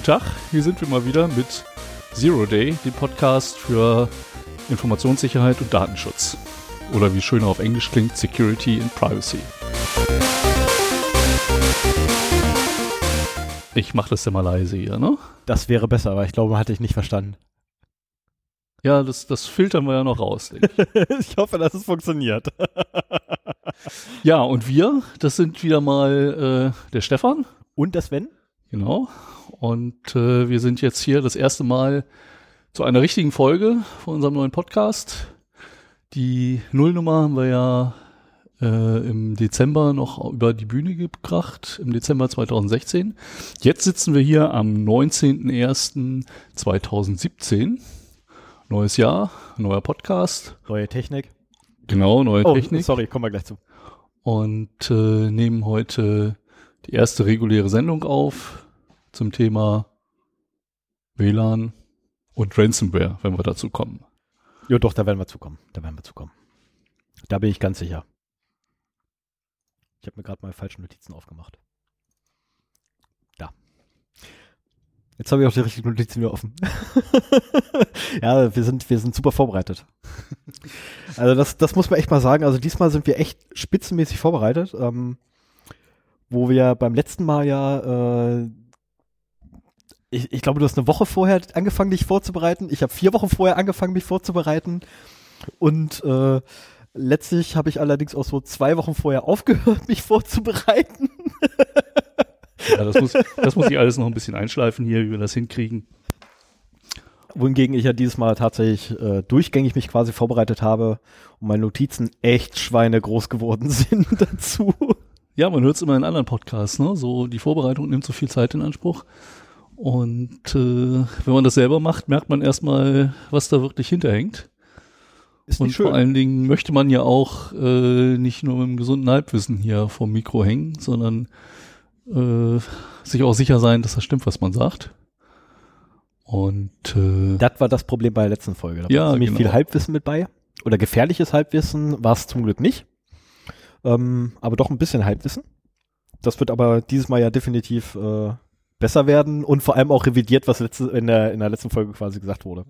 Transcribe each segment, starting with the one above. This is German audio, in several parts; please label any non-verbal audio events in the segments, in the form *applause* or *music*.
Guten Tag. Hier sind wir mal wieder mit Zero Day, dem Podcast für Informationssicherheit und Datenschutz. Oder wie schön auf Englisch klingt, Security and Privacy. Ich mache das ja mal leise hier, ne? Das wäre besser, aber ich glaube, man hat dich nicht verstanden. Ja, das, das filtern wir ja noch raus. ich. *laughs* ich hoffe, dass es funktioniert. *laughs* ja, und wir, das sind wieder mal äh, der Stefan, Und das Wenn? genau. Und äh, wir sind jetzt hier das erste Mal zu einer richtigen Folge von unserem neuen Podcast. Die Nullnummer haben wir ja äh, im Dezember noch über die Bühne gebracht, im Dezember 2016. Jetzt sitzen wir hier am 19.01.2017. Neues Jahr, neuer Podcast. Neue Technik. Genau, neue Oh, Technik. sorry, kommen wir gleich zu. und äh, nehmen heute die erste reguläre Sendung auf zum Thema WLAN und Ransomware, wenn wir dazu kommen. Jo, doch, da werden wir zukommen. Da werden wir zukommen. Da bin ich ganz sicher. Ich habe mir gerade mal falsche Notizen aufgemacht. Da. Jetzt habe ich auch die richtigen Notizen wieder offen. *laughs* ja, wir sind, wir sind super vorbereitet. Also das, das muss man echt mal sagen. Also diesmal sind wir echt spitzenmäßig vorbereitet. Ähm, wo wir beim letzten Mal ja, äh, ich, ich glaube, du hast eine Woche vorher angefangen, dich vorzubereiten. Ich habe vier Wochen vorher angefangen, mich vorzubereiten. Und äh, letztlich habe ich allerdings auch so zwei Wochen vorher aufgehört, *laughs* mich vorzubereiten. Ja, das, muss, das muss ich alles noch ein bisschen einschleifen hier, wie wir das hinkriegen. Wohingegen ich ja dieses Mal tatsächlich äh, durchgängig mich quasi vorbereitet habe und meine Notizen echt schweinegroß geworden *laughs* sind dazu. Ja, man hört es immer in anderen Podcasts, ne? So die Vorbereitung nimmt so viel Zeit in Anspruch. Und äh, wenn man das selber macht, merkt man erstmal, was da wirklich hinterhängt. Ist Und vor allen Dingen möchte man ja auch äh, nicht nur mit einem gesunden Halbwissen hier vom Mikro hängen, sondern äh, sich auch sicher sein, dass das stimmt, was man sagt. Und äh, Das war das Problem bei der letzten Folge. Da Ja, war ziemlich genau. viel Halbwissen mit bei. Oder gefährliches Halbwissen war es zum Glück nicht. Ähm, aber doch ein bisschen Halbwissen. Das wird aber dieses Mal ja definitiv äh, besser werden und vor allem auch revidiert, was letzte, in, der, in der letzten Folge quasi gesagt wurde.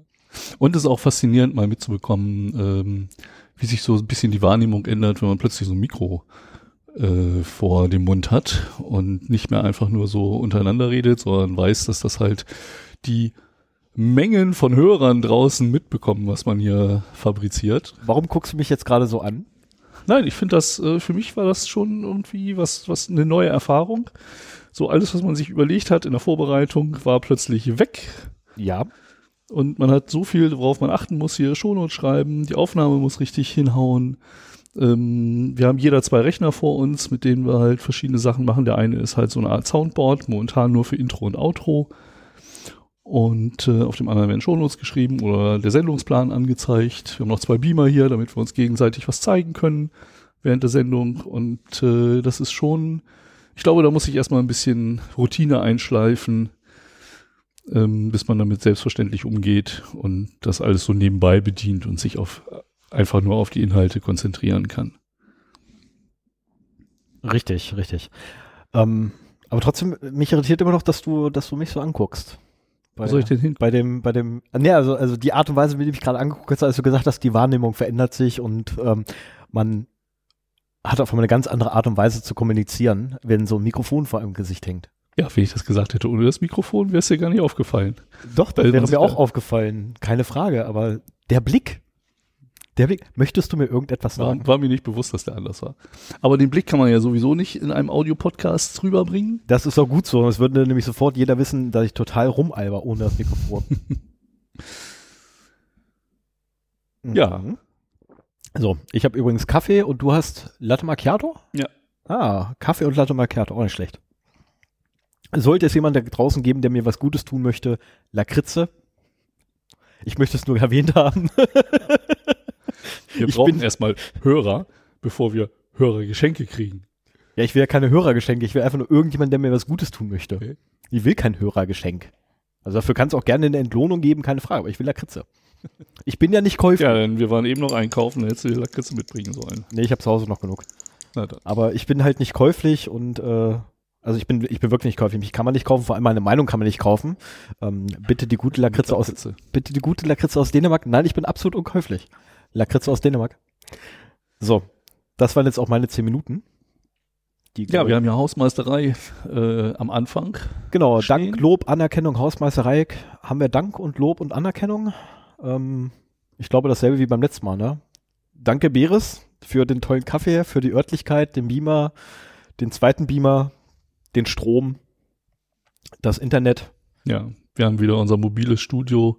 Und es ist auch faszinierend, mal mitzubekommen, ähm, wie sich so ein bisschen die Wahrnehmung ändert, wenn man plötzlich so ein Mikro äh, vor dem Mund hat und nicht mehr einfach nur so untereinander redet, sondern weiß, dass das halt die Mengen von Hörern draußen mitbekommen, was man hier fabriziert. Warum guckst du mich jetzt gerade so an? Nein, ich finde das, äh, für mich war das schon irgendwie was, was eine neue Erfahrung. So alles, was man sich überlegt hat in der Vorbereitung, war plötzlich weg. Ja. Und man hat so viel, worauf man achten muss, hier Shownotes schreiben, die Aufnahme muss richtig hinhauen. Ähm, wir haben jeder zwei Rechner vor uns, mit denen wir halt verschiedene Sachen machen. Der eine ist halt so eine Art Soundboard, momentan nur für Intro und Outro. Und äh, auf dem anderen werden Shownotes geschrieben oder der Sendungsplan angezeigt. Wir haben noch zwei Beamer hier, damit wir uns gegenseitig was zeigen können während der Sendung. Und äh, das ist schon, ich glaube, da muss ich erstmal ein bisschen Routine einschleifen ähm, bis man damit selbstverständlich umgeht und das alles so nebenbei bedient und sich auf einfach nur auf die Inhalte konzentrieren kann. Richtig, richtig. Ähm, aber trotzdem, mich irritiert immer noch, dass du, dass du mich so anguckst. Bei, Wo soll ich denn hin? bei dem, bei dem, ne, also, also die Art und Weise, wie du mich gerade angeguckt hast, als du gesagt hast, die Wahrnehmung verändert sich und ähm, man hat auf einmal eine ganz andere Art und Weise zu kommunizieren, wenn so ein Mikrofon vor einem Gesicht hängt. Ja, wenn ich das gesagt hätte ohne das Mikrofon, wäre es dir gar nicht aufgefallen. Doch, das Weil wäre mir auch aufgefallen, keine Frage, aber der Blick, der Blick, möchtest du mir irgendetwas War, sagen? war mir nicht bewusst, dass der anders war. Aber den Blick kann man ja sowieso nicht in einem Audiopodcast rüberbringen. Das ist auch gut so, es würde nämlich sofort jeder wissen, dass ich total rumalber ohne das Mikrofon. *laughs* Ja. Mhm. So, ich habe übrigens Kaffee und du hast Latte Macchiato? Ja. Ah, Kaffee und Latte Macchiato, auch nicht schlecht. Sollte es jemand da draußen geben, der mir was Gutes tun möchte, Lakritze. Ich möchte es nur *laughs* erwähnt haben. Wir Ich brauchen erstmal Hörer, bevor wir Hörergeschenke kriegen. Ja, ich will ja keine Hörergeschenke, ich will einfach nur irgendjemand, der mir was Gutes tun möchte. Okay. Ich will kein Hörergeschenk. Also dafür kannst du auch gerne eine Entlohnung geben, keine Frage, aber ich will Lakritze. Ich bin ja nicht Käufer. Ja, denn wir waren eben noch einkaufen, hättest du die Lakritze mitbringen sollen. Nee, ich habe zu Hause noch genug. Aber ich bin halt nicht käuflich und äh, Also ich bin, ich bin wirklich nicht käufig. Mich kann man nicht kaufen, vor allem meine Meinung kann man nicht kaufen. Ähm, bitte die gute Lakritze aus, bitte die gute Lakritze aus Dänemark. Nein, ich bin absolut unkäuflich. Lakritze aus Dänemark. So, das waren jetzt auch meine zehn Minuten. Die, Ja, wir haben ja Hausmeisterei äh, am Anfang. genau, stehen. Dank, Lob, Anerkennung, Hausmeisterei haben wir Dank und Lob und Anerkennung. Ähm, ich glaube dasselbe wie beim letzten Mal, ne? Danke Beres für den tollen Kaffee, für die Örtlichkeit, den Beamer, den zweiten Beamer, den Strom, das Internet. Ja, wir haben wieder unser mobiles Studio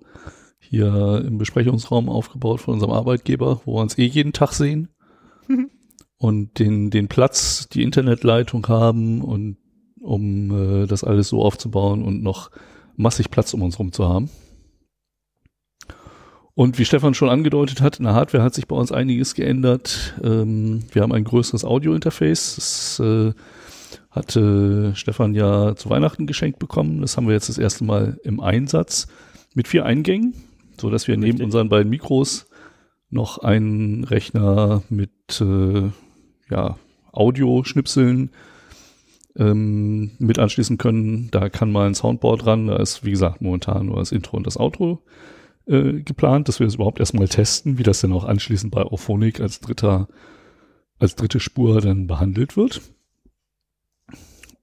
hier im Besprechungsraum aufgebaut von unserem Arbeitgeber, wo wir uns eh jeden Tag sehen. *laughs* und den, den Platz, die Internetleitung haben und um äh, das alles so aufzubauen und noch massig Platz um uns rum zu haben. Und wie Stefan schon angedeutet hat, in der Hardware hat sich bei uns einiges geändert. Ähm, wir haben ein größeres Audio-Interface. Das äh, hatte Stefan ja zu Weihnachten geschenkt bekommen. Das haben wir jetzt das erste Mal im Einsatz mit vier Eingängen, so dass wir neben Richtig. unseren beiden Mikros noch einen Rechner mit äh, ja, Audioschnipseln ähm, mit anschließen können. Da kann mal ein Soundboard ran. Da ist, wie gesagt, momentan nur das Intro und das Outro äh, geplant, dass wir das überhaupt erstmal testen, wie das denn auch anschließend bei Auphonic als dritter, als dritte Spur dann behandelt wird.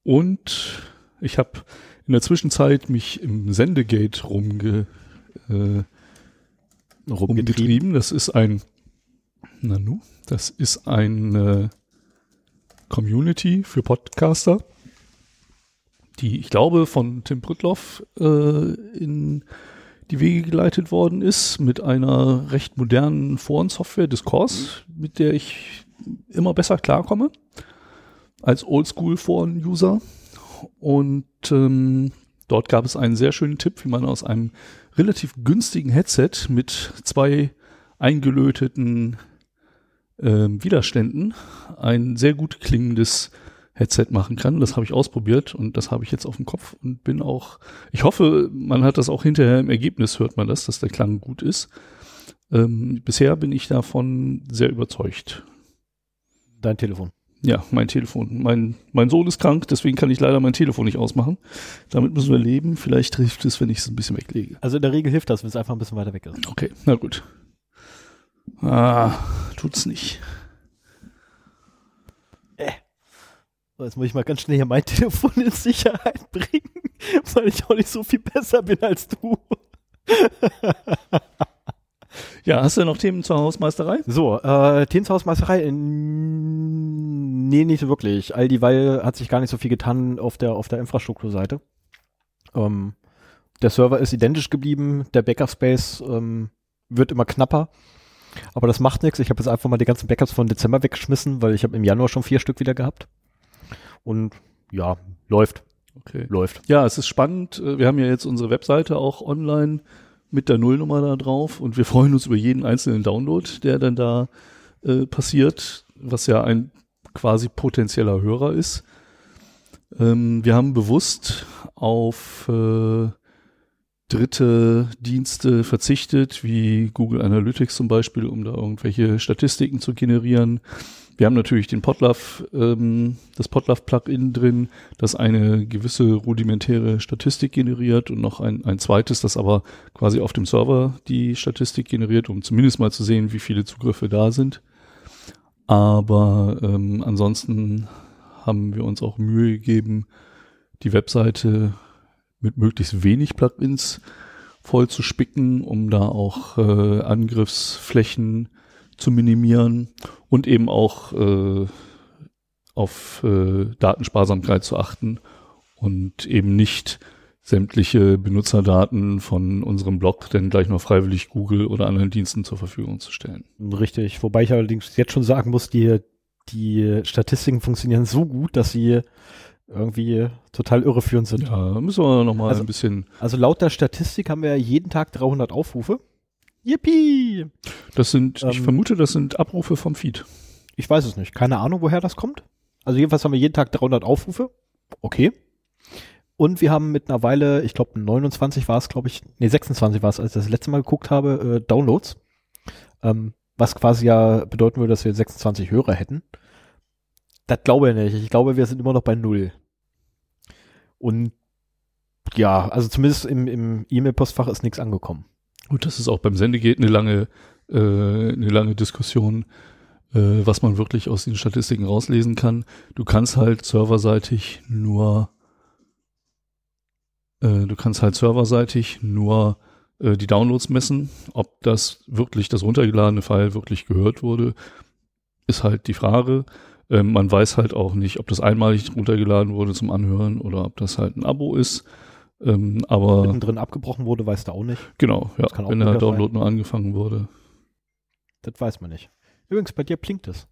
Und ich habe in der Zwischenzeit mich im Sendegate rumge, äh, rumgetrieben. Das ist ein, Nanu, das ist ein äh, Community für Podcaster, die ich glaube von Tim Pritloff äh, in die Wege geleitet worden ist mit einer recht modernen Forensoftware, Discourse, mit der ich immer besser klarkomme als Oldschool-Foren-User. Und ähm, dort gab es einen sehr schönen Tipp, wie man aus einem relativ günstigen Headset mit zwei eingelöteten ähm, Widerständen ein sehr gut klingendes Headset machen kann. Das habe ich ausprobiert und das habe ich jetzt auf dem Kopf und bin auch, ich hoffe, man hat das auch hinterher im Ergebnis, hört man das, dass der Klang gut ist. Ähm, bisher bin ich davon sehr überzeugt. Dein Telefon. Ja, mein Telefon. Mein, mein Sohn ist krank, deswegen kann ich leider mein Telefon nicht ausmachen. Damit müssen wir leben. Vielleicht hilft es, wenn ich es ein bisschen weglege. Also in der Regel hilft das, wenn es einfach ein bisschen weiter weg ist. Okay, na gut. Ah, tut's nicht. So, Jetzt muss ich mal ganz schnell hier mein *laughs* Telefon in Sicherheit bringen, *laughs* weil ich auch nicht so viel besser bin als du. Ja, hast du noch Themen zur Hausmeisterei? So, äh, Teenshausmeisterei, äh, nee, nicht so wirklich. All dieweil hat sich gar nicht so viel getan auf der, auf der Infrastrukturseite. Ähm, der Server ist identisch geblieben, der Backup-Space ähm, wird immer knapper. Aber das macht nichts. Ich habe jetzt einfach mal die ganzen Backups von Dezember weggeschmissen, weil ich habe im Januar schon vier Stück wieder gehabt. Und ja, läuft, Okay. läuft. Ja, es ist spannend. Äh, Wir haben ja jetzt unsere Webseite auch online mit der Nullnummer da drauf und wir freuen uns über jeden einzelnen Download, der dann da äh, passiert, was ja ein quasi potenzieller Hörer ist. Ähm, wir haben bewusst auf äh, dritte Dienste verzichtet, wie Google Analytics zum Beispiel, um da irgendwelche Statistiken zu generieren. Wir haben natürlich den Podlove, ähm, das Podlove-Plugin drin, das eine gewisse rudimentäre Statistik generiert und noch ein, ein zweites, das aber quasi auf dem Server die Statistik generiert, um zumindest mal zu sehen, wie viele Zugriffe da sind. Aber ähm, ansonsten haben wir uns auch Mühe gegeben, die Webseite mit möglichst wenig Plugins voll zu spicken, um da auch äh, Angriffsflächen zu minimieren und eben auch äh, auf äh, Datensparsamkeit zu achten und eben nicht sämtliche Benutzerdaten von unserem Blog dann gleich noch freiwillig Google oder anderen Diensten zur Verfügung zu stellen. Richtig. Wobei ich allerdings jetzt schon sagen muss, die, die Statistiken funktionieren so gut, dass sie irgendwie total irreführend sind. Ja, müssen wir noch mal Also- ein bisschen. Also laut der Statistik haben wir jeden Tag 300 Aufrufe. Yippie! Das sind, ich Ähm, vermute, das sind Abrufe vom Feed. Ich weiß es nicht. Keine Ahnung, woher das kommt. Also jedenfalls haben wir jeden Tag 300 Aufrufe. Okay. Und wir haben mittlerweile, ich glaube 29 war es, glaube ich, nee 26 war es, als ich das letzte Mal geguckt habe, äh, Downloads. Ähm, was quasi ja bedeuten würde, dass wir 26 Hörer hätten. Das glaube ich nicht. Ich glaube, wir sind immer noch bei null. Und ja, also zumindest im, im E-Mail-Postfach ist nichts angekommen. Gut, das ist auch beim Sendegate eine lange, äh, eine lange Diskussion, äh, was man wirklich aus den Statistiken rauslesen kann. Du kannst halt serverseitig nur, äh, du kannst halt serverseitig nur äh, die Downloads messen. Ob das wirklich, das runtergeladene File wirklich gehört wurde, ist halt die Frage. Ähm, man weiß halt auch nicht, ob das einmalig runtergeladen wurde zum Anhören oder ob das halt ein Abo ist. Ähm, aber Mittendrin abgebrochen wurde, weißt du auch nicht. genau, ja, wenn der Download sein. nur angefangen wurde. Das weiß man nicht. Übrigens, bei dir blinkt es.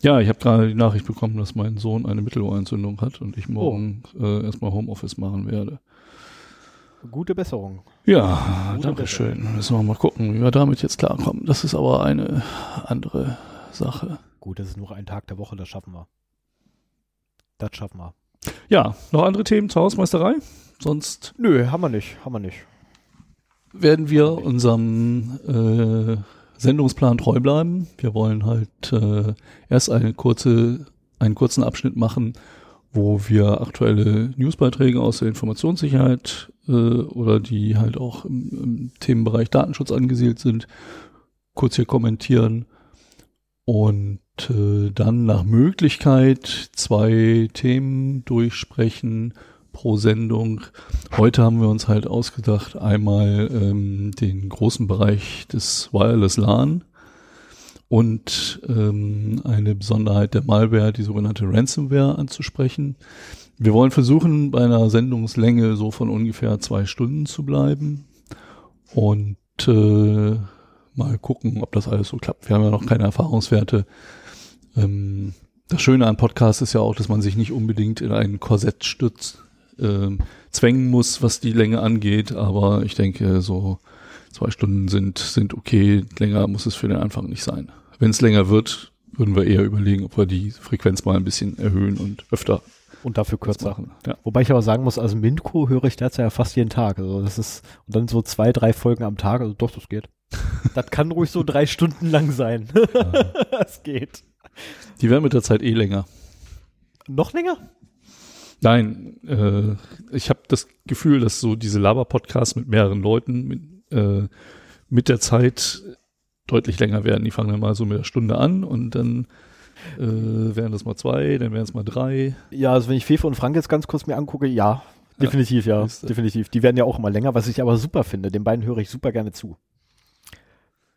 Ja, ich habe gerade die Nachricht bekommen, dass mein Sohn eine Mittelohrentzündung hat und ich morgen äh, erstmal Homeoffice machen werde. Gute Besserung. Ja, Gute danke schön. Müssen wir mal gucken, wie wir damit jetzt klarkommen. Das ist aber eine andere Sache. Gut, das ist nur ein Tag der Woche, das schaffen wir. Das schaffen wir. Ja, noch andere Themen zur Hausmeisterei? Sonst Nö, haben wir nicht, haben wir nicht. werden wir unserem äh, Sendungsplan treu bleiben. Wir wollen halt äh, erst eine kurze, einen kurzen Abschnitt machen, wo wir aktuelle Newsbeiträge aus der Informationssicherheit äh, oder die halt auch im, im Themenbereich Datenschutz angesiedelt sind, kurz hier kommentieren und äh, dann nach Möglichkeit zwei Themen durchsprechen pro Sendung. Heute haben wir uns halt ausgedacht, einmal ähm, den großen Bereich des Wireless LAN und ähm, eine Besonderheit der Malware, die sogenannte Ransomware, anzusprechen. Wir wollen versuchen, bei einer Sendungslänge so von ungefähr zwei Stunden zu bleiben und äh, mal gucken, ob das alles so klappt. Wir haben ja noch keine Erfahrungswerte. Ähm, das Schöne an Podcasts ist ja auch, dass man sich nicht unbedingt in ein Korsett stützt, ähm, zwängen muss, was die Länge angeht, aber ich denke, so zwei Stunden sind, sind okay. Länger muss es für den Anfang nicht sein. Wenn es länger wird, würden wir eher überlegen, ob wir die Frequenz mal ein bisschen erhöhen und öfter Und dafür kürzer. machen. Ja. Wobei ich aber sagen muss, also Mintco höre ich derzeit ja fast jeden Tag. Also das ist, und dann so zwei, drei Folgen am Tag, also doch, das geht. das kann ruhig so drei Stunden lang sein. *laughs* das geht. Die werden mit der Zeit eh länger. Noch länger? Nein, äh, ich habe das Gefühl, dass so diese Laber-Podcasts mit mehreren Leuten mit, äh, mit der Zeit deutlich länger werden. Die fangen dann mal so mit der Stunde an und dann äh, werden das mal zwei, dann werden es mal drei. Ja, also wenn ich Fefe und Frank jetzt ganz kurz mir angucke, ja, definitiv, ja, siehste. definitiv. Die werden ja auch immer länger, was ich aber super finde. Den beiden höre ich super gerne zu.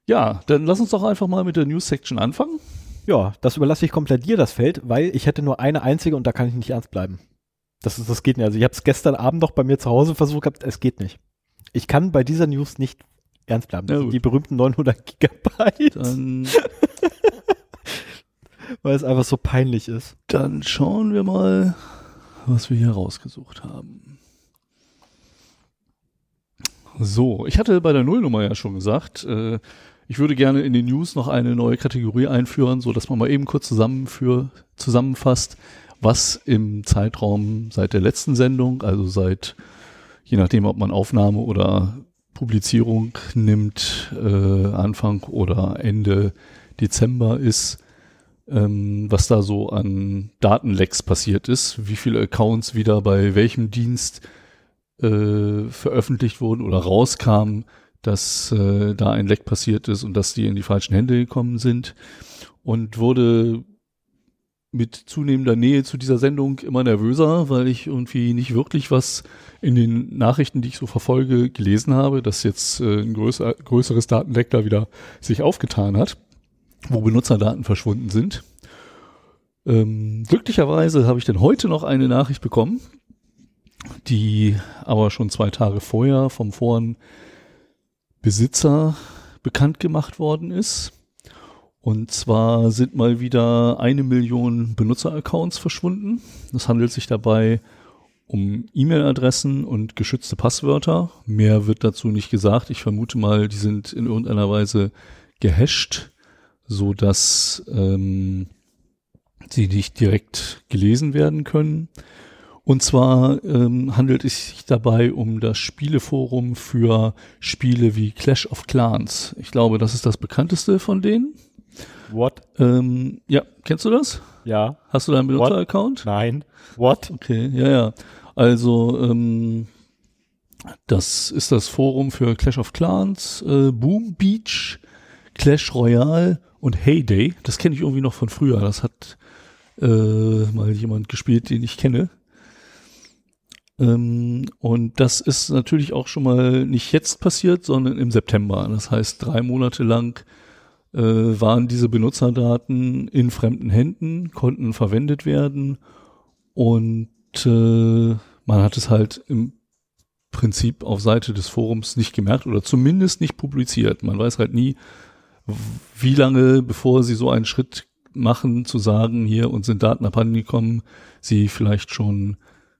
Ja, dann lass uns doch einfach mal mit der News-Section anfangen. Ja, das überlasse ich komplett dir, das Feld, weil ich hätte nur eine einzige und da kann ich nicht ernst bleiben. Das, ist, das geht nicht. Also ich habe es gestern Abend noch bei mir zu Hause versucht gehabt, es geht nicht. Ich kann bei dieser News nicht ernst bleiben. Ja, die berühmten 900 Gigabyte, Dann, *laughs* weil es einfach so peinlich ist. dann schauen wir mal, was wir hier rausgesucht haben. So, ich hatte bei der Nullnummer ja schon gesagt, äh, ich würde gerne in den News noch eine neue Kategorie einführen, so dass man mal eben kurz zusammenführ, zusammenfasst, was im Zeitraum seit der letzten Sendung, also seit, je nachdem, ob man Aufnahme oder Publizierung nimmt, äh, Anfang oder Ende Dezember ist, ähm, was da so an Datenlecks passiert ist, wie viele Accounts wieder bei welchem Dienst äh, veröffentlicht wurden oder rauskamen, dass äh, da ein Leck passiert ist und dass die in die falschen Hände gekommen sind und wurde mit zunehmender Nähe zu dieser Sendung immer nervöser, weil ich irgendwie nicht wirklich was in den Nachrichten, die ich so verfolge, gelesen habe, dass jetzt äh, ein größer, größeres Datenleck da wieder sich aufgetan hat, wo Benutzerdaten verschwunden sind. Ähm, glücklicherweise habe ich dann heute noch eine Nachricht bekommen, die aber schon zwei Tage vorher vom Foren Besitzer bekannt gemacht worden ist. Und zwar sind mal wieder eine Million Benutzeraccounts verschwunden. Es handelt sich dabei um E-Mail-Adressen und geschützte Passwörter. Mehr wird dazu nicht gesagt. Ich vermute mal, die sind in irgendeiner Weise gehasht, so dass ähm, sie nicht direkt gelesen werden können. Und zwar ähm, handelt es sich dabei um das Spieleforum für Spiele wie Clash of Clans. Ich glaube, das ist das bekannteste von denen. What? Ähm, ja, kennst du das? Ja. Hast du da einen Benutzer-Account? Nein. What? Okay, ja, ja. Also ähm, das ist das Forum für Clash of Clans, äh, Boom Beach, Clash Royale und Heyday. Das kenne ich irgendwie noch von früher. Das hat äh, mal jemand gespielt, den ich kenne. Ähm, und das ist natürlich auch schon mal nicht jetzt passiert, sondern im September. Das heißt, drei Monate lang äh, waren diese Benutzerdaten in fremden Händen, konnten verwendet werden und äh, man hat es halt im Prinzip auf Seite des Forums nicht gemerkt oder zumindest nicht publiziert. Man weiß halt nie, wie lange bevor sie so einen Schritt machen, zu sagen, hier uns sind Daten abhandengekommen, sie vielleicht schon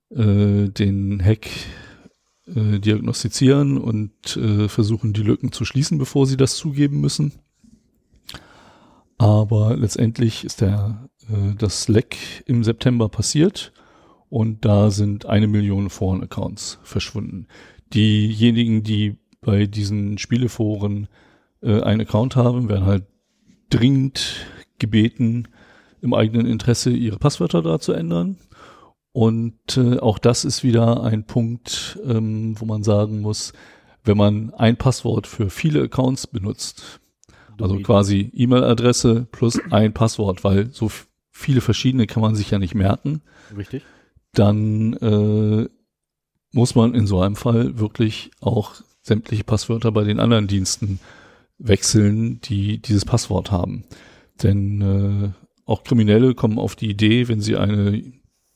äh, den Hack äh, diagnostizieren und äh, versuchen, die Lücken zu schließen, bevor sie das zugeben müssen. Aber letztendlich ist der, äh, das Leck im September passiert und da sind eine Million Foren-Accounts verschwunden. Diejenigen, die bei diesen Spieleforen äh, einen Account haben, werden halt dringend gebeten, im eigenen Interesse ihre Passwörter da zu ändern. Und äh, auch das ist wieder ein Punkt, ähm, wo man sagen muss, wenn man ein Passwort für viele Accounts benutzt, also quasi E-Mail-Adresse plus ein Passwort, weil so viele verschiedene kann man sich ja nicht merken. Richtig. Dann äh, muss man in so einem Fall wirklich auch sämtliche Passwörter bei den anderen Diensten wechseln, die dieses Passwort haben. Denn äh, auch Kriminelle kommen auf die Idee, wenn sie eine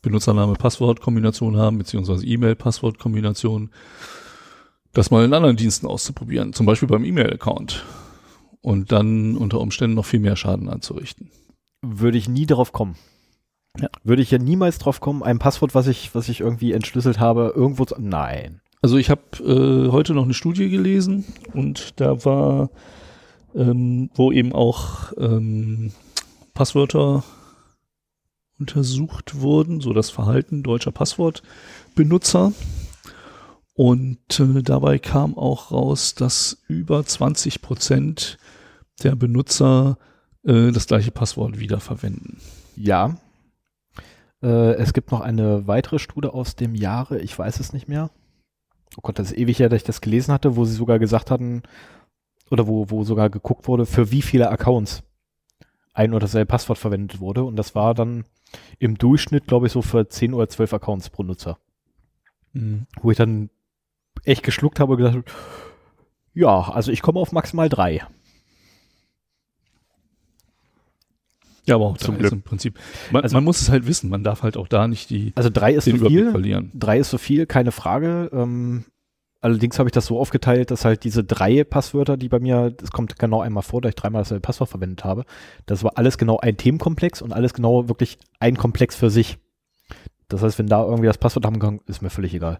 Benutzername-Passwort-Kombination haben, beziehungsweise E-Mail-Passwort-Kombination, das mal in anderen Diensten auszuprobieren, zum Beispiel beim E-Mail-Account und dann unter Umständen noch viel mehr Schaden anzurichten. Würde ich nie darauf kommen. Ja. Würde ich ja niemals drauf kommen, ein Passwort, was ich, was ich irgendwie entschlüsselt habe, irgendwo zu. Nein. Also ich habe äh, heute noch eine Studie gelesen und da war, ähm, wo eben auch ähm, Passwörter untersucht wurden, so das Verhalten deutscher Passwortbenutzer. Und äh, dabei kam auch raus, dass über 20 Prozent der Benutzer äh, das gleiche Passwort wiederverwenden. Ja. Äh, es gibt noch eine weitere Studie aus dem Jahre, ich weiß es nicht mehr. Oh Gott, das ist ewig her, dass ich das gelesen hatte, wo sie sogar gesagt hatten, oder wo, wo sogar geguckt wurde, für wie viele Accounts ein oder dasselbe Passwort verwendet wurde. Und das war dann im Durchschnitt, glaube ich, so für 10 oder 12 Accounts pro Nutzer. Mhm. Wo ich dann echt geschluckt habe und gedacht, ja, also ich komme auf maximal drei. Ja, aber auch zum Glück im Prinzip. Man, also, man, muss es halt wissen. Man darf halt auch da nicht die. Also drei ist so viel. Verlieren. Drei ist so viel, keine Frage. Ähm, Allerdings habe ich das so aufgeteilt, dass halt diese drei Passwörter, die bei mir, das kommt genau einmal vor, da ich dreimal dasselbe Passwort verwendet habe, das war alles genau ein Themenkomplex und alles genau wirklich ein Komplex für sich. Das heißt, wenn da irgendwie das Passwort haben kann, ist mir völlig egal.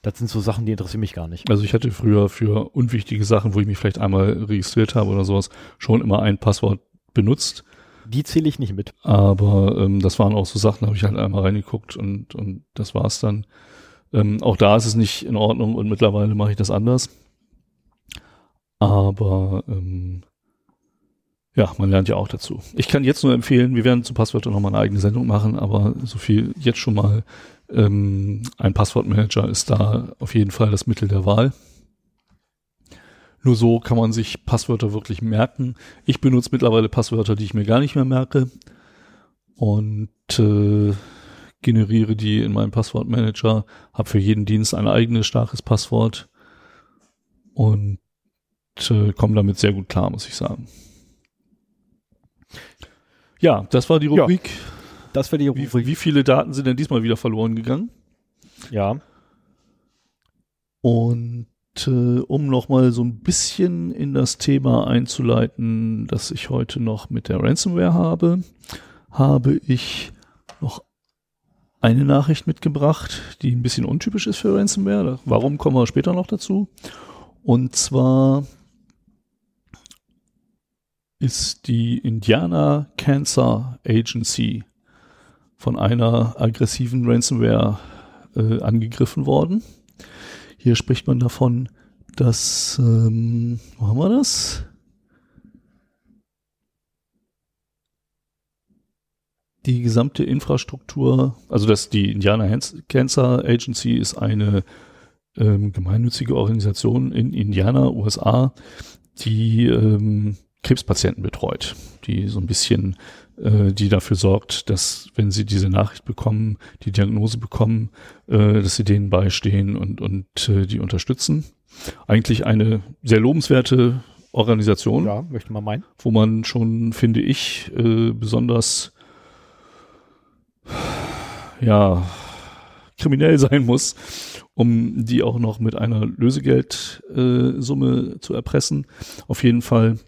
Das sind so Sachen, die interessieren mich gar nicht. Also ich hatte früher für unwichtige Sachen, wo ich mich vielleicht einmal registriert habe oder sowas, schon immer ein Passwort benutzt. Die zähle ich nicht mit. Aber ähm, das waren auch so Sachen, da habe ich halt einmal reingeguckt und, und das war's dann. Ähm, auch da ist es nicht in Ordnung und mittlerweile mache ich das anders. Aber ähm, ja, man lernt ja auch dazu. Ich kann jetzt nur empfehlen, wir werden zu Passwörtern nochmal eine eigene Sendung machen, aber so viel jetzt schon mal, ähm, ein Passwortmanager ist da auf jeden Fall das Mittel der Wahl. Nur so kann man sich Passwörter wirklich merken. Ich benutze mittlerweile Passwörter, die ich mir gar nicht mehr merke. Und äh, generiere die in meinem Passwortmanager, habe für jeden Dienst ein eigenes starkes Passwort und äh, komme damit sehr gut klar, muss ich sagen. Ja, das war die Rubrik. Ja, das war die Rubrik. Wie, wie viele Daten sind denn diesmal wieder verloren gegangen? Ja. Und äh, um nochmal so ein bisschen in das Thema einzuleiten, das ich heute noch mit der Ransomware habe, habe ich eine Nachricht mitgebracht, die ein bisschen untypisch ist für Ransomware. Warum kommen wir später noch dazu? Und zwar ist die Indiana Cancer Agency von einer aggressiven Ransomware äh, angegriffen worden. Hier spricht man davon, dass, ähm, wo haben wir das? Die gesamte Infrastruktur, also dass die Indiana Cancer Agency ist eine ähm, gemeinnützige Organisation in Indiana, USA, die ähm, Krebspatienten betreut, die so ein bisschen, äh, die dafür sorgt, dass wenn sie diese Nachricht bekommen, die Diagnose bekommen, äh, dass sie denen beistehen und, und äh, die unterstützen. Eigentlich eine sehr lobenswerte Organisation. Ja, möchte man meinen. Wo man schon, finde ich, äh, besonders ja, kriminell sein muss, um die auch noch mit einer Lösegeldsumme äh, zu erpressen. Auf jeden Fall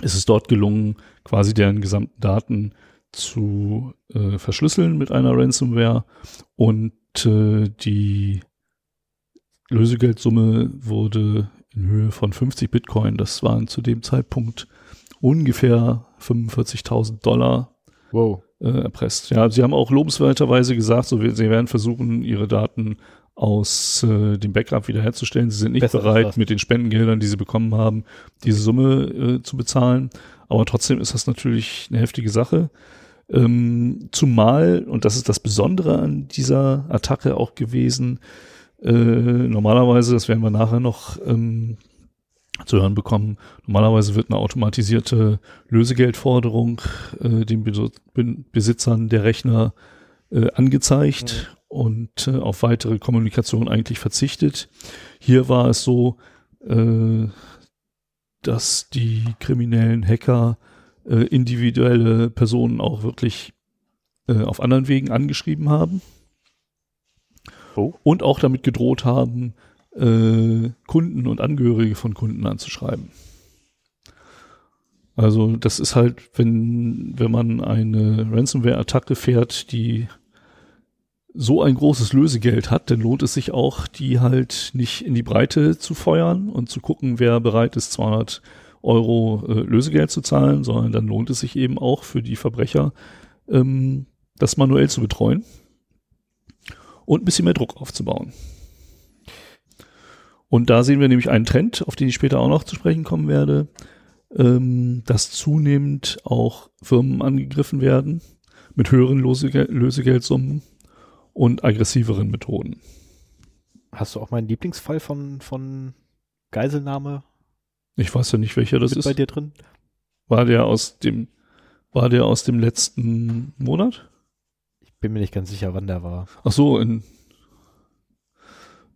ist es dort gelungen, quasi deren gesamten Daten zu äh, verschlüsseln mit einer Ransomware und äh, die Lösegeldsumme wurde in Höhe von 50 Bitcoin, das waren zu dem Zeitpunkt ungefähr 45.000 Dollar, wow. Äh, erpresst. Ja, sie haben auch lobenswerterweise gesagt, so, sie werden versuchen, ihre Daten aus äh, dem Backup wiederherzustellen. Sie sind nicht Besser bereit, mit den Spendengeldern, die sie bekommen haben, diese Summe äh, zu bezahlen. Aber trotzdem ist das natürlich eine heftige Sache. Ähm, zumal, und das ist das Besondere an dieser Attacke auch gewesen, äh, normalerweise, das werden wir nachher noch ähm, zu hören bekommen, normalerweise wird eine automatisierte Lösegeldforderung äh, den Besitzern der Rechner äh, angezeigt mhm und äh, auf weitere Kommunikation eigentlich verzichtet. Hier war es so, äh, dass die kriminellen Hacker äh, individuelle Personen auch wirklich äh, auf anderen Wegen angeschrieben haben. Oh. Und auch damit gedroht haben, äh, Kunden und Angehörige von Kunden anzuschreiben. Also das ist halt, wenn, wenn man eine Ransomware-Attacke fährt, die so ein großes Lösegeld hat, dann lohnt es sich auch, die halt nicht in die Breite zu feuern und zu gucken, wer bereit ist, 200 Euro äh, Lösegeld zu zahlen, sondern dann lohnt es sich eben auch für die Verbrecher, ähm, das manuell zu betreuen und ein bisschen mehr Druck aufzubauen. Und da sehen wir nämlich einen Trend, auf den ich später auch noch zu sprechen kommen werde, ähm, dass zunehmend auch Firmen angegriffen werden mit höheren Lösegeld Lösegeldsummen und aggressiveren Methoden. Hast du auch meinen Lieblingsfall von, von Geiselnahme? Ich weiß ja nicht, welcher das ist. bei dir drin? War der aus dem, war der aus dem letzten Monat? Ich bin mir nicht ganz sicher, wann der war. Ach so, in,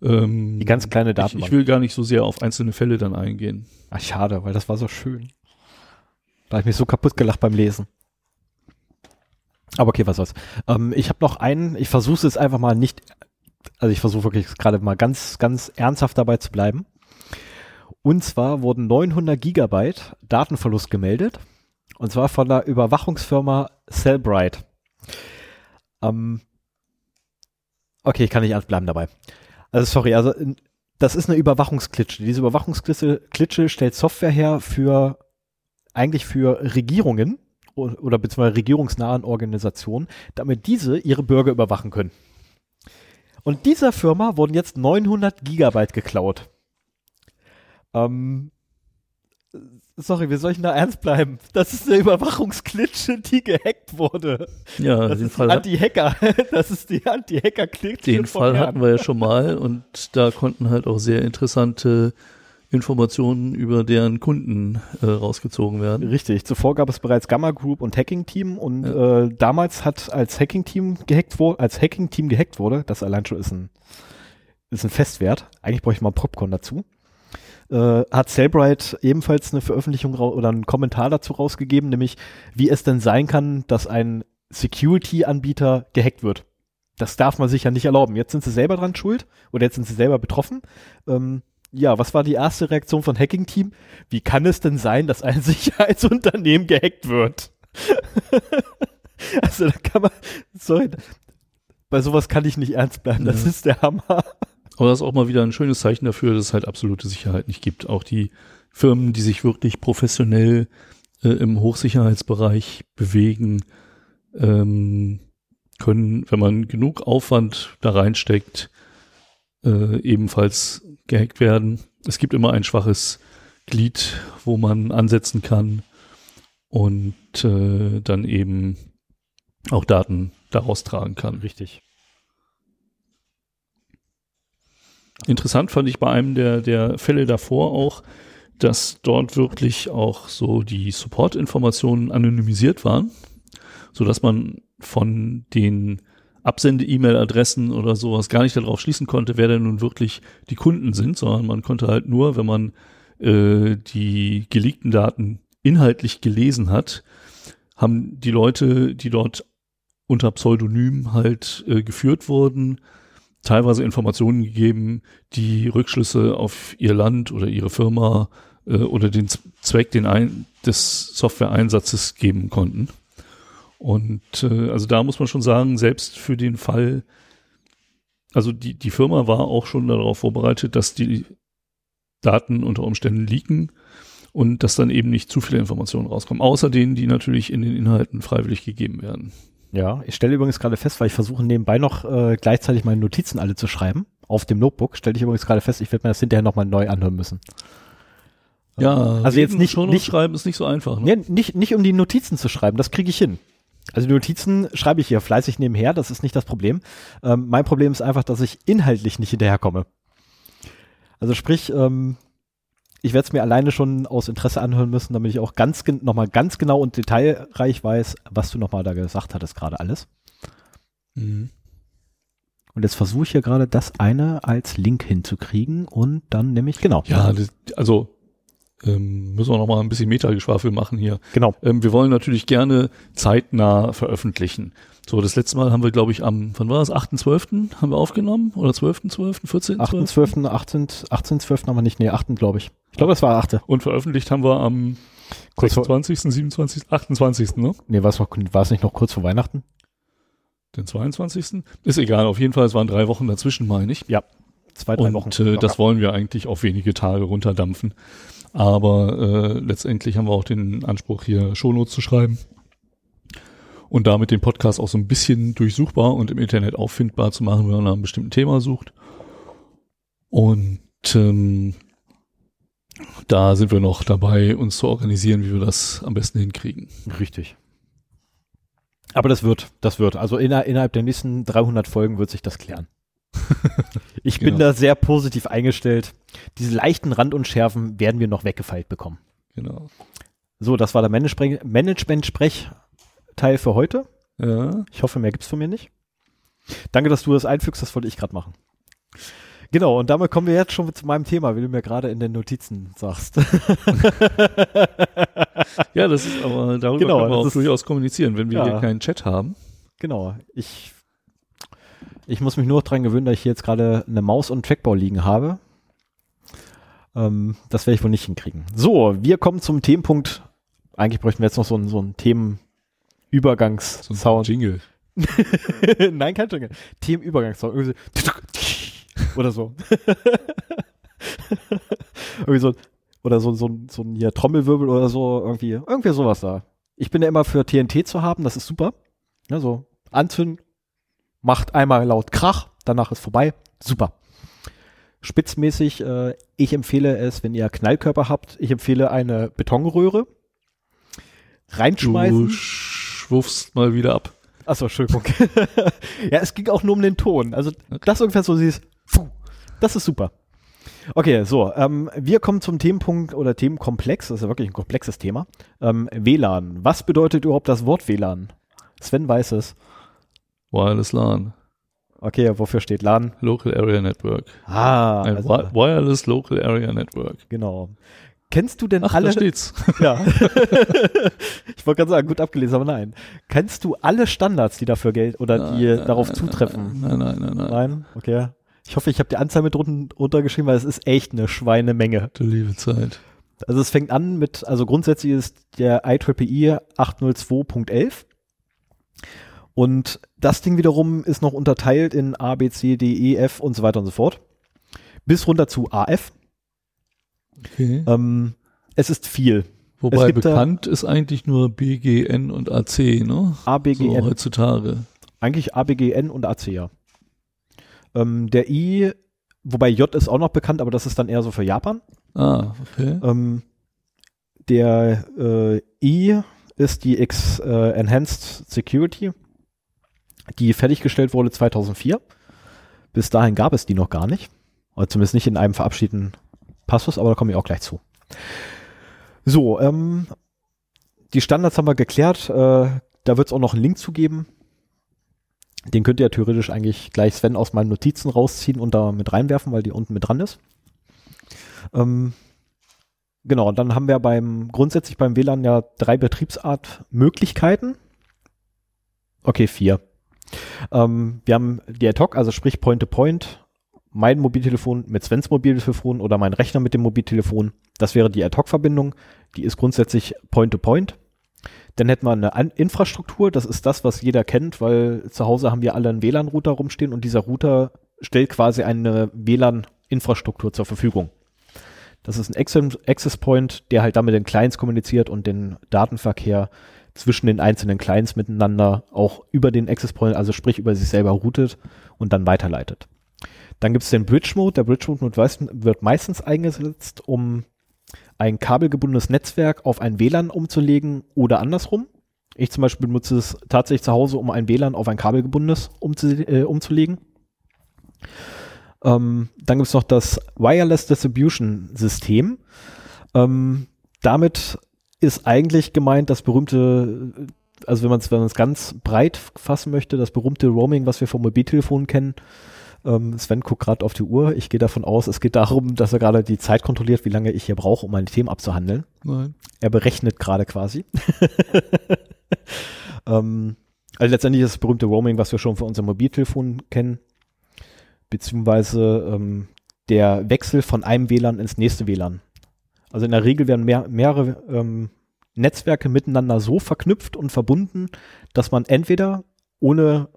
ähm, Die ganz kleine Datenbank. Ich, ich, will gar nicht so sehr auf einzelne Fälle dann eingehen. Ach, schade, weil das war so schön. Da habe ich mich so kaputt gelacht beim Lesen. Aber okay, was soll's. Ähm, ich habe noch einen, ich versuche es jetzt einfach mal nicht, also ich versuche wirklich gerade mal ganz, ganz ernsthaft dabei zu bleiben. Und zwar wurden 900 Gigabyte Datenverlust gemeldet. Und zwar von der Überwachungsfirma Cellbrite. Ähm, okay, ich kann nicht ernst bleiben dabei. Also sorry, also das ist eine Überwachungsklitsche. Diese Überwachungsklitsche stellt Software her für eigentlich für Regierungen, oder beziehungsweise regierungsnahen Organisationen, damit diese ihre Bürger überwachen können. Und dieser Firma wurden jetzt 900 Gigabyte geklaut. Ähm, sorry, wie soll ich da ernst bleiben? Das ist eine Überwachungsklitsche, die gehackt wurde. Ja, das den ist Fall Anti-Hacker. *laughs* Das ist die Anti-Hacker-Klitsche. Den Fall hatten wir ja schon mal und da konnten halt auch sehr interessante Informationen über deren Kunden äh, rausgezogen werden. Richtig. Zuvor gab es bereits Gamma Group und Hacking Team und ja. äh, damals hat als Hacking Team gehackt wurde, als Hacking Team gehackt wurde, das allein schon ist ein ist ein Festwert. Eigentlich bräuchte ich mal Popcorn dazu. Äh, hat Cellbrite ebenfalls eine Veröffentlichung oder einen Kommentar dazu rausgegeben, nämlich wie es denn sein kann, dass ein Security-Anbieter gehackt wird. Das darf man sich ja nicht erlauben. Jetzt sind sie selber dran schuld oder jetzt sind sie selber betroffen. Ähm, ja, was war die erste Reaktion von Hacking Team? Wie kann es denn sein, dass ein *laughs* Sicherheitsunternehmen gehackt wird? *laughs* also da kann man, sorry, bei sowas kann ich nicht ernst bleiben. Das ja. ist der Hammer. Aber das ist auch mal wieder ein schönes Zeichen dafür, dass es halt absolute Sicherheit nicht gibt. Auch die Firmen, die sich wirklich professionell äh, im Hochsicherheitsbereich bewegen, ähm, können, wenn man genug Aufwand da reinsteckt, äh, ebenfalls gehackt werden. Es gibt immer ein schwaches Glied, wo man ansetzen kann und äh, dann eben auch Daten daraus tragen kann. Richtig. Interessant fand ich bei einem der, der Fälle davor auch, dass dort wirklich auch so die Support-Informationen anonymisiert waren, so dass man von den Absende-E-Mail-Adressen oder sowas gar nicht darauf schließen konnte, wer denn nun wirklich die Kunden sind, sondern man konnte halt nur, wenn man äh, die geleakten Daten inhaltlich gelesen hat, haben die Leute, die dort unter Pseudonym halt äh, geführt wurden, teilweise Informationen gegeben, die Rückschlüsse auf ihr Land oder ihre Firma äh, oder den Zweck den ein, des Software-Einsatzes geben konnten. Und äh, also da muss man schon sagen, selbst für den Fall, also die, die Firma war auch schon darauf vorbereitet, dass die Daten unter Umständen leaken und dass dann eben nicht zu viele Informationen rauskommen, außer denen, die natürlich in den Inhalten freiwillig gegeben werden. Ja, ich stelle übrigens gerade fest, weil ich versuche nebenbei noch äh, gleichzeitig meine Notizen alle zu schreiben auf dem Notebook, stelle ich übrigens gerade fest, ich werde mir das hinterher nochmal neu anhören müssen. Ja, also jetzt nicht, schon nicht schreiben ist nicht so einfach. Ne? Nee, nicht, nicht um die Notizen zu schreiben, das kriege ich hin. Also die Notizen schreibe ich hier fleißig nebenher, das ist nicht das Problem. Ähm, mein Problem ist einfach, dass ich inhaltlich nicht hinterherkomme. Also sprich, ähm, ich werde es mir alleine schon aus Interesse anhören müssen, damit ich auch ganz nochmal ganz genau und detailreich weiß, was du nochmal da gesagt hattest, gerade alles. Mhm. Und jetzt versuche ich hier gerade das eine als Link hinzukriegen und dann nehme ich, genau. Ja, das, also ähm, müssen wir noch mal ein bisschen Metageschwafel machen hier. Genau. Ähm, wir wollen natürlich gerne zeitnah veröffentlichen. So, das letzte Mal haben wir, glaube ich, am, wann war das? 8.12. haben wir aufgenommen? Oder 12.12., 14.12.? 8.12., 18, 18.12. haben wir nicht, nee, 8. glaube ich. Ich glaube, das war 8. Und veröffentlicht haben wir am kurz 26., 27., 28., ne? Nee, war es, noch, war es nicht noch kurz vor Weihnachten? Den 22.? Ist egal, auf jeden Fall, es waren drei Wochen dazwischen, meine ich. Ja, zwei, drei Und, Wochen. Äh, das wollen wir eigentlich auf wenige Tage runterdampfen. Aber äh, letztendlich haben wir auch den Anspruch, hier Shownotes zu schreiben und damit den Podcast auch so ein bisschen durchsuchbar und im Internet auffindbar zu machen, wenn man nach einem bestimmten Thema sucht. Und ähm, da sind wir noch dabei, uns zu organisieren, wie wir das am besten hinkriegen. Richtig. Aber das wird, das wird. Also inner, innerhalb der nächsten 300 Folgen wird sich das klären. *laughs* ich bin genau. da sehr positiv eingestellt. Diese leichten Randunschärfen werden wir noch weggefeilt bekommen. Genau. So, das war der Management-Sprech-Teil für heute. Ja. Ich hoffe, mehr gibt's von mir nicht. Danke, dass du das einfügst, das wollte ich gerade machen. Genau, und damit kommen wir jetzt schon zu meinem Thema, wie du mir gerade in den Notizen sagst. *laughs* ja, das ist aber, darüber genau, können wir auch durchaus kommunizieren, wenn wir ja. hier keinen Chat haben. Genau, ich, ich muss mich nur dran gewöhnen, dass ich hier jetzt gerade eine Maus und Trackball liegen habe. Ähm, das werde ich wohl nicht hinkriegen. So, wir kommen zum Themenpunkt. Eigentlich bräuchten wir jetzt noch so einen, so einen Themenübergangs-Sound. So Jingle. *laughs* Nein, kein Jingle. Themenübergangssound. Oder so. *laughs* irgendwie so, oder so, so, so ein hier Trommelwirbel oder so, irgendwie, irgendwie sowas da. Ich bin ja immer für TNT zu haben, das ist super. Ja, so anzünden, macht einmal laut Krach, danach ist vorbei. Super. Spitzmäßig, äh, ich empfehle es, wenn ihr Knallkörper habt, ich empfehle eine Betonröhre. Reinschmeißen. Du schwuffst mal wieder ab. Achso, Entschuldigung. *laughs* ja, es ging auch nur um den Ton. Also okay. das ungefähr so siehst. Das ist super. Okay, so, ähm, wir kommen zum Themenpunkt oder Themenkomplex, das ist ja wirklich ein komplexes Thema. Ähm, WLAN. Was bedeutet überhaupt das Wort WLAN? Sven weiß es. Wireless LAN. Okay, wofür steht LAN? Local Area Network. Ah. Ein also, Wireless Local Area Network. Genau. Kennst du denn Ach, alle? Da steht's. *laughs* Ja. ich wollte gerade sagen, gut abgelesen, aber nein. Kennst du alle Standards, die dafür gelten oder nein, die nein, darauf nein, zutreffen? Nein, nein, nein, nein. Nein, okay. Ich hoffe, ich habe die Anzahl mit runtergeschrieben, weil es ist echt eine Schweinemenge. Du liebe Zeit. Also es fängt an mit, also grundsätzlich ist der IEEE 802.11 und das Ding wiederum ist noch unterteilt in A, B, C, D, E, F und so weiter und so fort. Bis runter zu AF. Okay. Ähm, es ist viel. Wobei bekannt ist eigentlich nur BGN und AC, ne? ABGN. So heutzutage. Eigentlich ABGN und AC, ja. Ähm, der I, wobei J ist auch noch bekannt, aber das ist dann eher so für Japan. Ah, okay. Ähm, der äh, I ist die Ex, äh, Enhanced Security. Die fertiggestellt wurde 2004. Bis dahin gab es die noch gar nicht. Oder zumindest nicht in einem verabschiedeten Passus, aber da komme ich auch gleich zu. So, ähm, die Standards haben wir geklärt. Äh, da wird es auch noch einen Link zu geben. Den könnt ihr theoretisch eigentlich gleich Sven aus meinen Notizen rausziehen und da mit reinwerfen, weil die unten mit dran ist. Ähm, genau, dann haben wir beim grundsätzlich beim WLAN ja drei Betriebsart-Möglichkeiten. Okay, vier. Ähm, wir haben die Ad-Hoc, also sprich Point-to-Point, mein Mobiltelefon mit Svens Mobiltelefon oder mein Rechner mit dem Mobiltelefon. Das wäre die Ad-Hoc-Verbindung. Die ist grundsätzlich Point-to-Point. -point. Dann hätten wir eine Infrastruktur, das ist das, was jeder kennt, weil zu Hause haben wir alle einen WLAN-Router rumstehen und dieser Router stellt quasi eine WLAN-Infrastruktur zur Verfügung. Das ist ein Access Point, der halt damit den Clients kommuniziert und den Datenverkehr zwischen den einzelnen Clients miteinander auch über den Access Point, also sprich über sich selber routet und dann weiterleitet. Dann gibt es den Bridge Mode. Der Bridge Mode wird meistens eingesetzt, um ein kabelgebundenes Netzwerk auf ein WLAN umzulegen oder andersrum. Ich zum Beispiel benutze es tatsächlich zu Hause, um ein WLAN auf ein kabelgebundenes umzu äh, umzulegen. Ähm, dann gibt es noch das Wireless Distribution System. Ähm, damit ist eigentlich gemeint das berühmte, also wenn man es wenn ganz breit fassen möchte, das berühmte Roaming, was wir vom Mobiltelefon kennen. Ähm, Sven guckt gerade auf die Uhr. Ich gehe davon aus, es geht darum, dass er gerade die Zeit kontrolliert, wie lange ich hier brauche, um meine Themen abzuhandeln. Nein. Er berechnet gerade quasi. *laughs* ähm, also letztendlich ist das berühmte Roaming, was wir schon für unser Mobiltelefon kennen, beziehungsweise ähm, der Wechsel von einem WLAN ins nächste WLAN. Also in der Regel werden mehr, mehrere ähm, Netzwerke miteinander so verknüpft und verbunden, dass man entweder ohne,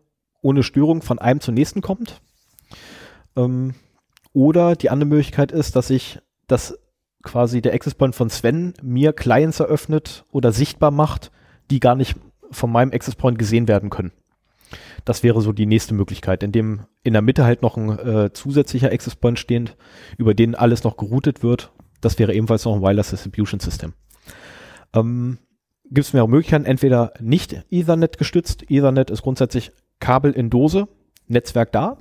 ohne Störung von einem zum nächsten kommt. Ähm, oder die andere Möglichkeit ist, dass ich dass quasi der Access Point von Sven mir Clients eröffnet oder sichtbar macht, die gar nicht von meinem Access Point gesehen werden können. Das wäre so die nächste Möglichkeit, in dem in der Mitte halt noch ein äh, zusätzlicher Access Point stehend, über den alles noch geroutet wird das wäre ebenfalls noch ein Wireless Distribution System. Ähm, Gibt es mehrere Möglichkeiten, entweder nicht Ethernet gestützt. Ethernet ist grundsätzlich Kabel in Dose, Netzwerk da.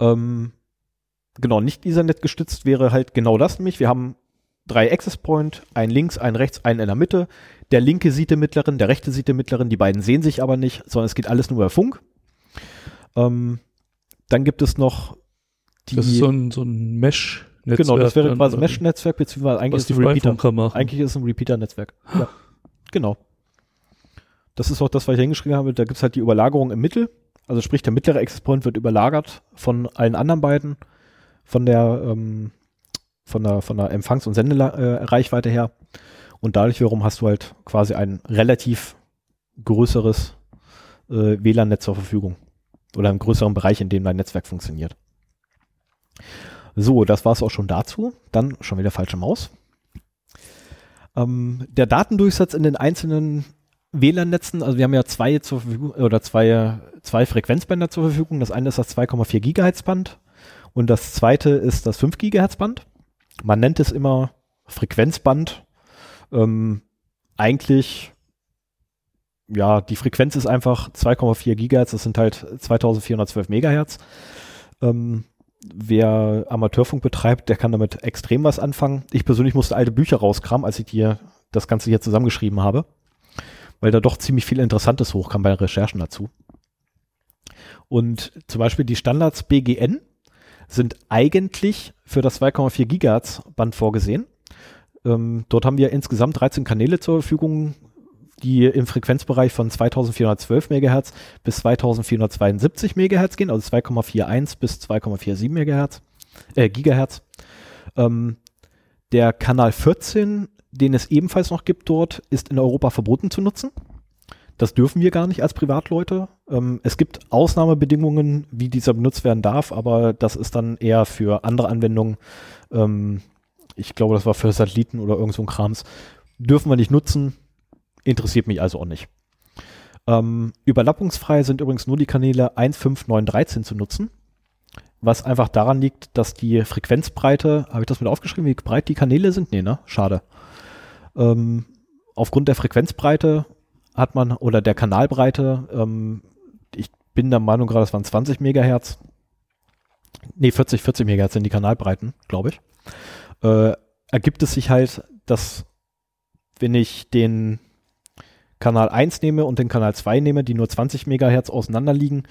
Ähm, genau, nicht Ethernet gestützt wäre halt genau das nämlich. Wir haben drei Access Point, ein links, ein rechts, einen in der Mitte. Der linke sieht den mittleren, der rechte sieht den mittleren. Die beiden sehen sich aber nicht, sondern es geht alles nur über Funk. Ähm, dann gibt es noch die. Das ist so ein, so ein Mesh. Netzwerk genau, das wäre quasi Mesh-Netzwerk, beziehungsweise eigentlich ist es ein Repeater. Eigentlich ist ein Repeater-Netzwerk. Ja. Genau. Das ist auch das, was ich hingeschrieben habe. Da gibt es halt die Überlagerung im Mittel. Also sprich, der mittlere Access Point wird überlagert von allen anderen beiden, von der, ähm, von der, von der Empfangs- und Sendereichweite her. Und dadurch wiederum hast du halt quasi ein relativ größeres äh, WLAN-Netz zur Verfügung. Oder einen größeren Bereich, in dem dein Netzwerk funktioniert. So, das war es auch schon dazu. Dann schon wieder falsche Maus. Ähm, der Datendurchsatz in den einzelnen WLAN-Netzen, also wir haben ja zwei zur Verfügung oder zwei, zwei Frequenzbänder zur Verfügung. Das eine ist das 2,4 Gigahertz Band und das zweite ist das 5 Gigahertz Band. Man nennt es immer Frequenzband. Ähm, eigentlich, ja, die Frequenz ist einfach 2,4 Gigahertz, das sind halt 2412 Megahertz. Ähm, wer Amateurfunk betreibt, der kann damit extrem was anfangen. Ich persönlich musste alte Bücher rauskramen, als ich dir das Ganze hier zusammengeschrieben habe, weil da doch ziemlich viel Interessantes hochkam bei Recherchen dazu. Und zum Beispiel die Standards BGN sind eigentlich für das 2,4 Gigahertz Band vorgesehen. Ähm, dort haben wir insgesamt 13 Kanäle zur Verfügung, die im Frequenzbereich von 2412 MHz bis 2472 MHz gehen, also 2,41 bis 2,47 MHz, äh, Gigahertz. Ähm, der Kanal 14, den es ebenfalls noch gibt dort, ist in Europa verboten zu nutzen. Das dürfen wir gar nicht als Privatleute. Ähm, es gibt Ausnahmebedingungen, wie dieser benutzt werden darf, aber das ist dann eher für andere Anwendungen. Ähm, ich glaube, das war für Satelliten oder irgend so ein Krams. Dürfen wir nicht nutzen, Interessiert mich also auch nicht. Ähm, überlappungsfrei sind übrigens nur die Kanäle 1, 5, 9, 13 zu nutzen. Was einfach daran liegt, dass die Frequenzbreite, habe ich das mit aufgeschrieben, wie breit die Kanäle sind? Nee, ne? Schade. Ähm, aufgrund der Frequenzbreite hat man, oder der Kanalbreite, ähm, ich bin der Meinung gerade, das waren 20 Megahertz. Nee, 40, 40 Megahertz sind die Kanalbreiten, glaube ich. Äh, ergibt es sich halt, dass wenn ich den Kanal 1 nehme und den Kanal 2 nehme, die nur 20 Megahertz auseinander liegen,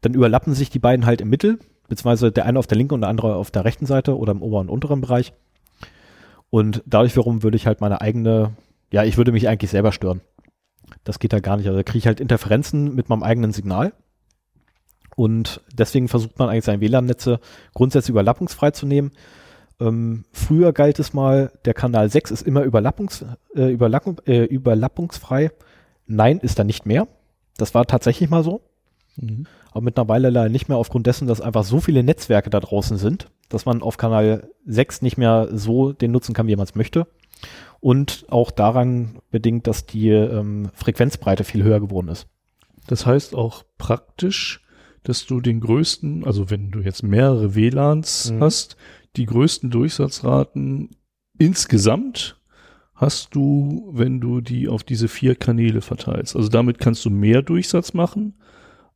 dann überlappen sich die beiden halt im Mittel, beziehungsweise der eine auf der linken und der andere auf der rechten Seite oder im oberen und unteren Bereich. Und dadurch wiederum würde ich halt meine eigene, ja, ich würde mich eigentlich selber stören. Das geht halt gar nicht. Also da kriege ich halt Interferenzen mit meinem eigenen Signal. Und deswegen versucht man eigentlich seine WLAN-Netze grundsätzlich überlappungsfrei zu nehmen. Ähm, früher galt es mal, der Kanal 6 ist immer überlappungs, äh, überlappung, äh, überlappungsfrei. Nein, ist er nicht mehr. Das war tatsächlich mal so. Mhm. Aber mittlerweile leider nicht mehr aufgrund dessen, dass einfach so viele Netzwerke da draußen sind, dass man auf Kanal 6 nicht mehr so den nutzen kann, wie man es möchte. Und auch daran bedingt, dass die ähm, Frequenzbreite viel höher geworden ist. Das heißt auch praktisch, dass du den größten, also wenn du jetzt mehrere WLANs mhm. hast, die größten Durchsatzraten insgesamt hast du, wenn du die auf diese vier Kanäle verteilst. Also damit kannst du mehr Durchsatz machen,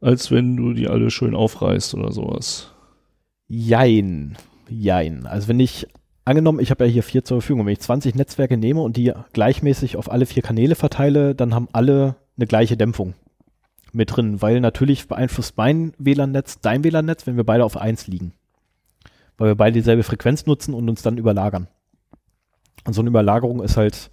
als wenn du die alle schön aufreißt oder sowas. Jein. Jein. Also wenn ich, angenommen, ich habe ja hier vier zur Verfügung, wenn ich 20 Netzwerke nehme und die gleichmäßig auf alle vier Kanäle verteile, dann haben alle eine gleiche Dämpfung mit drin, weil natürlich beeinflusst mein WLAN-Netz dein WLAN-Netz, wenn wir beide auf eins liegen weil wir beide dieselbe Frequenz nutzen und uns dann überlagern. Und so eine Überlagerung ist halt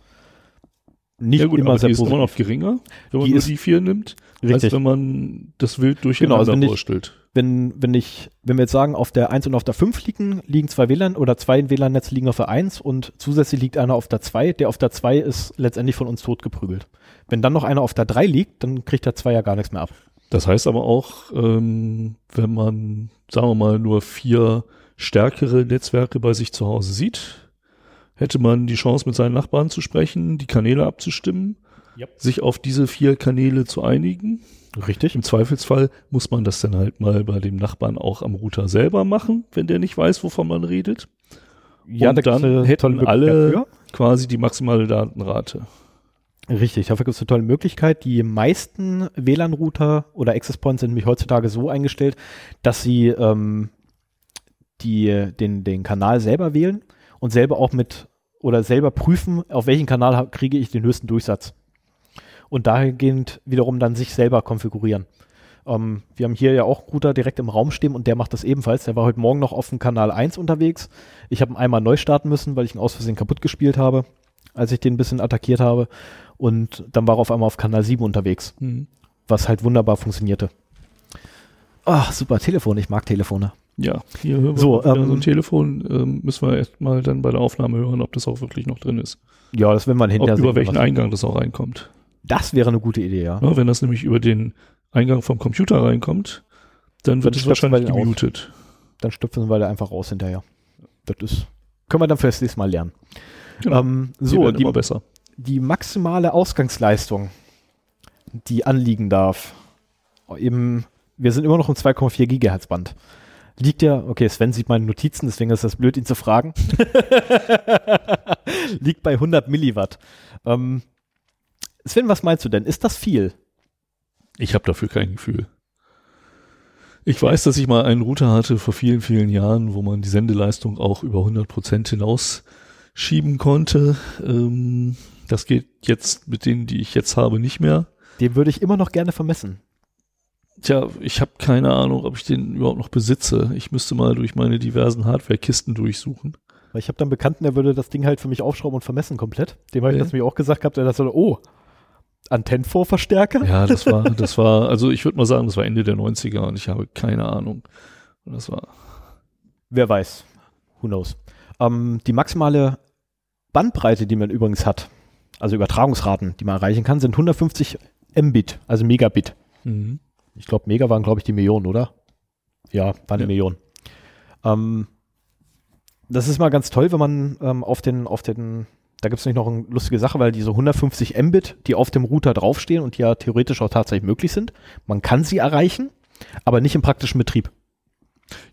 nicht ja gut, immer sehr die positiv. ist immer noch geringer, wenn man die nur die vier nimmt, richtig. als wenn man das wild durcheinander genau, also vorstellt. Wenn, wenn ich, wenn wir jetzt sagen, auf der 1 und auf der 5 liegen, liegen zwei WLAN oder zwei WLAN-Netze liegen auf der 1 und zusätzlich liegt einer auf der 2, der auf der 2 ist letztendlich von uns totgeprügelt. Wenn dann noch einer auf der 3 liegt, dann kriegt der 2 ja gar nichts mehr ab. Das heißt aber auch, ähm, wenn man, sagen wir mal, nur vier stärkere Netzwerke bei sich zu Hause sieht, hätte man die Chance, mit seinen Nachbarn zu sprechen, die Kanäle abzustimmen, yep. sich auf diese vier Kanäle zu einigen. Richtig. Im Zweifelsfall muss man das dann halt mal bei dem Nachbarn auch am Router selber machen, wenn der nicht weiß, wovon man redet. Ja, Und dann hätten alle dafür. quasi die maximale Datenrate. Richtig, dafür gibt es eine tolle Möglichkeit. Die meisten WLAN-Router oder Access Points sind nämlich heutzutage so eingestellt, dass sie ähm, die, den, den Kanal selber wählen und selber auch mit oder selber prüfen, auf welchen Kanal kriege ich den höchsten Durchsatz. Und dahingehend wiederum dann sich selber konfigurieren. Ähm, wir haben hier ja auch Router direkt im Raum stehen und der macht das ebenfalls. Der war heute Morgen noch auf dem Kanal 1 unterwegs. Ich habe ihn einmal neu starten müssen, weil ich ihn aus Versehen kaputt gespielt habe, als ich den ein bisschen attackiert habe. Und dann war er auf einmal auf Kanal 7 unterwegs, mhm. was halt wunderbar funktionierte. Ach, super Telefon. Ich mag Telefone. Ja, hier hören wir so, ähm, so ein Telefon. Ähm, müssen wir erstmal dann bei der Aufnahme hören, ob das auch wirklich noch drin ist. Ja, das werden wir hinterher ob, Über welchen Eingang das auch reinkommt. Das wäre eine gute Idee, ja. ja wenn das nämlich über den Eingang vom Computer reinkommt, dann wird dann es wahrscheinlich gemutet. Dann stopfen wir da einfach raus hinterher. Das ist, können wir dann für das nächste Mal lernen. Genau. Ähm, so, die, besser. die maximale Ausgangsleistung, die anliegen darf, im, wir sind immer noch im 2,4 Gigahertz Band liegt ja, okay, Sven sieht meine Notizen, deswegen ist das blöd, ihn zu fragen. *laughs* liegt bei 100 Milliwatt. Ähm, Sven, was meinst du denn? Ist das viel? Ich habe dafür kein Gefühl. Ich weiß, dass ich mal einen Router hatte vor vielen, vielen Jahren, wo man die Sendeleistung auch über 100 Prozent hinausschieben konnte. Ähm, das geht jetzt mit denen, die ich jetzt habe, nicht mehr. Den würde ich immer noch gerne vermessen. Tja, ich habe keine Ahnung, ob ich den überhaupt noch besitze. Ich müsste mal durch meine diversen Hardware-Kisten durchsuchen. Weil ich habe dann Bekannten, der würde das Ding halt für mich aufschrauben und vermessen komplett. Dem habe ich das mir auch gesagt gehabt, der das so, oh, Antennenvorverstärker? Ja, das *laughs* war, das war, also ich würde mal sagen, das war Ende der 90er und ich habe keine Ahnung. Und das war. Wer weiß. Who knows. Ähm, die maximale Bandbreite, die man übrigens hat, also Übertragungsraten, die man erreichen kann, sind 150 Mbit, also Megabit. Mhm. Ich glaube, Mega waren, glaube ich, die Millionen, oder? Ja, war eine ja. Million. Ähm, das ist mal ganz toll, wenn man ähm, auf den, auf den, da gibt es nicht noch eine lustige Sache, weil diese 150 Mbit, die auf dem Router draufstehen und die ja theoretisch auch tatsächlich möglich sind, man kann sie erreichen, aber nicht im praktischen Betrieb.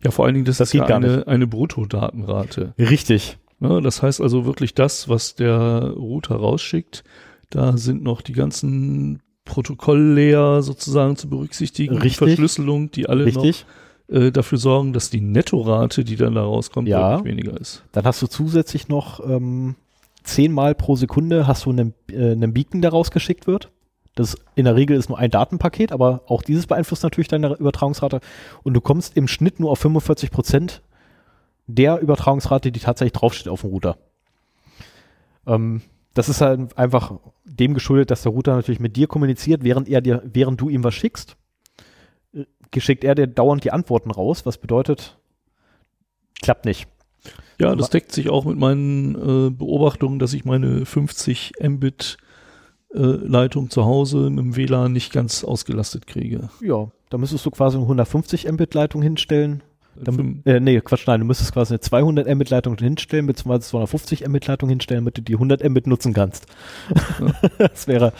Ja, vor allen Dingen, das, das ist ja eine, eine Bruttodatenrate. Richtig. Ja, das heißt also wirklich das, was der Router rausschickt, da sind noch die ganzen Protokolllayer sozusagen zu berücksichtigen, Richtig. Verschlüsselung, die alle Richtig. noch äh, dafür sorgen, dass die Nettorate, die dann da rauskommt, Ja. deutlich weniger ist. Dann hast du zusätzlich noch ähm, zehnmal pro Sekunde hast du einen, äh, einen Beacon, der rausgeschickt wird. Das in der Regel ist nur ein Datenpaket, aber auch dieses beeinflusst natürlich deine Übertragungsrate. Und du kommst im Schnitt nur auf 45 Prozent der Übertragungsrate, die tatsächlich draufsteht auf dem Router. Ähm, das ist halt einfach dem geschuldet, dass der Router natürlich mit dir kommuniziert, während er dir, während du ihm was schickst, äh, geschickt er dir dauernd die Antworten raus, was bedeutet, klappt nicht. Ja, das deckt sich auch mit meinen äh, Beobachtungen, dass ich meine 50 Mbit äh, Leitung zu Hause mit dem WLAN nicht ganz ausgelastet kriege. Ja, da müsstest du quasi eine 150 Mbit Leitung hinstellen. Dann, Fünf- äh, nee, Quatsch, nein, du müsstest quasi eine 200 Mbit Leitung hinstellen, beziehungsweise 250 Mbit Leitung hinstellen, damit du die 100 Mbit nutzen kannst. *laughs* das wäre,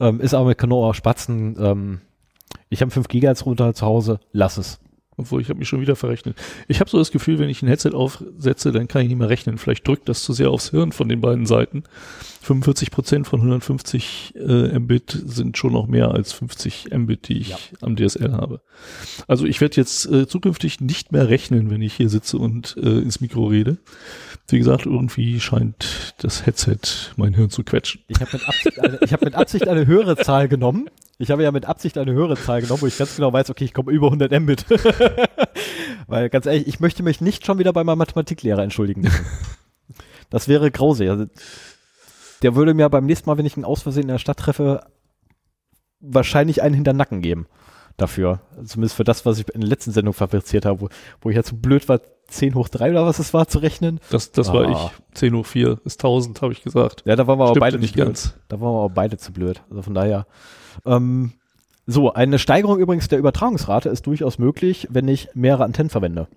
ähm, ist aber mit Kanoa Spatzen, ähm, ich habe 5 GHz Router zu Hause, lass es. Obwohl, ich habe mich schon wieder verrechnet. Ich habe so das Gefühl, wenn ich ein Headset aufsetze, dann kann ich nicht mehr rechnen. Vielleicht drückt das zu sehr aufs Hirn von den beiden Seiten. 45 Prozent von 150 äh, Mbit sind schon noch mehr als 50 Mbit, die ich Ja. am DSL habe. Also ich werde jetzt äh, zukünftig nicht mehr rechnen, wenn ich hier sitze und äh, ins Mikro rede. Wie gesagt, irgendwie scheint das Headset mein Hirn zu quetschen. Ich habe mit, Absicht eine- ich hab mit Absicht eine höhere Zahl genommen. Ich habe ja mit Absicht eine höhere Zahl genommen, wo ich ganz genau weiß, okay, ich komme über 100 Mbit. *laughs* Weil ganz ehrlich, ich möchte mich nicht schon wieder bei meinem Mathematiklehrer entschuldigen. *laughs* Das wäre grausig. Also, der würde mir beim nächsten Mal, wenn ich ihn aus Versehen in der Stadt treffe, wahrscheinlich einen hinter den Nacken geben. Dafür. Zumindest für das, was ich in der letzten Sendung fabriziert habe, wo, wo ich ja zu blöd war, 10 hoch 3 oder was es war, zu rechnen. Das, das Ah. war ich. 10 hoch 4 ist 1000, habe ich gesagt. Ja, da waren wir aber Stimmte beide nicht blöd. ganz. Da waren wir aber beide zu blöd. Also von daher. Ähm, so, eine Steigerung übrigens der Übertragungsrate ist durchaus möglich, wenn ich mehrere Antennen verwende.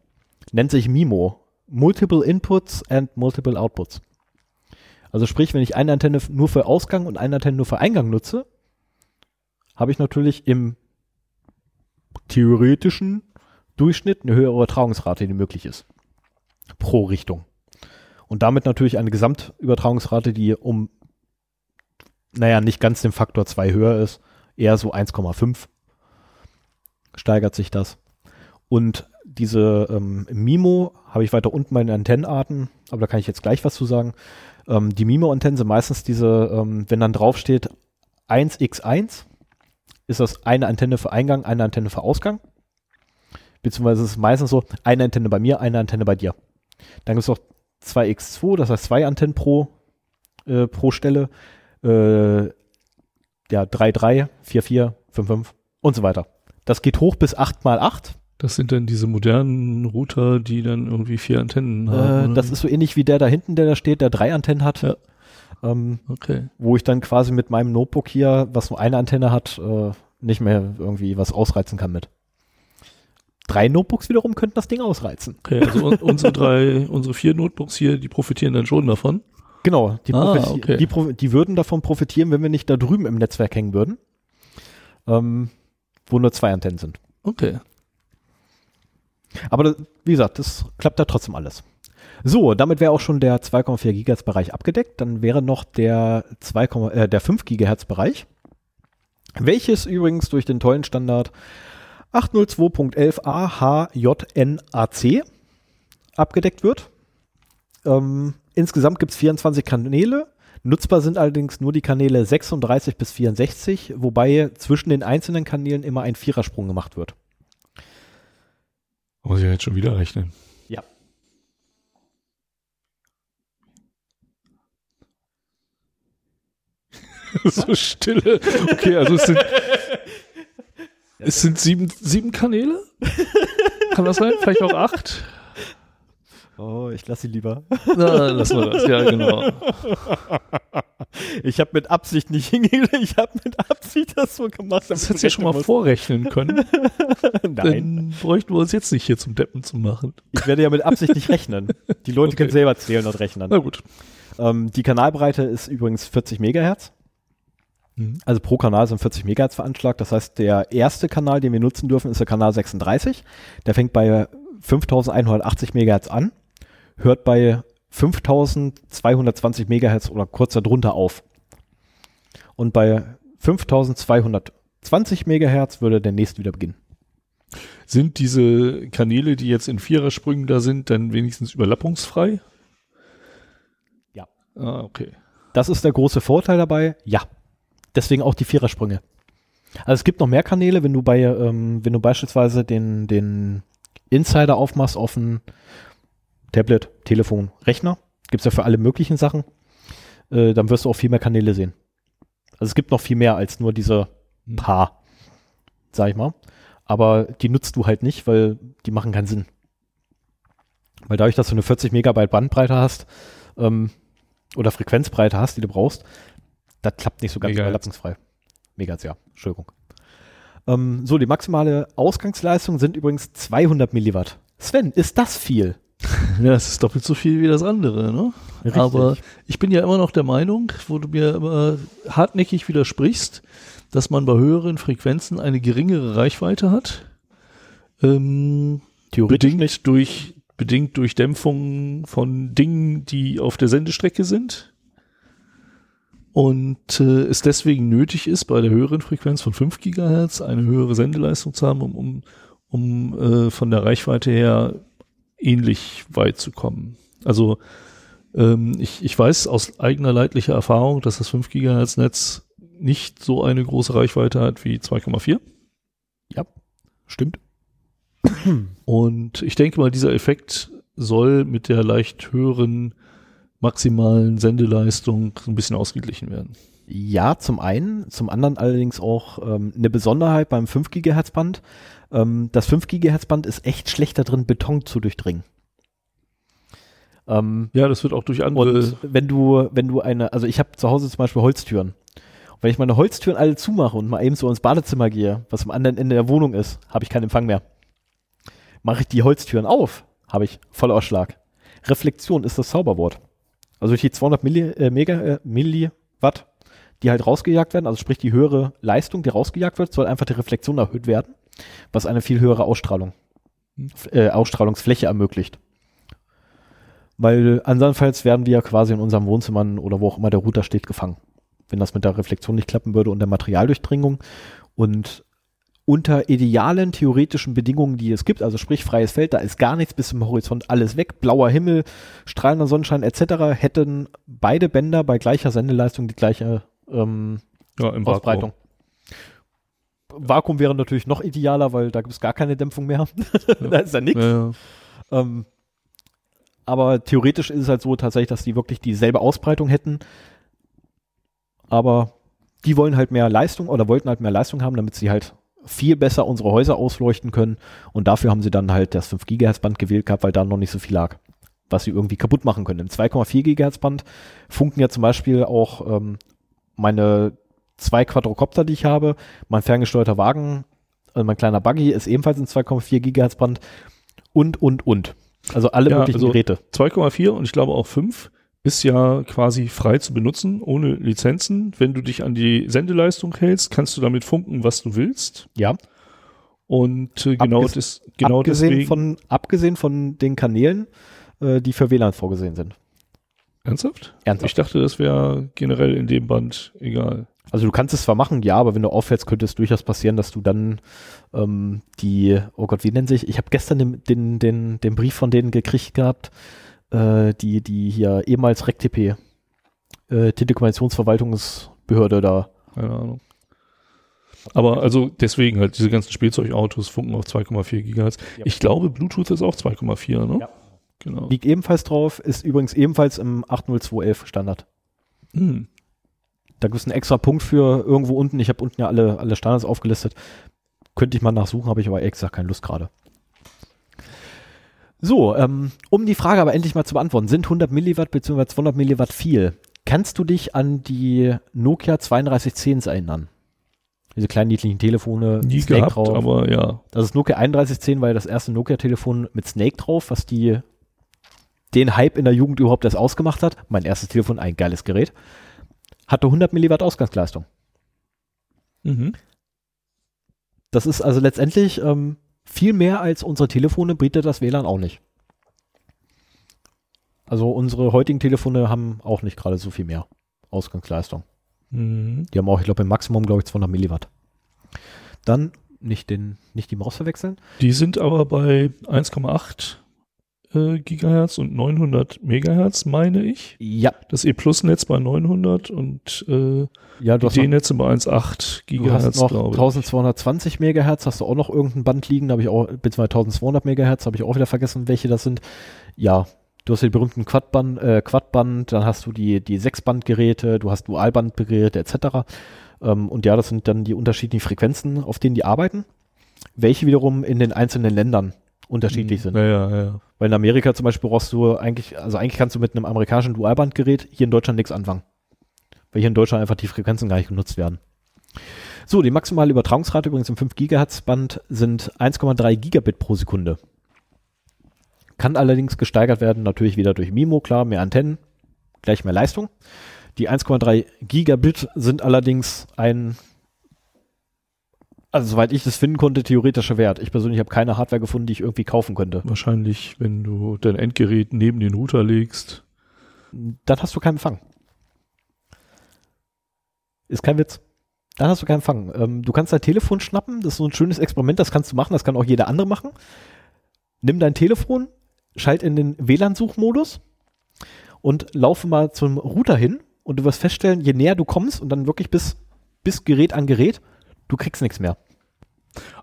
Nennt sich MIMO. Multiple Inputs and Multiple Outputs. Also sprich, wenn ich eine Antenne nur für Ausgang und eine Antenne nur für Eingang nutze, habe ich natürlich im theoretischen Durchschnitt eine höhere Übertragungsrate, die möglich ist. Pro Richtung. Und damit natürlich eine Gesamtübertragungsrate, die um naja, nicht ganz den Faktor 2 höher ist, eher so 1,5 steigert sich das. Und diese ähm, MIMO habe ich weiter unten meine Antennenarten, aber da kann ich jetzt gleich was zu sagen. Ähm, die MIMO-Antennen sind meistens diese, ähm, wenn dann drauf steht 1x1, ist das eine Antenne für Eingang, eine Antenne für Ausgang. Beziehungsweise ist es meistens so, eine Antenne bei mir, eine Antenne bei dir. Dann gibt es noch 2x2, das heißt zwei Antennen pro, äh, pro Stelle äh, ja, 3, 3, 4, 4, 5, 5 und so weiter. Das geht hoch bis 8 mal 8. Das sind dann diese modernen Router, die dann irgendwie vier Antennen haben. Äh, oder das ist so ähnlich wie der da hinten, der da steht, der drei Antennen hat. Ja. Ähm, okay. wo ich dann quasi mit meinem Notebook hier, was nur eine Antenne hat, äh, nicht mehr irgendwie was ausreizen kann mit. Drei Notebooks wiederum könnten das Ding ausreizen. Okay, also un unsere drei, unsere vier Notebooks hier, die profitieren dann schon davon. Genau, die, Ah, okay. die, die würden davon profitieren, wenn wir nicht da drüben im Netzwerk hängen würden, ähm, wo nur zwei Antennen sind. Okay. Aber das, wie gesagt, das klappt da trotzdem alles. So, damit wäre auch schon der 2,4 Gigahertz Bereich abgedeckt. Dann wäre noch der 2, äh, der 5 Gigahertz Bereich, welches übrigens durch den tollen Standard 802.11a HJNAC abgedeckt wird. Ähm, insgesamt gibt es 24 Kanäle. Nutzbar sind allerdings nur die Kanäle 36 bis 64, wobei zwischen den einzelnen Kanälen immer ein Vierersprung gemacht wird. Muss ich jetzt schon wieder rechnen. Ja. *laughs* so stille. Okay, also es sind, *laughs* es sind sieben, sieben Kanäle? Kann das sein? Vielleicht auch acht? Oh, ich lasse sie lieber. Na, lassen wir das. Ja, genau. Ich habe mit Absicht nicht hingelegt, ich habe mit Absicht das so gemacht. Das hättest du ja schon mal vorrechnen können. *laughs* Nein, Dann bräuchten wir uns jetzt nicht hier zum Deppen zu machen. ich werde ja mit Absicht nicht rechnen. Die Leute Okay. können selber zählen und rechnen. Na gut. Ähm, die Kanalbreite ist übrigens 40 Megahertz. Mhm. Also pro Kanal sind 40 Megahertz veranschlagt. Das heißt, der erste Kanal, den wir nutzen dürfen, ist der Kanal 36. Der fängt bei 5180 Megahertz an, hört bei 5220 Megahertz oder kurz darunter auf. Und bei 5220 Megahertz würde der nächste wieder beginnen. Sind diese Kanäle, die jetzt in Vierersprüngen da sind, dann wenigstens überlappungsfrei? Ja. Ah, okay. Das ist der große Vorteil dabei. Ja. Deswegen auch die Vierersprünge. Also es gibt noch mehr Kanäle, wenn du bei, ähm, wenn du beispielsweise den, den Insider aufmachst auf ein Tablet, Telefon, Rechner, gibt's ja für alle möglichen Sachen, äh, dann wirst du auch viel mehr Kanäle sehen. Also es gibt noch viel mehr als nur diese Hm. paar, sag ich mal. Aber die nutzt du halt nicht, weil die machen keinen Sinn. Weil dadurch, dass du eine 40 Megabyte Bandbreite hast, ähm, oder Frequenzbreite hast, die du brauchst, das klappt nicht so ganz Megahertz. überlappungsfrei. Megahertz, ja. Entschuldigung. Ähm, so, die maximale Ausgangsleistung sind übrigens 200 Milliwatt. Sven, ist das viel? *laughs* Ja, es ist doppelt so viel wie das andere, ne? Richtig. Aber ich bin ja immer noch der Meinung, wo du mir immer hartnäckig widersprichst, dass man bei höheren Frequenzen eine geringere Reichweite hat. Ähm, Theoretisch bedingt durch, bedingt durch Dämpfung von Dingen, die auf der Sendestrecke sind. Und äh, es deswegen nötig ist, bei der höheren Frequenz von 5 Gigahertz eine höhere Sendeleistung zu haben, um, um, um äh, von der Reichweite her ähnlich weit zu kommen. Also ähm, ich, ich weiß aus eigener leidlicher Erfahrung, dass das 5 Gigahertz Netz nicht so eine große Reichweite hat wie 2,4. Ja, stimmt. *clears throat* Und ich denke mal, dieser Effekt soll mit der leicht höheren maximalen Sendeleistung ein bisschen ausgeglichen werden. Ja, zum einen, zum anderen allerdings auch ähm, eine Besonderheit beim 5 Gigahertz Band. Ähm, das 5 Gigahertz Band ist echt schlecht darin, Beton zu durchdringen. Ähm, Ja, das wird auch durch andere. und wenn du, wenn du eine, also ich habe zu Hause zum Beispiel Holztüren. Und wenn ich meine Holztüren alle zumache und mal eben so ins Badezimmer gehe, was am anderen Ende der Wohnung ist, habe ich keinen Empfang mehr. Mache ich die Holztüren auf, habe ich Vollausschlag. Reflexion ist das Zauberwort. Also durch die 200 Milli, äh, Mega, äh, Milliwatt, die halt rausgejagt werden, also sprich die höhere Leistung, die rausgejagt wird, soll einfach die Reflexion erhöht werden, was eine viel höhere Ausstrahlung, äh, Ausstrahlungsfläche ermöglicht. Weil andernfalls werden wir quasi in unseren Wohnzimmern oder wo auch immer der Router steht gefangen. Wenn das mit der Reflexion nicht klappen würde und der Materialdurchdringung. Und unter idealen theoretischen Bedingungen, die es gibt, also sprich freies Feld, da ist gar nichts bis zum Horizont, alles weg, blauer Himmel, strahlender Sonnenschein etc., hätten beide Bänder bei gleicher Sendeleistung die gleiche ähm, ja, im Ausbreitung. Vakuum wäre natürlich noch idealer, weil da gibt es gar keine Dämpfung mehr. *laughs* da ist ja nichts. Ja, ja. Ähm, aber theoretisch ist es halt so tatsächlich, dass die wirklich dieselbe Ausbreitung hätten. Aber die wollen halt mehr Leistung oder wollten halt mehr Leistung haben, damit sie halt viel besser unsere Häuser ausleuchten können. Und dafür haben sie dann halt das 5 Gigahertz Band gewählt gehabt, weil da noch nicht so viel lag, was sie irgendwie kaputt machen können. Im 2,4 Gigahertz Band funken ja zum Beispiel auch ähm, meine zwei Quadrocopter, die ich habe, mein ferngesteuerter Wagen, also mein kleiner Buggy ist ebenfalls ein 2,4 Gigahertz Band und, und, und. Also alle Ja, möglichen also- Geräte. 2,4 und ich glaube auch 5 ist ja quasi frei zu benutzen, ohne Lizenzen. Wenn du dich an die Sendeleistung hältst, kannst du damit funken, was du willst. Ja. Und äh, genau, Abges- des, genau abgesehen, deswegen. von, abgesehen von den Kanälen, äh, die für WLAN vorgesehen sind. ernsthaft? Ich Ernsthaft. dachte, das wäre generell in dem Band egal. Also du kannst es zwar machen, ja, aber wenn du auffällst, könnte es durchaus passieren, dass du dann ähm, die, oh Gott, wie nennen sich? Ich habe gestern den, den, den, den Brief von denen gekriegt gehabt, äh, die, die hier ehemals RecTP, äh, Telekommunikationsverwaltungsbehörde da. Keine Ahnung. Aber also deswegen halt, diese ganzen Spielzeugautos funken auf 2,4 Gigahertz. Ja. Ich glaube, Bluetooth ist auch 2,4, ne? Ja. Genau. Liegt ebenfalls drauf, ist übrigens ebenfalls im 80211 Standard. Hm. Da gibt es einen extra Punkt für irgendwo unten. Ich habe unten ja alle, alle Standards aufgelistet. Könnte ich mal nachsuchen, habe ich aber ehrlich gesagt keine Lust gerade. So, ähm, um die Frage aber endlich mal zu beantworten, sind 100 Milliwatt bzw. 200 Milliwatt viel? Kannst du dich an die Nokia 3210s erinnern? Diese kleinen niedlichen Telefone, Nie Snake gehabt, drauf. aber ja. Das ist Nokia 3110 war ja das erste Nokia-Telefon mit Snake drauf, was die den Hype in der Jugend überhaupt erst ausgemacht hat. Mein erstes Telefon, ein geiles Gerät. Hatte 100 Milliwatt Ausgangsleistung. Mhm. Das ist also letztendlich ähm, viel mehr als unsere Telefone bietet das WLAN auch nicht. Also unsere heutigen Telefone haben auch nicht gerade so viel mehr Ausgangsleistung. Mhm. Die haben auch, ich glaube, im Maximum, glaube ich, 200 Milliwatt. Dann nicht, den, nicht die Maus verwechseln. Die sind aber bei 1,8 äh, Gigahertz und 900 Megahertz, meine ich. Ja, Das E-Plus-Netz bei 900 und äh, ja die D-Netze bei 1,8 du hast Gigahertz, noch glaube ich. 1220 Megahertz, hast du auch noch irgendein Band liegen, da habe ich auch, beziehungsweise 1200 Megahertz, habe ich auch wieder vergessen, welche das sind. Ja, du hast die berühmten Quadband, äh, Quadband, dann hast du die, die Sechsbandgeräte, du hast Dualbandgeräte etc. Ähm, und ja, das sind dann die unterschiedlichen Frequenzen, auf denen die arbeiten, welche wiederum in den einzelnen Ländern unterschiedlich sind. Ja, ja, ja. Weil in Amerika zum Beispiel brauchst du eigentlich, also eigentlich kannst du mit einem amerikanischen Dualbandgerät hier in Deutschland nichts anfangen. Weil hier in Deutschland einfach die Frequenzen gar nicht genutzt werden. So, die maximale Übertragungsrate übrigens im 5 Gigahertz Band sind 1,3 Gigabit pro Sekunde. Kann allerdings gesteigert werden, natürlich wieder durch MIMO, klar, mehr Antennen, gleich mehr Leistung. Die 1,3 Gigabit sind allerdings ein, also soweit ich das finden konnte, theoretischer Wert. Ich persönlich habe keine Hardware gefunden, die ich irgendwie kaufen könnte. Wahrscheinlich, wenn du dein Endgerät neben den Router legst. dann hast du keinen Empfang. Ist kein Witz. Dann hast du keinen Empfang. Ähm, du kannst dein Telefon schnappen, das ist so ein schönes Experiment, das kannst du machen, das kann auch jeder andere machen. Nimm dein Telefon, schalt in den WLAN-Suchmodus und laufe mal zum Router hin und du wirst feststellen, je näher du kommst und dann wirklich bis, bis Gerät an Gerät, du kriegst nichts mehr.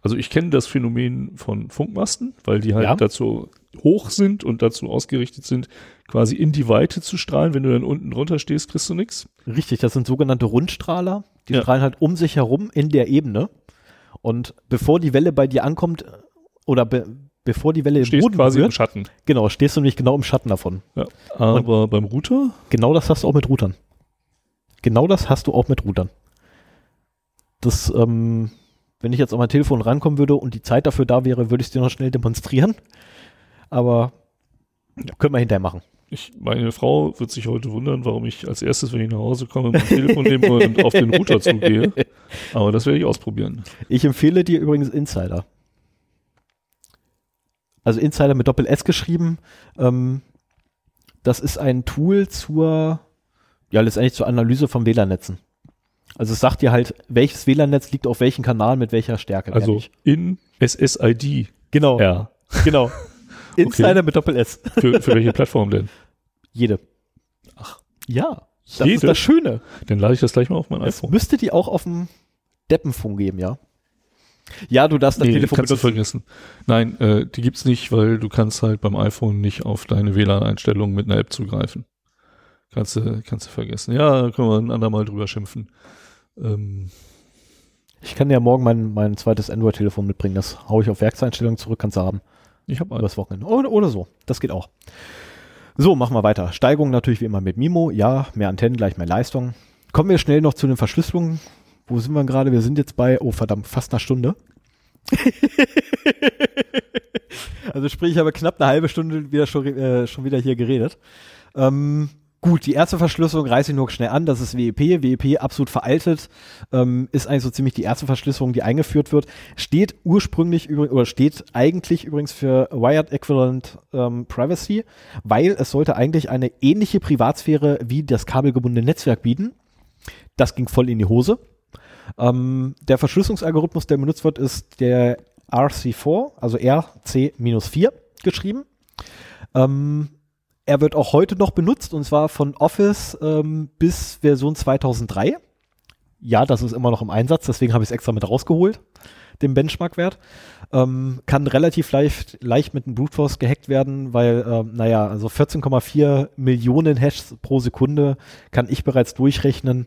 Also ich kenne das Phänomen von Funkmasten, weil die halt Ja. dazu hoch sind und dazu ausgerichtet sind, quasi in die Weite zu strahlen. Wenn du dann unten drunter stehst, kriegst du nichts. Richtig, das sind sogenannte Rundstrahler. Die Ja. strahlen halt um sich herum in der Ebene. Und bevor die Welle bei dir ankommt, oder be bevor die Welle im stehst Boden quasi im berührt, Schatten. genau, stehst du nämlich genau im Schatten davon. Ja. Aber beim Router, Genau das hast du auch mit Routern. Genau das hast du auch mit Routern. Das, ähm, wenn ich jetzt auf mein Telefon rankommen würde und die Zeit dafür da wäre, würde ich es dir noch schnell demonstrieren. Aber können wir hinterher machen. ich, meine Frau wird sich heute wundern, warum ich als erstes, wenn ich nach Hause komme, mein Telefon nehme und auf den Router zugehe. *laughs* Aber das werde ich ausprobieren. Ich empfehle dir übrigens Insider. Also Insider mit Doppel-S geschrieben. Ähm, das ist ein Tool zur, ja, letztendlich zur Analyse von WLAN-Netzen. Also es sagt dir halt, welches WLAN-Netz liegt auf welchem Kanal mit welcher Stärke. Also nämlich. in SSID. genau, Ja. *laughs* genau. Insider mit Doppel-S. Für, für welche Plattform denn? Jede. Ach. Ja, das Jede? ist das Schöne. Dann lade ich das gleich mal auf mein Es iPhone. müsste die auch auf dem Deppenfunk geben, ja. Ja, du darfst das Nee, Telefon kannst du benutzen. vergessen. Nein, äh, die gibt's nicht, weil du kannst halt beim iPhone nicht auf deine WLAN-Einstellungen mit einer App zugreifen. Kannst du, kannst du vergessen. Ja, da können wir ein andermal drüber schimpfen. Ähm, Ich kann ja morgen mein, mein zweites Android-Telefon mitbringen. Das hau ich auf Werkseinstellungen zurück, kannst du haben. ich habe Übers Wochenende. Oder, oder so. Das geht auch. So, machen wir weiter. Steigung natürlich wie immer mit MIMO. Ja, mehr Antennen, gleich mehr Leistung. Kommen wir schnell noch zu den Verschlüsselungen. Wo sind wir gerade? Wir sind jetzt bei, oh verdammt, fast einer Stunde. *laughs* also sprich, ich habe knapp eine halbe Stunde wieder schon, äh, schon wieder hier geredet. Ähm, gut, die erste Verschlüsselung reiße ich nur schnell an. Das ist WEP. WEP absolut veraltet. Ähm, ist eigentlich so ziemlich die erste Verschlüsselung, die eingeführt wird. Steht ursprünglich oder steht eigentlich übrigens für Wired Equivalent ähm, Privacy, weil es sollte eigentlich eine ähnliche Privatsphäre wie das kabelgebundene Netzwerk bieten. Das ging voll in die Hose. Ähm, der Verschlüsselungsalgorithmus, der benutzt wird, ist der RC4, also RC-4 geschrieben. Ähm, er wird auch heute noch benutzt und zwar von Office ähm, bis Version 2003. Ja, das ist immer noch im Einsatz, deswegen habe ich es extra mit rausgeholt, den Benchmark-Wert. Ähm, kann relativ leicht, leicht mit einem Brute Force gehackt werden, weil, ähm, naja, also 14,4 Millionen Hashes pro Sekunde kann ich bereits durchrechnen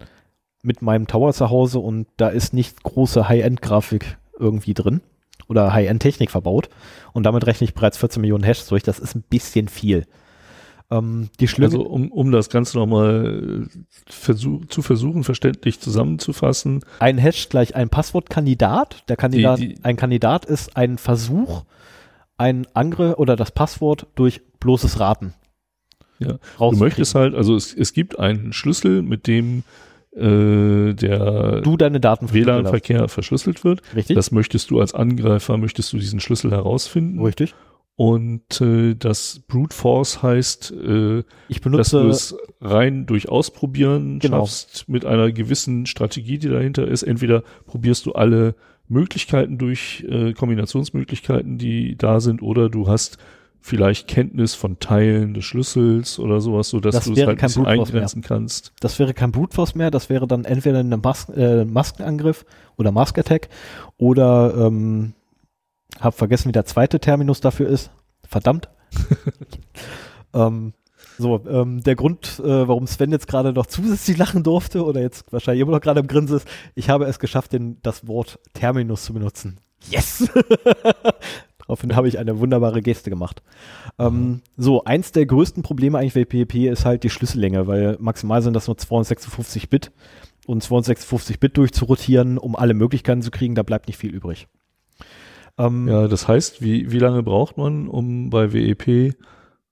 mit meinem Tower zu Hause und da ist nicht große High-End-Grafik irgendwie drin oder High-End-Technik verbaut und damit rechne ich bereits 14 Millionen Hashes durch. Das ist ein bisschen viel. Ähm, die. Also um, um das Ganze nochmal versuch, zu versuchen, verständlich zusammenzufassen. ein Hash gleich ein Passwortkandidat. Der Kandidat, Die- die- ein Kandidat ist ein Versuch, ein Angriff oder das Passwort durch bloßes Raten. Ja. Du möchtest halt, also es, es gibt einen Schlüssel, mit dem äh, der du deine Daten WLAN-Verkehr verschlüsselt wird. Richtig? Das möchtest du als Angreifer, möchtest du diesen Schlüssel herausfinden. Richtig. Und äh, das Brute Force heißt, äh, Ich dass du benutze, es rein durch Ausprobieren Genau. schaffst mit einer gewissen Strategie, die dahinter ist. Entweder probierst du alle Möglichkeiten durch, äh, Kombinationsmöglichkeiten, die da sind, oder du hast vielleicht Kenntnis von Teilen des Schlüssels oder sowas, so dass Das du es halt ein bisschen Force mehr. eingrenzen kannst. das wäre kein Brute Force mehr, das wäre dann entweder ein Mas äh, Maskenangriff oder Mask Attack oder ähm, hab vergessen, wie der zweite Terminus dafür ist. Verdammt. *laughs* ähm, so, ähm, der Grund, äh, warum Sven jetzt gerade noch zusätzlich lachen durfte oder jetzt wahrscheinlich immer noch gerade im Grinsen ist, ich habe es geschafft, den, das Wort Terminus zu benutzen. Yes! *laughs* Daraufhin habe ich eine wunderbare Geste gemacht. Ähm, so, eins der größten Probleme eigentlich bei PHP ist halt die Schlüssellänge, weil maximal sind das nur 256 Bit und 256 Bit durchzurotieren, um alle Möglichkeiten zu kriegen, da bleibt nicht viel übrig. Ähm, Ja, das heißt, wie, wie lange braucht man, um bei WEP äh,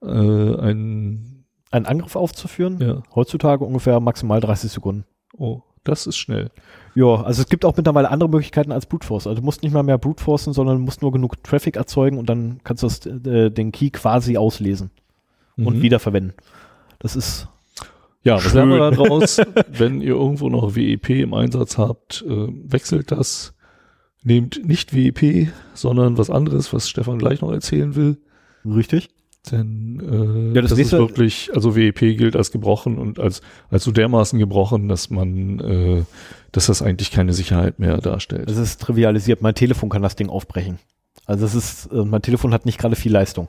einen, Einen Angriff aufzuführen, ja, heutzutage ungefähr maximal 30 Sekunden. oh, das ist schnell. Ja, also es gibt auch mittlerweile andere Möglichkeiten als Brute Force. Also du musst nicht mal mehr Brute Forcen, sondern du musst nur genug Traffic erzeugen und dann kannst du das, äh, den Key quasi auslesen und Mhm. wiederverwenden. Das ist Ja, was lernen wir daraus? *laughs* Wenn ihr irgendwo noch WEP im Einsatz habt, äh, wechselt das. Nehmt nicht WEP, sondern was anderes, was Stefan gleich noch erzählen will. richtig. Denn äh, Ja, das das, ist wirklich, also WEP gilt als gebrochen und als, als so dermaßen gebrochen, dass man, äh, dass das eigentlich keine Sicherheit mehr darstellt. Das ist trivialisiert. Mein Telefon kann das Ding aufbrechen. Also das ist, äh, mein Telefon hat nicht gerade viel Leistung.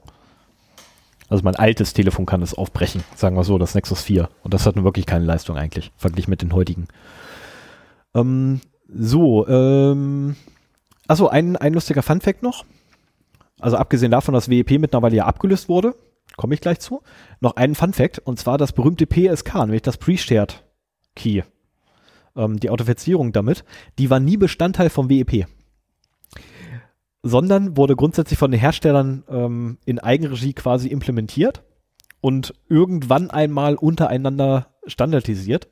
Also mein altes Telefon kann es aufbrechen, sagen wir so, das Nexus 4. Und das hat nun wirklich keine Leistung eigentlich, verglichen mit den heutigen. Ähm, so, ähm, achso, ein, ein lustiger Funfact noch. Also abgesehen davon, dass WEP mittlerweile ja abgelöst wurde, komme ich gleich zu, noch einen Funfact, und zwar das berühmte PSK, nämlich das Pre-Shared Key. Ähm, die Authentifizierung damit, die war nie Bestandteil vom WEP sondern wurde grundsätzlich von den Herstellern ähm, in Eigenregie quasi implementiert und irgendwann einmal untereinander standardisiert.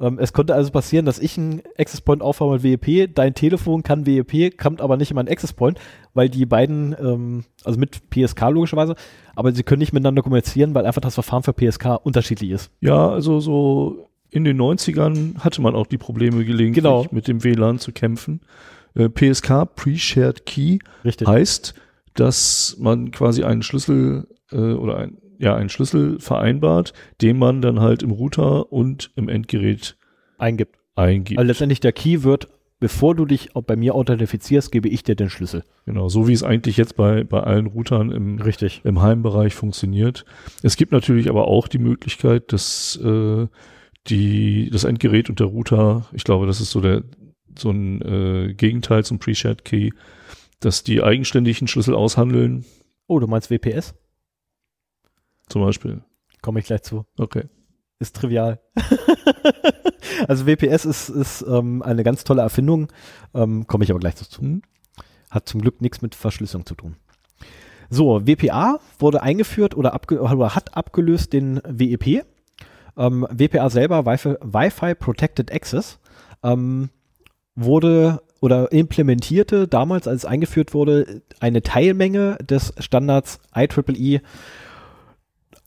Ähm, es konnte also passieren, dass ich einen Access Point aufhabe mit WEP, dein Telefon kann WEP, kommt aber nicht in meinen Access Point, weil die beiden, ähm, also mit PSK logischerweise, aber sie können nicht miteinander kommunizieren, weil einfach das Verfahren für PSK unterschiedlich ist. Ja, also so in den 90ern hatte man auch die Probleme gelegentlich Genau. mit dem WLAN zu kämpfen. Äh, PSK, Pre-Shared Key, Richtig. heißt, dass man quasi einen Schlüssel äh, oder ein, ja, einen Schlüssel vereinbart, den man dann halt im Router und im Endgerät Eingibt. eingibt. Also letztendlich der Key wird, bevor du dich bei mir authentifizierst, gebe ich dir den Schlüssel. Genau, so wie es eigentlich jetzt bei, bei allen Routern im, Richtig. im Heimbereich funktioniert. Es gibt natürlich aber auch die Möglichkeit, dass äh, die, das Endgerät und der Router, ich glaube, das ist so der so ein äh, Gegenteil zum Pre-Shared Key, dass die eigenständigen Schlüssel aushandeln, Oh, du meinst WPS? Zum Beispiel. Komme ich gleich zu. Okay. Ist trivial. *laughs* also WPS ist, ist ähm, eine ganz tolle Erfindung. Ähm, Komme ich aber gleich dazu. Hm? Hat zum Glück nichts mit Verschlüsselung zu tun. So, WPA wurde eingeführt oder, abge oder hat abgelöst den WEP. Ähm, WPA selber, Wi-Fi, Wi-Fi Protected Access, ähm, wurde oder implementierte damals, als es eingeführt wurde, eine Teilmenge des Standards IEEE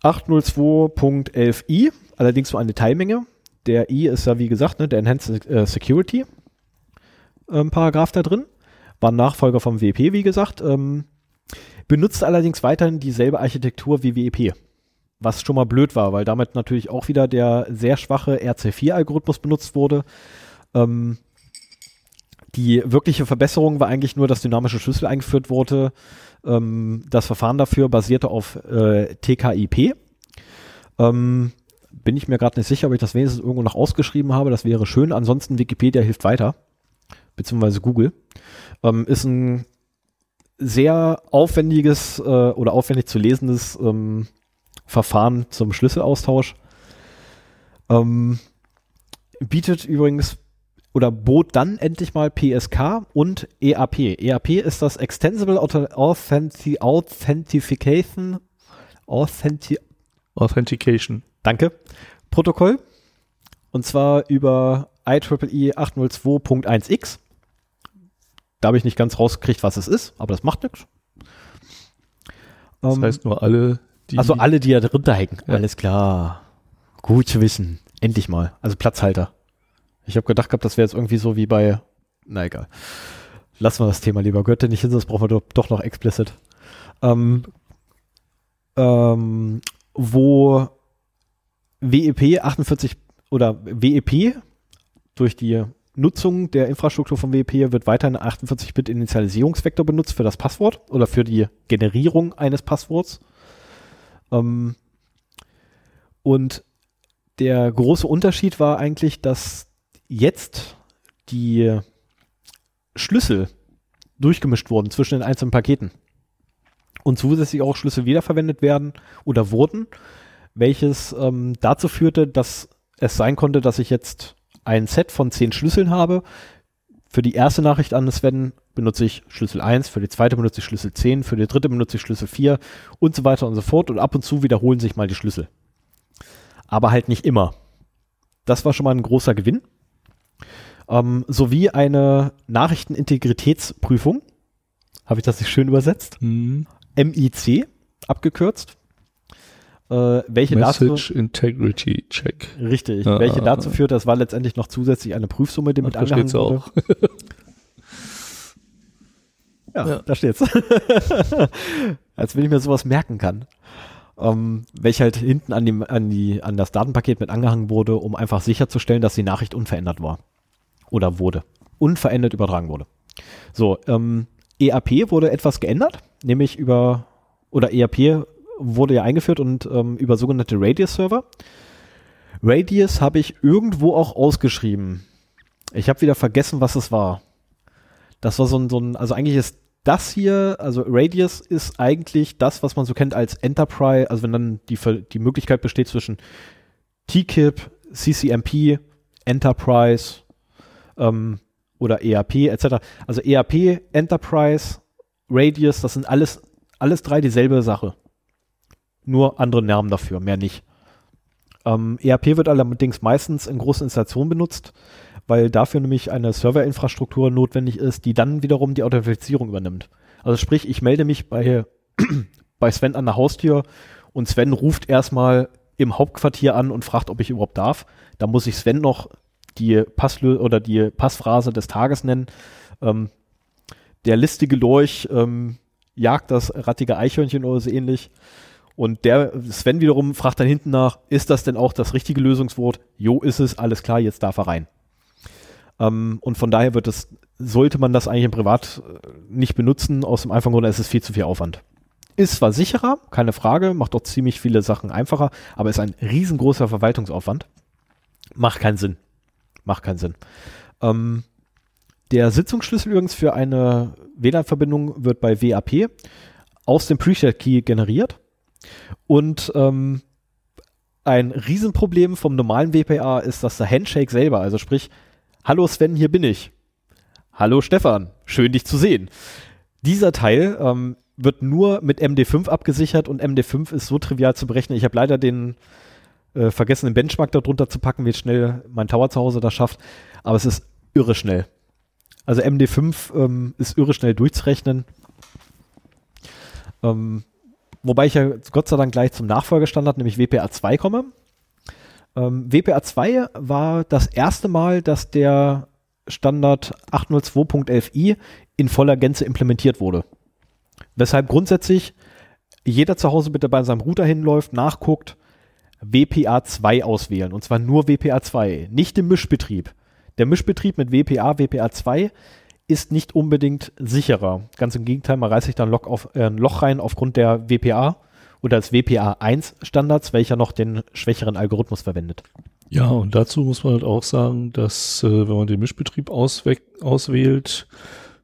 802.11i, allerdings nur eine Teilmenge. Der I ist ja, wie gesagt, ne, der Enhanced äh, Security ähm, Paragraph da drin. War Nachfolger vom WEP, wie gesagt. Ähm, benutzt allerdings weiterhin dieselbe Architektur wie WEP. Was schon mal blöd war, weil damit natürlich auch wieder der sehr schwache RC4-Algorithmus benutzt wurde. Ähm, die wirkliche Verbesserung war eigentlich nur, dass dynamische Schlüssel eingeführt wurde. Ähm, das Verfahren dafür basierte auf äh, TKIP. Ähm, bin ich mir gerade nicht sicher, ob ich das wenigstens irgendwo noch ausgeschrieben habe. Das wäre schön. Ansonsten Wikipedia hilft weiter. Beziehungsweise Google. Ähm, ist ein sehr aufwendiges äh, oder aufwendig zu lesendes ähm, Verfahren zum Schlüsselaustausch. Ähm, bietet übrigens oder bot dann endlich mal PSK und EAP. EAP ist das Extensible Authenti Authentication Authenti Authentication. Danke. Protokoll. Und zwar über E IEEE 802.1x. Da habe ich nicht ganz rausgekriegt, was es ist, aber das macht nichts. Das Ähm, heißt nur alle, die. also alle, die da drunter hängen. Ja. Alles klar. Gut zu wissen. Endlich mal. Also Platzhalter. Ich habe gedacht gehabt, das wäre jetzt irgendwie so wie bei. Na egal. Lassen wir das Thema lieber. Gehört nicht hin, sonst brauchen wir doch, doch noch explicit. Ähm, ähm, wo WEP 48 oder WEP durch die Nutzung der Infrastruktur von WEP wird weiterhin 48-Bit Initialisierungsvektor benutzt für das Passwort oder für die Generierung eines Passworts. Ähm, und der große Unterschied war eigentlich, dass jetzt die Schlüssel durchgemischt wurden zwischen den einzelnen Paketen und zusätzlich auch Schlüssel wiederverwendet werden oder wurden, welches ähm, dazu führte, dass es sein konnte, dass ich jetzt ein Set von zehn Schlüsseln habe. Für die erste Nachricht an Sven benutze ich Schlüssel 1, für die zweite benutze ich Schlüssel 10, für die dritte benutze ich Schlüssel 4 und so weiter und so fort. Und ab und zu wiederholen sich mal die Schlüssel. Aber halt nicht immer. Das war schon mal ein großer Gewinn. Ähm, sowie eine Nachrichtenintegritätsprüfung. Habe ich das nicht schön übersetzt? Hm, MIC abgekürzt. Äh, welche dazu, Message Integrity Check. richtig, Ja, welche ah, dazu ah. führt, das war letztendlich noch zusätzlich eine Prüfsumme, die mit da angehangen wurde. auch. *laughs* Ja, Ja. da steht's. *laughs* Als wenn ich mir sowas merken kann. Ähm, welche halt hinten an, dem, an, die, an das Datenpaket mit angehangen wurde, um einfach sicherzustellen, dass die Nachricht unverändert war. Oder wurde. Unverändert übertragen wurde. So, ähm, EAP wurde etwas geändert, nämlich über, oder EAP wurde ja eingeführt und ähm, über sogenannte Radius-Server. Radius habe ich irgendwo auch ausgeschrieben. Ich habe wieder vergessen, was es war. Das war so ein, so ein, also eigentlich ist das hier, also Radius ist eigentlich das, was man so kennt als Enterprise, also wenn dann die, die Möglichkeit besteht zwischen TKIP, CCMP, Enterprise ähm, oder EAP etc. Also EAP, Enterprise, Radius, das sind alles, alles drei dieselbe Sache. Nur andere Namen dafür, mehr nicht. Ähm, EAP wird allerdings meistens in großen Installationen benutzt, weil dafür nämlich eine Serverinfrastruktur notwendig ist, die dann wiederum die Authentifizierung übernimmt. Also sprich, ich melde mich bei, *clears throat* bei Sven an der Haustür und Sven ruft erstmal im Hauptquartier an und fragt, ob ich überhaupt darf. Da muss ich Sven noch die Passlö oder die Passphrase des Tages nennen. Ähm, der listige Lorch ähm, jagt das rattige Eichhörnchen oder so ähnlich. Und der Sven wiederum fragt dann hinten nach, ist das denn auch das richtige Lösungswort? Jo, ist es, alles klar, jetzt darf er rein. Ähm, und von daher wird es, sollte man das eigentlich im Privat äh, nicht benutzen, aus dem einfachen Grund, es ist viel zu viel Aufwand. Ist zwar sicherer, keine Frage, macht doch ziemlich viele Sachen einfacher, aber ist ein riesengroßer Verwaltungsaufwand. Macht keinen Sinn. Macht keinen Sinn. Ähm, der Sitzungsschlüssel übrigens für eine WLAN-Verbindung wird bei WAP aus dem Preset-Key generiert. Und ähm, ein Riesenproblem vom normalen WPA ist, dass der Handshake selber, also sprich, Hallo Sven, hier bin ich. Hallo Stefan, schön dich zu sehen. Dieser Teil ähm, wird nur mit MD5 abgesichert und MD5 ist so trivial zu berechnen. Ich habe leider den äh, vergessen, den Benchmark darunter zu packen, wie schnell mein Tower zu Hause das schafft. Aber es ist irre schnell. Also MD5 ähm, ist irre schnell durchzurechnen. Ähm, wobei ich ja Gott sei Dank gleich zum Nachfolgestandard, nämlich WPA2 komme. Ähm, WPA2 war das erste Mal, dass der Standard 802.11i in voller Gänze implementiert wurde. Weshalb grundsätzlich jeder zu Hause bitte bei seinem Router hinläuft, nachguckt, WPA2 auswählen. Und zwar nur WPA2, nicht im Mischbetrieb. Der Mischbetrieb mit WPA, WPA2 ist nicht unbedingt sicherer. Ganz im Gegenteil, man reißt sich dann auf, äh, ein Loch rein aufgrund der WPA oder des WPA 1 Standards, welcher noch den schwächeren Algorithmus verwendet. Ja, und dazu muss man halt auch sagen, dass äh, wenn man den Mischbetrieb auswählt,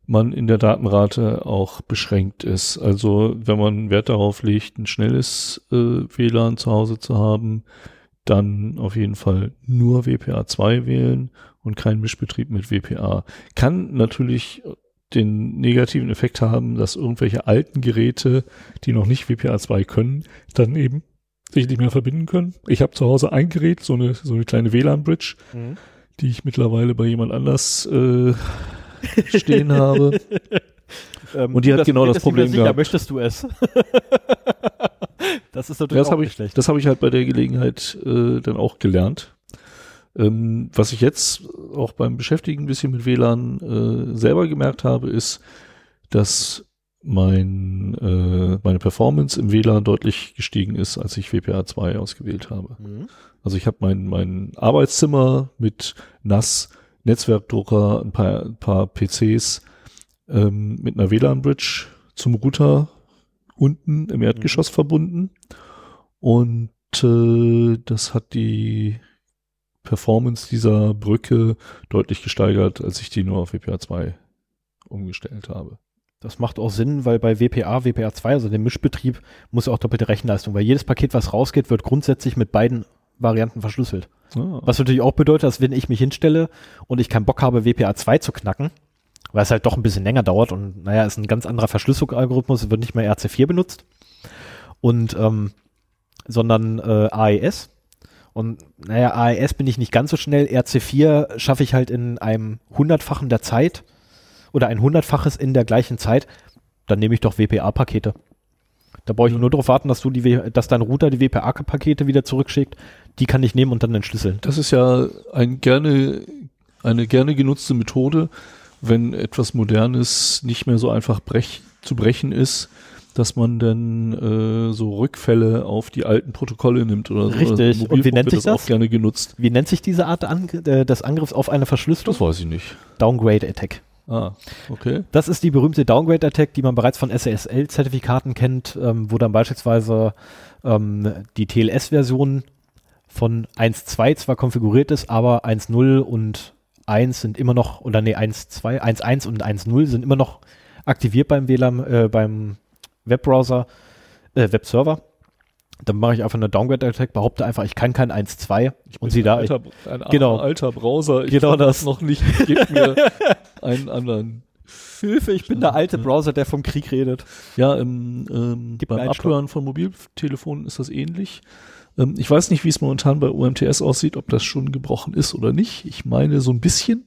man in der Datenrate auch beschränkt ist. Also wenn man Wert darauf legt, ein schnelles äh, WLAN zu Hause zu haben, dann auf jeden Fall nur WPA2 wählen und keinen Mischbetrieb mit WPA. Kann natürlich den negativen Effekt haben, dass irgendwelche alten Geräte, die noch nicht WPA2 können, dann eben sich nicht mehr verbinden können. Ich habe zu Hause ein Gerät, so eine, so eine kleine WLAN-Bridge, die ich mittlerweile bei jemand anders äh, stehen habe. *laughs* Ähm, Und die hat das genau das Problem sicher. gehabt. Möchtest du es? *laughs* das ist natürlich Das auch ich, schlecht. das habe ich halt bei der Gelegenheit äh, dann auch gelernt. Ähm, was ich jetzt auch beim Beschäftigen ein bisschen mit WLAN äh, selber gemerkt habe, ist, dass mein, äh, meine Performance im WLAN deutlich gestiegen ist, als ich WPA 2 ausgewählt habe. Mhm. Also ich habe mein, mein Arbeitszimmer mit NAS, Netzwerkdrucker, ein paar, ein paar PCs ähm, mit einer WLAN-Bridge zum Router unten im Erdgeschoss verbunden. Und äh, das hat die Performance dieser Brücke deutlich gesteigert, als ich die nur auf WPA 2 umgestellt habe. Das macht auch Sinn, weil bei WPA, WPA 2, also dem Mischbetrieb, muss auch doppelte Rechenleistung, weil jedes Paket, was rausgeht, wird grundsätzlich mit beiden Varianten verschlüsselt. Ah, Was natürlich auch bedeutet, dass wenn ich mich hinstelle und ich keinen Bock habe, WPA 2 zu knacken, weil es halt doch ein bisschen länger dauert und naja, ist ein ganz anderer Verschlüsselungsalgorithmus, wird nicht mehr RC4 benutzt und ähm, sondern äh, AES. Und naja, AES bin ich nicht ganz so schnell. RC4 schaffe ich halt in einem hundertfachen der Zeit oder ein hundertfaches in der gleichen Zeit. Dann nehme ich doch WPA-Pakete. Da brauche ich nur darauf warten, dass du die, dass dein Router die WPA-Pakete wieder zurückschickt. Die kann ich nehmen und dann entschlüsseln. Das ist ja ein gerne, eine gerne genutzte Methode, wenn etwas Modernes nicht mehr so einfach brech, zu brechen ist, dass man dann äh, so Rückfälle auf die alten Protokolle nimmt oder so. Richtig. Im Und wie nennt sich das? auch gerne genutzt. Wie nennt sich diese Art Ang äh, des Angriffs auf eine Verschlüsselung? Das weiß ich nicht. Downgrade Attack. Ah, okay. Das ist die berühmte Downgrade Attack, die man bereits von SSL-Zertifikaten kennt, ähm, wo dann beispielsweise ähm, die TLS-Version von 1.2 zwar konfiguriert ist, aber 1.0 und 1 sind immer noch, oder nee, 1.2, 1.1 und 1.0 sind immer noch aktiviert beim WLAN, äh, beim Webbrowser, äh, Webserver. Dann mache ich einfach eine Downgrade Attack, behaupte einfach, ich kann kein 1.2 und sie da, ein alter, ein Genau. alter Browser. Ich Genau kann das. noch nicht. Gib mir *laughs* einen anderen. Hilfe, ich bin der alte Browser, der vom Krieg redet. Ja, im, ähm, beim Abhören von Mobiltelefonen ist das ähnlich. Ähm, ich weiß nicht, wie es momentan bei UMTS aussieht, ob das schon gebrochen ist oder nicht. Ich meine so ein bisschen.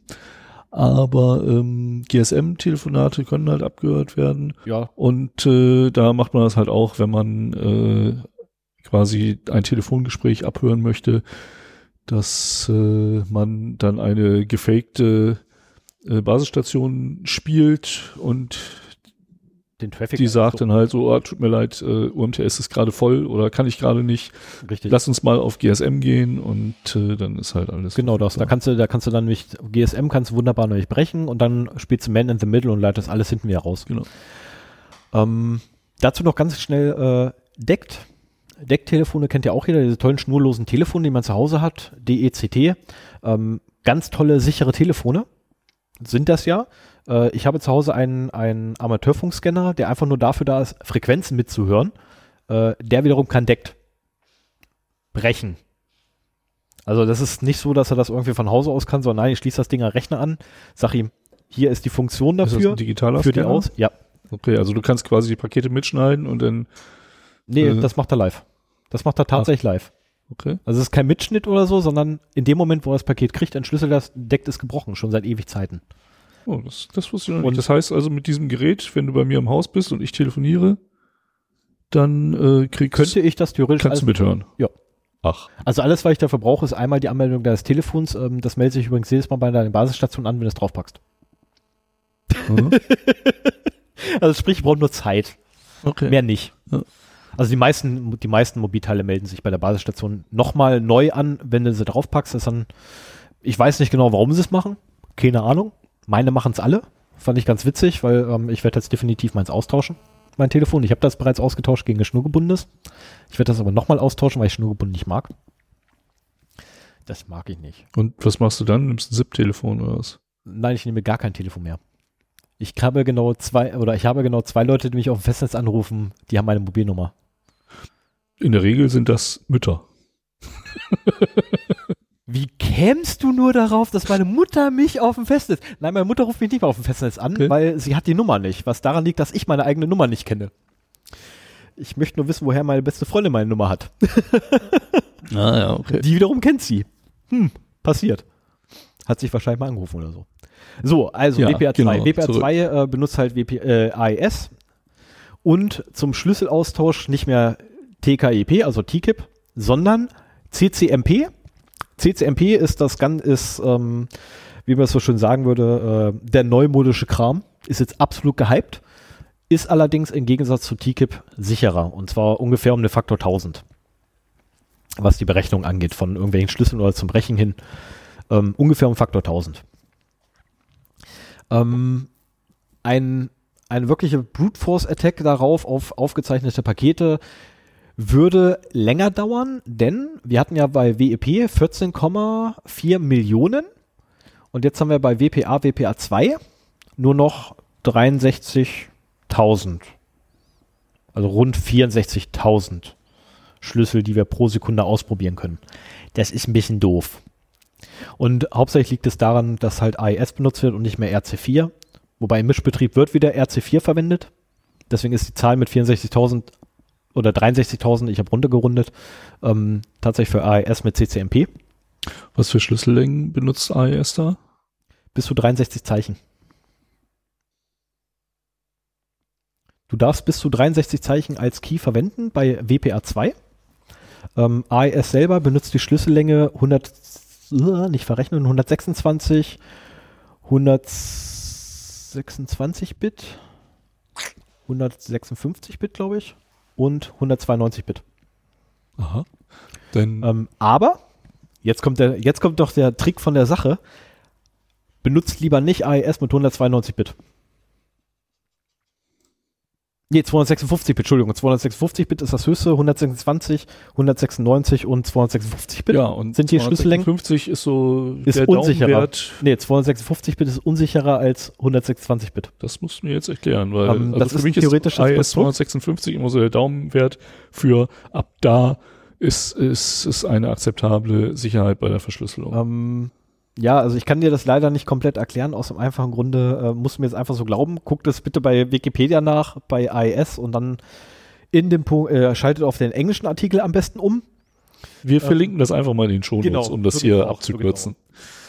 Aber ähm, GSM-Telefonate können halt abgehört werden. Ja, Und äh, da macht man das halt auch, wenn man äh, quasi ein Telefongespräch abhören möchte, dass äh, man dann eine gefakte äh, Basisstation spielt und den Traffic. die sagt dann halt so, ah, tut mir leid, äh, UMTS ist gerade voll oder kann ich gerade nicht. Richtig. Lass uns mal auf GSM gehen und äh, dann ist halt alles. Genau das. Da kannst du, da kannst du dann nämlich, GSM kannst du wunderbar nämlich brechen und dann spielst du Man in the Middle und leitest alles hinten wieder raus. Genau. Ähm, dazu noch ganz schnell äh, deckt. Decktelefone kennt ja auch jeder, diese tollen schnurlosen Telefone, die man zu Hause hat, DECT. Ähm, ganz tolle, sichere Telefone sind das ja. Äh, ich habe zu Hause einen, einen Amateurfunkscanner, der einfach nur dafür da ist, Frequenzen mitzuhören. Äh, der wiederum kann deckt brechen. Also das ist nicht so, dass er das irgendwie von Hause aus kann, sondern nein, ich schließe das Ding am Rechner an, sag ihm, hier ist die Funktion Ist das dafür, ein digitaler für die Scanner? aus. Ja, Okay, also du kannst quasi die Pakete mitschneiden und dann, nee, Äh. das macht er live. Das macht er tatsächlich live. okay. Also es ist kein Mitschnitt oder so, sondern in dem Moment, wo er das Paket kriegt, entschlüsselt das, deckt ist gebrochen, schon seit ewig Zeiten. Oh, das, das wusste ich noch Und- nicht. Das heißt also, mit diesem Gerät, wenn du bei mir im Haus bist und ich telefoniere, dann äh, kriegst, Könnte ich das theoretisch kannst du mithören. Ja. Ach. Also alles, was ich dafür brauche, ist einmal die Anmeldung deines Telefons. Ähm, das meldet sich übrigens jedes Mal bei deiner Basisstation an, wenn du es draufpackst. Mhm. *laughs* Also sprich, ich brauche nur Zeit. Okay. Mehr nicht. Ja. Also die meisten, die meisten Mobilteile melden sich bei der Basisstation nochmal neu an, wenn du sie draufpackst. Das ist dann, ich weiß nicht genau, warum sie es machen. Keine Ahnung. Meine machen es alle. Fand ich ganz witzig, weil ähm, ich werde jetzt definitiv meins austauschen. Mein Telefon. Ich habe das bereits ausgetauscht gegen ein schnurgebundenes. Ich werde das aber nochmal austauschen, weil ich schnurgebunden nicht mag. Das mag ich nicht. Und was machst du dann? Nimmst ein SIP-Telefon oder was? Nein, ich nehme gar kein Telefon mehr. Ich habe genau zwei, oder ich habe genau zwei Leute, die mich auf dem Festnetz anrufen, die haben meine Mobilnummer. In der Regel sind das Mütter. *laughs* Wie kämst du nur darauf, dass meine Mutter mich auf dem Festnetz. Nein, meine Mutter ruft mich nicht mehr auf dem Festnetz an, Okay. weil sie hat die Nummer nicht, was daran liegt, dass ich meine eigene Nummer nicht kenne. Ich möchte nur wissen, woher meine beste Freundin meine Nummer hat. Ah ja, okay. Die wiederum kennt sie. Hm, passiert. Hat sich wahrscheinlich mal angerufen oder so. So, also Ja, WPA2. genau, WPA2 äh, benutzt halt WP, äh, AES und zum Schlüsselaustausch nicht mehr TKIP, also TKIP, sondern CCMP. CCMP ist das ganz, ist, ähm, wie man es so schön sagen würde, äh, der neumodische Kram. Ist jetzt absolut gehypt, ist allerdings im Gegensatz zu TKIP sicherer und zwar ungefähr um den Faktor 1000, was die Berechnung angeht, von irgendwelchen Schlüsseln oder zum Brechen hin. Ähm, ungefähr um Faktor 1000. Ähm, ein, eine wirkliche Brute Force Attack darauf auf aufgezeichnete Pakete würde länger dauern, denn wir hatten ja bei WEP 14,4 Millionen und jetzt haben wir bei WPA, WPA 2 nur noch 63.000. Also rund 64.000 Schlüssel, die wir pro Sekunde ausprobieren können. Das ist ein bisschen doof. Und hauptsächlich liegt es daran, dass halt AES benutzt wird und nicht mehr RC4. Wobei im Mischbetrieb wird wieder RC4 verwendet. Deswegen ist die Zahl mit 64.000 oder 63.000, ich habe runtergerundet, ähm, tatsächlich für AES mit CCMP. Was für Schlüssellängen benutzt AES da? Bis zu 63 Zeichen. Du darfst bis zu 63 Zeichen als Key verwenden bei WPA2. Ähm, AES selber benutzt die Schlüssellänge 100, äh, nicht verrechnen, 126, 126 Bit, 156 Bit, glaube ich, und 192 Bit. Aha. Denn Ähm, aber, jetzt kommt, der, jetzt kommt doch der Trick von der Sache. Benutzt lieber nicht AES mit 192 Bit. Nee, 256 Bit, Entschuldigung. 256 Bit ist das höchste, 126, 196 und 256 Bit. ja, und sind die Schlüssellängen? 50 ist so Ist der unsicherer. Daumenwert. Nee, 256 Bit ist unsicherer als 126 Bit. Das musst du mir jetzt erklären, weil Ähm, also das für ist mich ein theoretisches ist Konstrukt. 256 immer so der Daumenwert für ab da ist, ist, ist eine akzeptable Sicherheit bei der Verschlüsselung. Ähm, ja, also ich kann dir das leider nicht komplett erklären, aus dem einfachen Grunde, äh, musst du mir jetzt einfach so glauben. Guck das bitte bei Wikipedia nach, bei AES und dann in dem Punkt, äh, schaltet auf den englischen Artikel am besten um, Wir verlinken das einfach mal in den Shownotes, genau, um das ich hier auch, abzukürzen.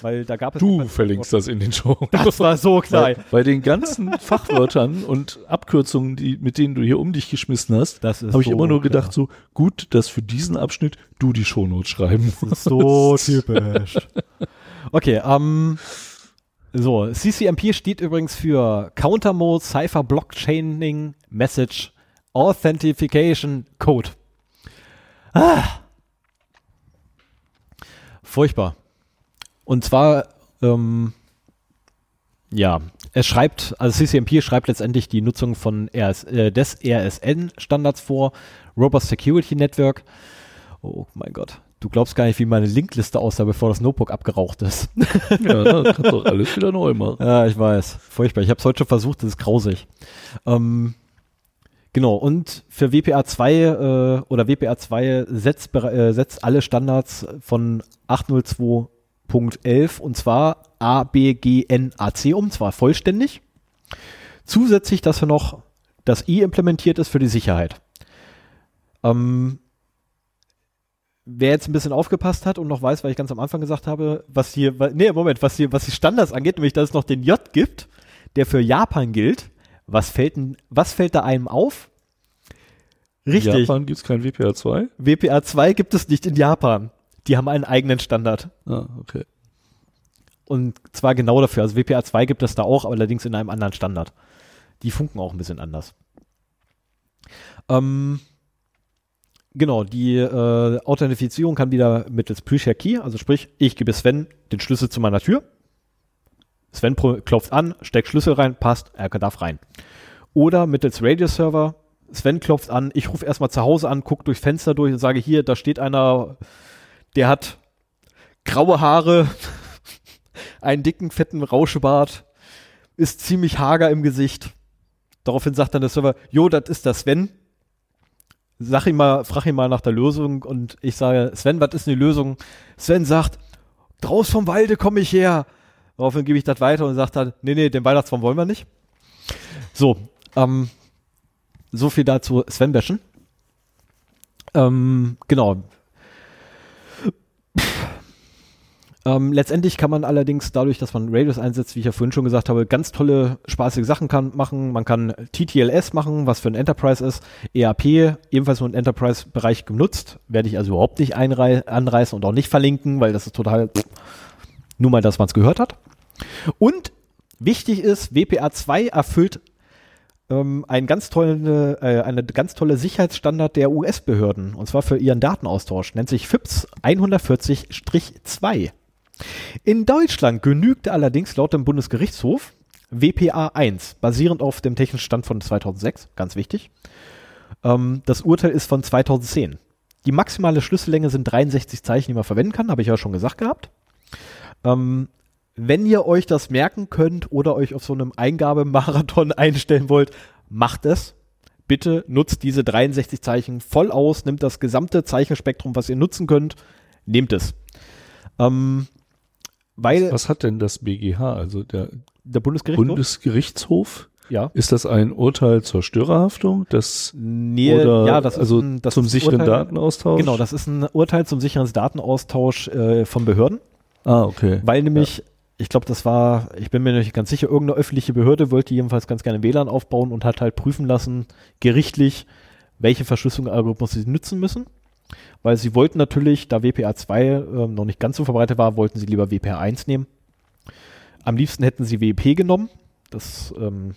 weil da gab es. Du verlinkst das in den Shownotes. Das war so *laughs* klar. Bei, bei den ganzen Fachwörtern und Abkürzungen, die, mit denen du hier um dich geschmissen hast, habe ich so immer nur klar. gedacht, so gut, dass für diesen Abschnitt du die Shownotes schreiben Das ist so typisch. *laughs* Okay, ähm, so, CCMP steht übrigens für Counter Mode Cipher Blockchaining Message Authentication Code. Ah. Furchtbar. Und zwar, ähm, ja, es schreibt, also CCMP schreibt letztendlich die Nutzung von RS, äh, des RSN-Standards vor, Robust Security Network. Oh mein Gott. Du glaubst gar nicht, wie meine Linkliste aussah, bevor das Notebook abgeraucht ist. ja, das kannst doch alles wieder neu machen. ja, ich weiß. Furchtbar. Ich habe es heute schon versucht, das ist grausig. Ähm, genau, und für WPA 2 äh, oder WPA 2 setzt, äh, setzt alle Standards von 802.11 und zwar A, B, G, N, A, C um, zwar vollständig. Zusätzlich, dass hier noch das I implementiert ist für die Sicherheit. Ähm, wer jetzt ein bisschen aufgepasst hat und noch weiß, weil ich ganz am Anfang gesagt habe, was hier, nee, Moment, was hier, was die Standards angeht, nämlich, dass es noch den J gibt, der für Japan gilt. Was fällt denn, was fällt da einem auf? Richtig. In Japan gibt es kein WPA 2. WPA 2 gibt es nicht in Japan. Die haben einen eigenen Standard. Ah, okay. Und zwar genau dafür. Also WPA 2 gibt es da auch, aber allerdings in einem anderen Standard. Die funken auch ein bisschen anders. Ähm, genau, die äh, Authentifizierung kann wieder mittels Pre-Share Key, also sprich, ich gebe Sven den Schlüssel zu meiner Tür. Sven klopft an, steckt Schlüssel rein, passt, er darf rein. Oder mittels Radio-Server, Sven klopft an, ich rufe erstmal zu Hause an, gucke durchs Fenster durch und sage, hier, da steht einer, der hat graue Haare, *laughs* einen dicken, fetten Rauschebart, ist ziemlich hager im Gesicht. Daraufhin sagt dann der Server, jo, das ist der Sven. Sag ihm mal, frag ihn mal nach der Lösung und ich sage, Sven, was ist denn die Lösung? Sven sagt, draus vom Walde komme ich her. Daraufhin gebe ich das weiter und sagt dann, nee, nee, den Weihnachtsbaum wollen wir nicht. So, ähm, so viel dazu Sven bashen. Ähm, genau. Ähm, letztendlich kann man allerdings dadurch, dass man Radius einsetzt, wie ich ja vorhin schon gesagt habe, ganz tolle, spaßige Sachen kann, machen. Man kann TTLS machen, was für ein Enterprise ist. ERP, ebenfalls nur im Enterprise-Bereich genutzt. Werde ich also überhaupt nicht anreißen und auch nicht verlinken, weil das ist total nur mal, dass man es gehört hat. Und wichtig ist, WPA 2 erfüllt ähm, einen ganz tollen, äh, eine ganz tolle Sicherheitsstandard der US-Behörden, und zwar für ihren Datenaustausch, nennt sich FIPS 140-2. In Deutschland genügte allerdings laut dem Bundesgerichtshof WPA 1, basierend auf dem technischen Stand von 2006, ganz wichtig. Ähm, das Urteil ist von 2010. Die maximale Schlüssellänge sind 63 Zeichen, die man verwenden kann, habe ich ja schon gesagt gehabt. Ähm, wenn ihr euch das merken könnt oder euch auf so einem Eingabemarathon *laughs* einstellen wollt, macht es. Bitte nutzt diese 63 Zeichen voll aus, nimmt das gesamte Zeichenspektrum, was ihr nutzen könnt, nehmt es. Ähm, weil was, hat denn das BGH, also der, der Bundesgerichtshof? Bundesgerichtshof? Ja. Ist das ein Urteil zur Störerhaftung? Das, nee, oder, ja, das also ein, das zum sicheren Urteil, Datenaustausch? Genau, das ist ein Urteil zum sicheren Datenaustausch äh, von Behörden. Ah, okay. Weil nämlich, ja. ich glaube, das war, ich bin mir nicht ganz sicher, irgendeine öffentliche Behörde wollte jedenfalls ganz gerne WLAN aufbauen und hat halt prüfen lassen, gerichtlich, welche Verschlüsselungsalgorithmus sie nutzen müssen. Weil sie wollten natürlich, da WPA 2 äh, noch nicht ganz so verbreitet war, wollten sie lieber WPA 1 nehmen. Am liebsten hätten sie WP genommen. Das ähm,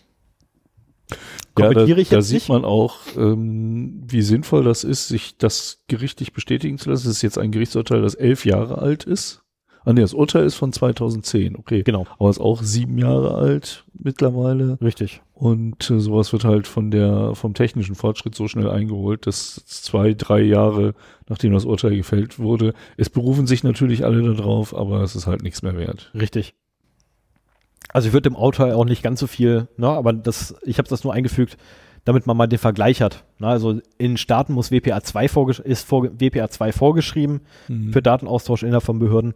kommentiere ja, da, ich jetzt Da sieht man auch, ähm, wie sinnvoll das ist, sich das gerichtlich bestätigen zu lassen. Das ist jetzt ein Gerichtsurteil, das elf Jahre alt ist. Ah nee, das Urteil ist von 2010, okay. Genau. Aber ist auch sieben Jahre alt mittlerweile. Richtig. Und äh, sowas wird halt von der, vom technischen Fortschritt so schnell eingeholt, dass zwei, drei Jahre, nachdem das Urteil gefällt wurde, es berufen sich natürlich alle darauf, aber es ist halt nichts mehr wert. Richtig. Also ich würde dem Autor auch nicht ganz so viel, ne, aber das, ich habe das nur eingefügt, damit man mal den Vergleich hat. Ne, also in Staaten muss WPA 2 ist vor, WPA 2 vorgeschrieben mhm. für Datenaustausch innerhalb von Behörden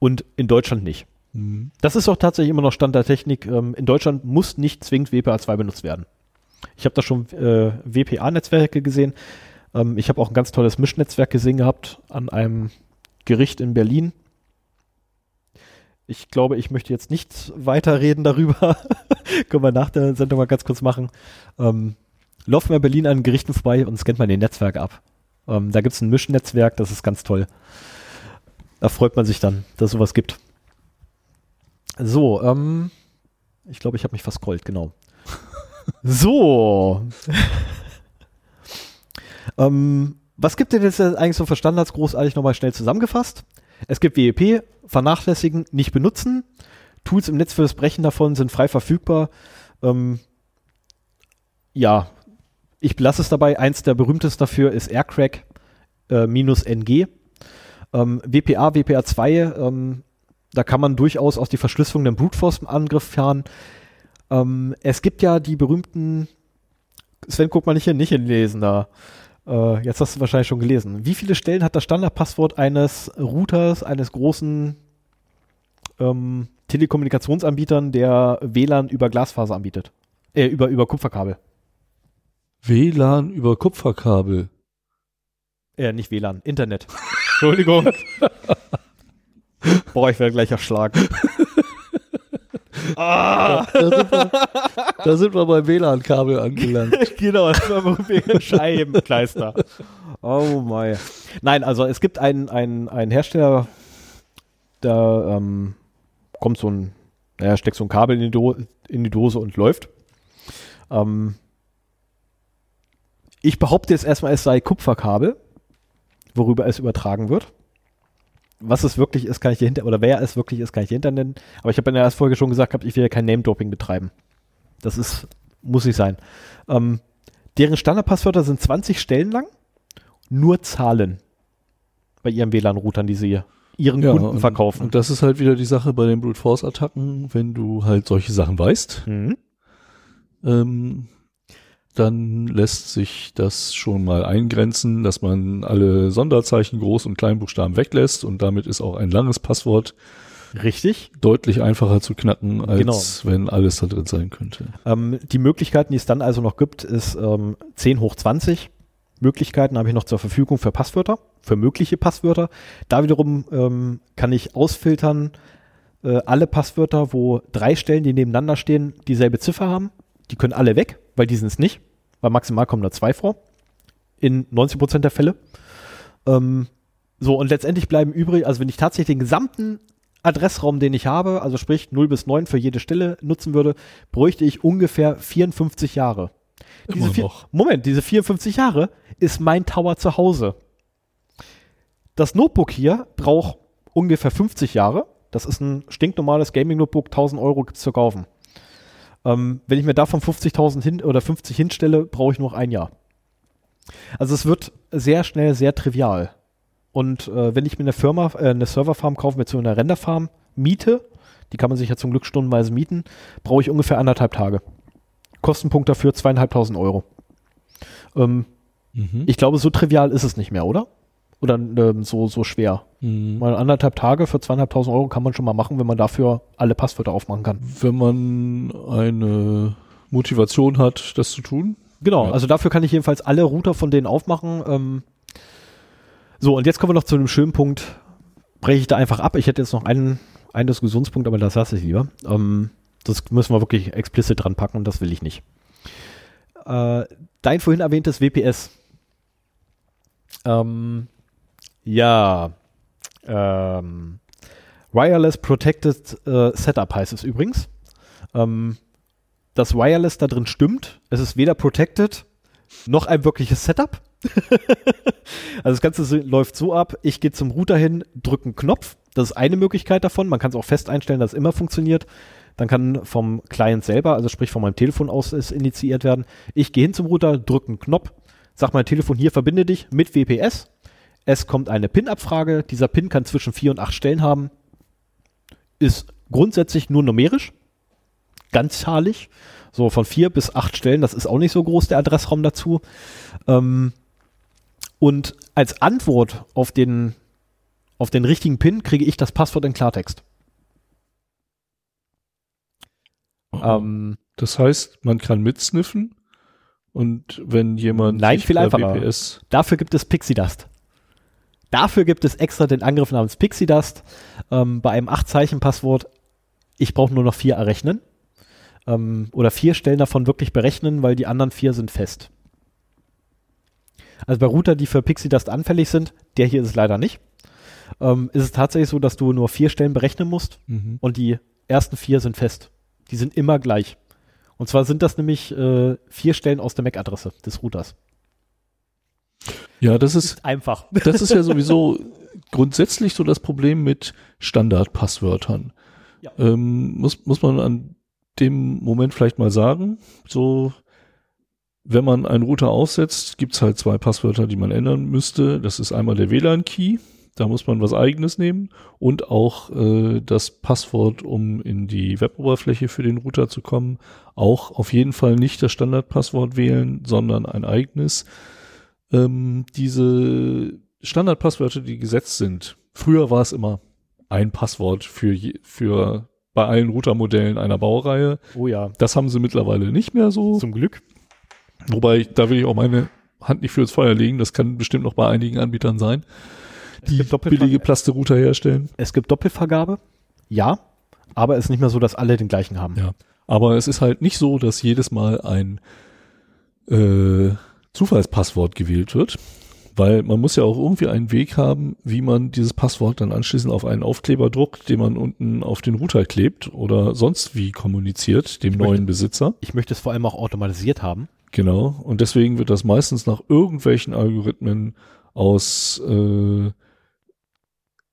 und in Deutschland nicht. Mhm. Das ist auch tatsächlich immer noch Stand der Technik. Ähm, in Deutschland muss nicht zwingend WPA 2 benutzt werden. Ich habe da schon äh, WPA-Netzwerke gesehen. Ähm, ich habe auch ein ganz tolles Mischnetzwerk gesehen gehabt an einem Gericht in Berlin. Ich glaube, ich möchte jetzt nicht weiterreden darüber. *laughs* Können wir nach der Sendung mal ganz kurz machen. Ähm, laufen wir in Berlin an Gerichten vorbei und scannt man den Netzwerk ab. Ähm, da gibt es ein Mischnetzwerk, das ist ganz toll. Da freut man sich dann, dass es sowas gibt. So, ähm, ich glaube, ich habe mich verscrollt, genau. *laughs* so. ähm, was gibt denn jetzt eigentlich so für Standards großartig nochmal schnell zusammengefasst? Es gibt WEP, vernachlässigen, nicht benutzen. Tools im Netz für das Brechen davon sind frei verfügbar. Ähm, ja, ich belasse es dabei. Eins der berühmtesten dafür ist Aircrack äh, NG. Ähm, WPA, WPA 2, ähm, da kann man durchaus aus die Verschlüsselung den Brute Force Angriff fahren. Ähm, es gibt ja die berühmten, Sven, guck mal nicht hier nicht hinlesen da. Äh, jetzt hast du wahrscheinlich schon gelesen. Wie viele Stellen hat das Standardpasswort eines Routers, eines großen ähm, Telekommunikationsanbietern, der WLAN über Glasfaser anbietet? Äh, über, über Kupferkabel. WLAN über Kupferkabel? Äh, nicht WLAN, Internet. *laughs* Entschuldigung. *laughs* Boah, ich werde gleich erschlagen. ah. da, sind wir, da sind wir beim WLAN-Kabel angelangt. *laughs* genau, das war beim Scheibenkleister. Oh mein. Nein, also es gibt einen, einen, einen Hersteller, da ähm, kommt so ein, naja, steckt so ein Kabel in die, Do in die Dose und läuft. Ähm, ich behaupte jetzt erstmal, es sei Kupferkabel worüber es übertragen wird. Was es wirklich ist, kann ich dir hinter, oder wer es wirklich ist, kann ich dir hinter nennen. Aber ich habe in der ersten Folge schon gesagt, ich will ja kein Name-Doping betreiben. Das ist, muss nicht sein. Ähm, deren Standardpasswörter sind 20 Stellen lang, nur Zahlen bei ihren WLAN-Routern, die sie ihren ja, Kunden verkaufen. Und das ist halt wieder die Sache bei den Brute Force Attacken, wenn du halt solche Sachen weißt. Mhm. Ähm, dann lässt sich das schon mal eingrenzen, dass man alle Sonderzeichen, Groß- und Kleinbuchstaben weglässt und damit ist auch ein langes Passwort Richtig. Deutlich einfacher zu knacken, als genau. wenn alles da drin sein könnte. Ähm, die Möglichkeiten, die es dann also noch gibt, ist ähm, 10 hoch 20 Möglichkeiten habe ich noch zur Verfügung für Passwörter, für mögliche Passwörter. Da wiederum ähm, kann ich ausfiltern äh, alle Passwörter, wo drei Stellen, die nebeneinander stehen, dieselbe Ziffer haben. Die können alle weg, weil die sind es nicht, weil maximal kommen da zwei vor. In 90 Prozent der Fälle. Ähm, so, und letztendlich bleiben übrig, also wenn ich tatsächlich den gesamten Adressraum, den ich habe, also sprich 0 bis 9 für jede Stelle nutzen würde, bräuchte ich ungefähr 54 Jahre. Diese vier, Moment, diese 54 Jahre ist mein Tower zu Hause. Das Notebook hier braucht ungefähr 50 Jahre. Das ist ein stinknormales Gaming-Notebook, 1000 Euro gibt es zu kaufen. Ähm, wenn ich mir davon 50.000 hin oder 50 hinstelle, brauche ich noch ein Jahr. Also es wird sehr schnell sehr trivial. Und äh, wenn ich mir eine Firma, äh, eine Serverfarm kaufe mit so einer Renderfarm miete, die kann man sich ja zum Glück stundenweise mieten, brauche ich ungefähr anderthalb Tage. Kostenpunkt dafür zweieinhalbtausend Euro. Ähm, mhm. Ich glaube, so trivial ist es nicht mehr, oder? Oder ähm, so, so schwer. Mhm. Mal anderthalb Tage für zweieinhalbtausend Euro kann man schon mal machen, wenn man dafür alle Passwörter aufmachen kann. Wenn man eine Motivation hat, das zu tun. Genau, ja. also dafür kann ich jedenfalls alle Router von denen aufmachen. Ähm, so, und jetzt kommen wir noch zu einem schönen Punkt. Breche ich da einfach ab. Ich hätte jetzt noch einen, einen Diskussionspunkt, aber das lasse ich lieber. Ähm, das müssen wir wirklich explizit dran packen und das will ich nicht. Äh, dein vorhin erwähntes WPS. Ähm, ja. Ähm, Wireless Protected äh, Setup heißt es übrigens. Ähm, das Wireless da drin stimmt. Es ist weder protected noch ein wirkliches Setup. *laughs* also das Ganze läuft so ab, ich gehe zum Router hin, drücke einen Knopf. Das ist eine Möglichkeit davon. Man kann es auch fest einstellen, dass es immer funktioniert. Dann kann vom Client selber, also sprich von meinem Telefon aus, es initiiert werden. Ich gehe hin zum Router, drücke einen Knopf, sag mein Telefon hier, verbinde dich mit WPS. Es kommt eine PIN-Abfrage. Dieser PIN kann zwischen vier und acht Stellen haben. Ist grundsätzlich nur numerisch, ganzzahlig. So von vier bis acht Stellen, das ist auch nicht so groß, der Adressraum dazu. Ähm, und als Antwort auf den, auf den richtigen PIN kriege ich das Passwort in Klartext. Ähm, das heißt, man kann mitsniffen und wenn jemand Nein, viel einfacher. WPS Dafür gibt es Pixie Dust. Dafür gibt es extra den Angriff namens Pixie Dust. Ähm, bei einem 8-Zeichen-Passwort, ich brauche nur noch vier errechnen. Ähm, oder vier Stellen davon wirklich berechnen, weil die anderen vier sind fest. Also bei Router, die für Pixie Dust anfällig sind, der hier ist es leider nicht, ähm, ist es tatsächlich so, dass du nur vier Stellen berechnen musst mhm. und die ersten vier sind fest. Die sind immer gleich. Und zwar sind das nämlich äh, vier Stellen aus der MAC-Adresse des Routers. Ja, das ist, ist einfach. Das ist ja *laughs* sowieso grundsätzlich so das Problem mit Standardpasswörtern. Ja. Ähm, muss, muss man an dem Moment vielleicht mal sagen, so wenn man einen Router aufsetzt, gibt's halt zwei Passwörter, die man ändern müsste. Das ist einmal der WLAN-Key, da muss man was eigenes nehmen und auch äh, das Passwort, um in die Weboberfläche für den Router zu kommen. Auch auf jeden Fall nicht das Standardpasswort wählen, sondern ein eigenes. Ähm, diese Standardpasswörter, die gesetzt sind, früher war es immer ein Passwort für, je, für bei allen Routermodellen einer Baureihe. Oh ja. Das haben sie mittlerweile nicht mehr so. Zum Glück. Wobei, ich, da will ich auch meine Hand nicht fürs Feuer legen. Das kann bestimmt noch bei einigen Anbietern sein, die billige Plasterouter herstellen. Es gibt Doppelvergabe, ja, aber es ist nicht mehr so, dass alle den gleichen haben. Ja, aber es ist halt nicht so, dass jedes Mal ein äh, Zufallspasswort gewählt wird, weil man muss ja auch irgendwie einen Weg haben, wie man dieses Passwort dann anschließend auf einen Aufkleber druckt, den man unten auf den Router klebt oder sonst wie kommuniziert dem ich neuen möchte, Besitzer. Ich möchte es vor allem auch automatisiert haben. Genau. Und deswegen wird das meistens nach irgendwelchen Algorithmen aus äh,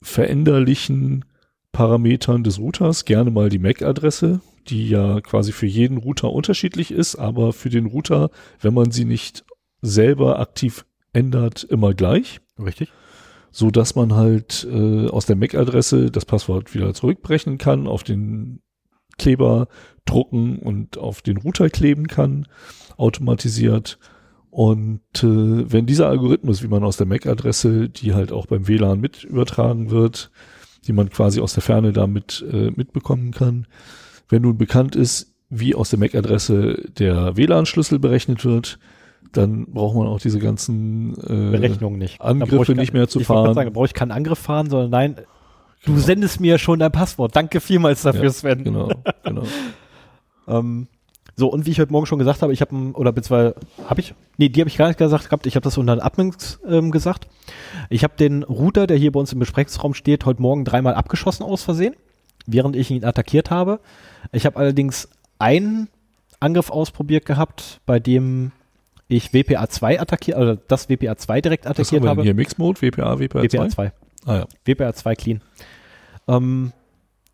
veränderlichen Parametern des Routers, gerne mal die MAC-Adresse, die ja quasi für jeden Router unterschiedlich ist, aber für den Router, wenn man sie nicht selber aktiv ändert, immer gleich. Richtig. So dass man halt äh, aus der MAC-Adresse das Passwort wieder zurückbrechen kann, auf den Kleber drucken und auf den Router kleben kann automatisiert. Und äh, wenn dieser Algorithmus, wie man aus der MAC-Adresse, die halt auch beim WLAN mit übertragen wird, die man quasi aus der Ferne damit äh, mitbekommen kann, wenn nun bekannt ist, wie aus der MAC-Adresse der WLAN-Schlüssel berechnet wird, dann braucht man auch diese ganzen äh, Berechnungen nicht. Angriffe ich nicht mehr zu ich fahren. sagen, brauche ich keinen Angriff fahren, sondern nein, du sendest mir schon dein Passwort. Danke vielmals dafür, Ja, Sven. Genau, genau. *laughs* Ähm, so, und wie ich heute Morgen schon gesagt habe, ich habe, oder beziehungsweise, habe ich? Nee, die habe ich gar nicht gesagt gehabt, ich habe das unter den Admins ähm, gesagt. Ich habe den Router, der hier bei uns im Besprechungsraum steht, heute Morgen dreimal abgeschossen aus Versehen, während ich ihn attackiert habe. Ich habe allerdings einen Angriff ausprobiert gehabt, bei dem ich WPA 2 attackiert, oder das WPA 2 direkt attackiert habe. hier? Mix-Mode, WPA, WPA, WPA 2? 2. Ah ja. WPA 2 clean. Ähm,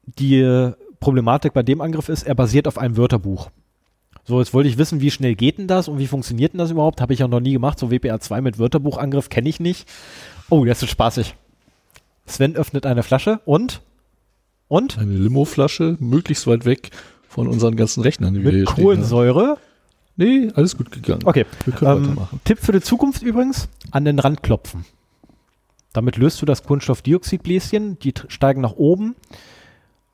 die Problematik bei dem Angriff ist, er basiert auf einem Wörterbuch. So, jetzt wollte ich wissen, wie schnell geht denn das und wie funktioniert denn das überhaupt? Habe ich ja noch nie gemacht. So WPA 2 mit Wörterbuchangriff kenne ich nicht. Oh, das ist spaßig. Sven öffnet eine Flasche und? Und? Eine Limo-Flasche, möglichst weit weg von unseren ganzen Rechnern, die wir hier Mit stehen Kohlensäure. Nee, alles gut gegangen. Okay. Wir können Ähm, weitermachen. Tipp für die Zukunft übrigens, an den Rand klopfen. Damit löst du das Kohlenstoffdioxidbläschen, die steigen nach oben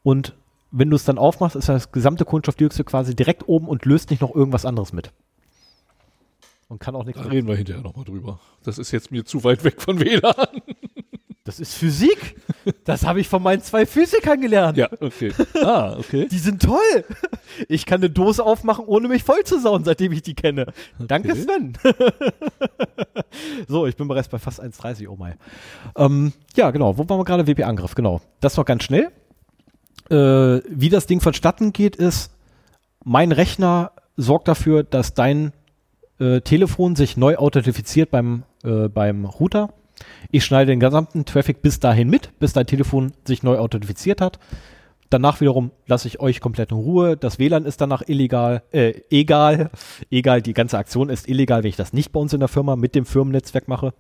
und wenn du es dann aufmachst, ist das gesamte Kohlenstoffdioxid quasi direkt oben und löst nicht noch irgendwas anderes mit. Und kann auch nichts. Da reden wir hinterher nochmal drüber. Das ist jetzt mir zu weit weg von WLAN. Das ist Physik. Das habe ich von meinen zwei Physikern gelernt. Ja, okay. Ah, okay. Die sind toll. Ich kann eine Dose aufmachen, ohne mich voll zu sauen, seitdem ich die kenne. Danke, Okay. Sven. *laughs* so, ich bin bereits bei fast 1,30. Oh mein. Ähm, ja, genau. Wo waren wir gerade? WP-Angriff. Genau. Das noch ganz schnell. Äh, wie das Ding vonstatten geht, ist, mein Rechner sorgt dafür, dass dein äh, Telefon sich neu authentifiziert beim, äh, beim Router. Ich schneide den gesamten Traffic bis dahin mit, bis dein Telefon sich neu authentifiziert hat. Danach wiederum lasse ich euch komplett in Ruhe. Das WLAN ist danach illegal, äh, egal, *laughs* egal, die ganze Aktion ist illegal, wenn ich das nicht bei uns in der Firma mit dem Firmennetzwerk mache,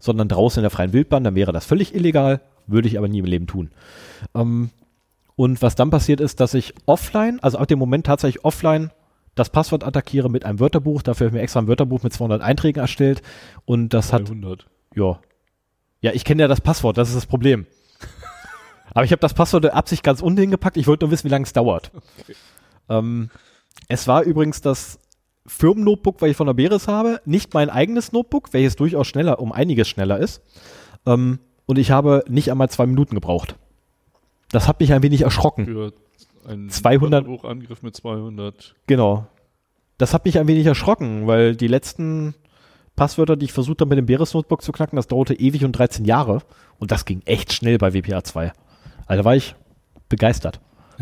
sondern draußen in der freien Wildbahn, dann wäre das völlig illegal, würde ich aber nie im Leben tun. Ähm, und was dann passiert ist, dass ich offline, also ab dem Moment tatsächlich offline, das Passwort attackiere mit einem Wörterbuch. Dafür habe ich mir extra ein Wörterbuch mit 200 Einträgen erstellt. Und das hat 300. ja. Ja, ich kenne ja das Passwort, das ist das Problem. *laughs* Aber ich habe das Passwort der Absicht ganz unten hingepackt. Ich wollte nur wissen, wie lange es dauert. Ähm, es war übrigens das Firmennotebook, weil ich von der Beres habe, nicht mein eigenes Notebook, welches durchaus schneller, um einiges schneller ist. Ähm, und ich habe nicht einmal zwei Minuten gebraucht. Das hat mich ein wenig erschrocken. Für einen 200 Wörterbuchangriff mit 200. Genau. Das hat mich ein wenig erschrocken, weil die letzten Passwörter, die ich versucht habe, mit dem Beres Notebook zu knacken, das dauerte ewig und 13 Jahre. Und das ging echt schnell bei WPA 2. Also da war ich begeistert.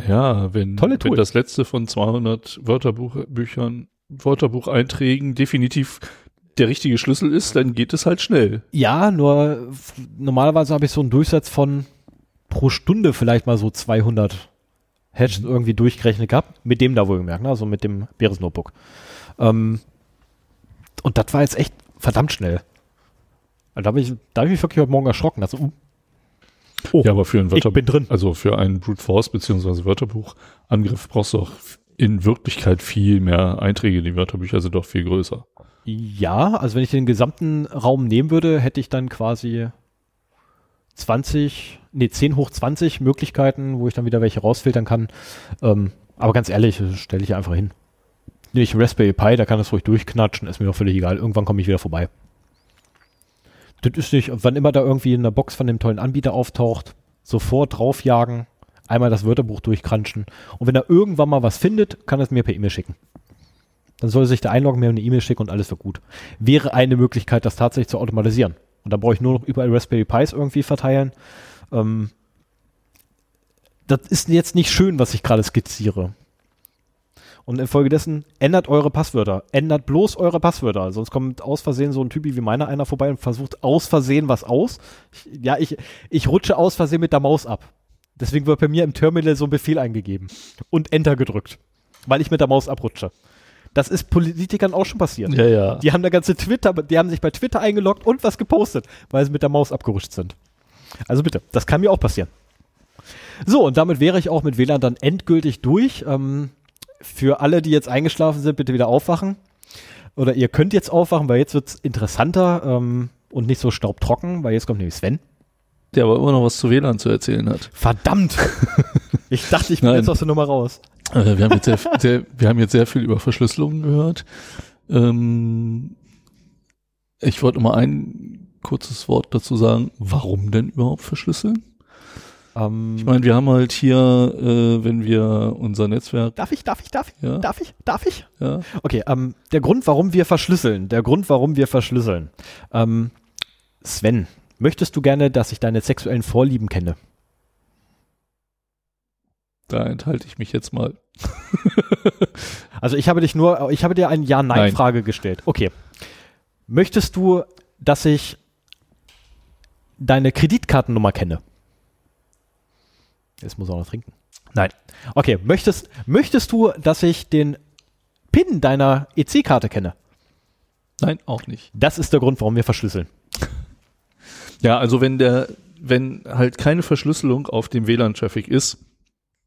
Ja, wenn, Tolle wenn das letzte von 200 Wörterbuchbüchern, Wörterbucheinträgen definitiv der richtige Schlüssel ist, dann geht es halt schnell. Ja, nur normalerweise habe ich so einen Durchsatz von pro Stunde vielleicht mal so 200 Hashes irgendwie durchgerechnet gehabt. Mit dem da wohlgemerkt, ne? also mit dem Beres Notebook. Ähm, und das war jetzt echt verdammt schnell. Also da habe ich, da hab ich mich wirklich heute Morgen erschrocken. Also, uh, Oh, ja, aber für einen ich Wörterbuch, bin drin. also für einen Brute Force beziehungsweise Wörterbuchangriff brauchst du auch in Wirklichkeit viel mehr Einträge. Die Wörterbücher sind doch viel größer. Ja, also wenn ich den gesamten Raum nehmen würde, hätte ich dann quasi 20, nee, 10 hoch 20 Möglichkeiten, wo ich dann wieder welche rausfiltern kann. Ähm, aber ganz ehrlich, das stelle ich einfach hin. Nicht Raspberry Pi, da kann das ruhig durchknatschen, ist mir doch völlig egal. Irgendwann komme ich wieder vorbei. Das ist nicht, wann immer da irgendwie in der Box von dem tollen Anbieter auftaucht, sofort draufjagen, einmal das Wörterbuch durchkranschen. Und wenn er irgendwann mal was findet, kann er es mir per E-Mail schicken. Dann soll er sich da einloggen, mir eine E-Mail schicken und alles wird gut. Wäre eine Möglichkeit, das tatsächlich zu automatisieren. Und dann brauche ich nur noch überall Raspberry Pis irgendwie verteilen. Ähm, das ist jetzt nicht schön, was ich gerade skizziere. Und infolgedessen ändert eure Passwörter. Ändert bloß eure Passwörter. Sonst kommt aus Versehen so ein Typi wie meiner einer vorbei und versucht aus Versehen was aus. Ich, ja, ich, ich rutsche aus Versehen mit der Maus ab. Deswegen wird bei mir im Terminal so ein Befehl eingegeben und Enter gedrückt, weil ich mit der Maus abrutsche. Das ist Politikern auch schon passiert. Ja, ja. Die haben da ganze Twitter, die haben sich bei Twitter eingeloggt und was gepostet, weil sie mit der Maus abgerutscht sind. Also bitte, das kann mir auch passieren. So, und damit wäre ich auch mit WLAN dann endgültig durch. Ähm, für alle, die jetzt eingeschlafen sind, bitte wieder aufwachen. Oder ihr könnt jetzt aufwachen, weil jetzt wird es interessanter ähm, und nicht so staubtrocken, weil jetzt kommt nämlich Sven. Der aber immer noch was zu WLAN zu erzählen hat. Verdammt! *laughs* ich dachte, ich bin jetzt aus der Nummer raus. Äh, wir, haben jetzt sehr, *laughs* sehr, wir haben jetzt sehr viel über Verschlüsselung gehört. Ähm, ich wollte mal ein kurzes Wort dazu sagen. Warum denn überhaupt verschlüsseln? Ähm, Ich meine, wir haben halt hier, äh, wenn wir unser Netzwerk, darf ich, darf ich, darf ich, Ja. darf ich, darf ich? ja, Okay, ähm, der Grund, warum wir verschlüsseln, der Grund, warum wir verschlüsseln. Ähm, Sven, möchtest du gerne, dass ich deine sexuellen Vorlieben kenne? da enthalte ich mich jetzt mal. *laughs* Also ich habe dich nur, ich habe dir eine Ja-Nein-Frage gestellt. Okay. Möchtest du, dass ich deine Kreditkartennummer kenne? Jetzt muss er auch noch trinken. Nein. Okay, möchtest, möchtest du, dass ich den PIN deiner EC-Karte kenne? Nein, auch nicht. Das ist der Grund, warum wir verschlüsseln. *laughs* Ja, also wenn der, wenn halt keine Verschlüsselung auf dem WLAN-Traffic ist,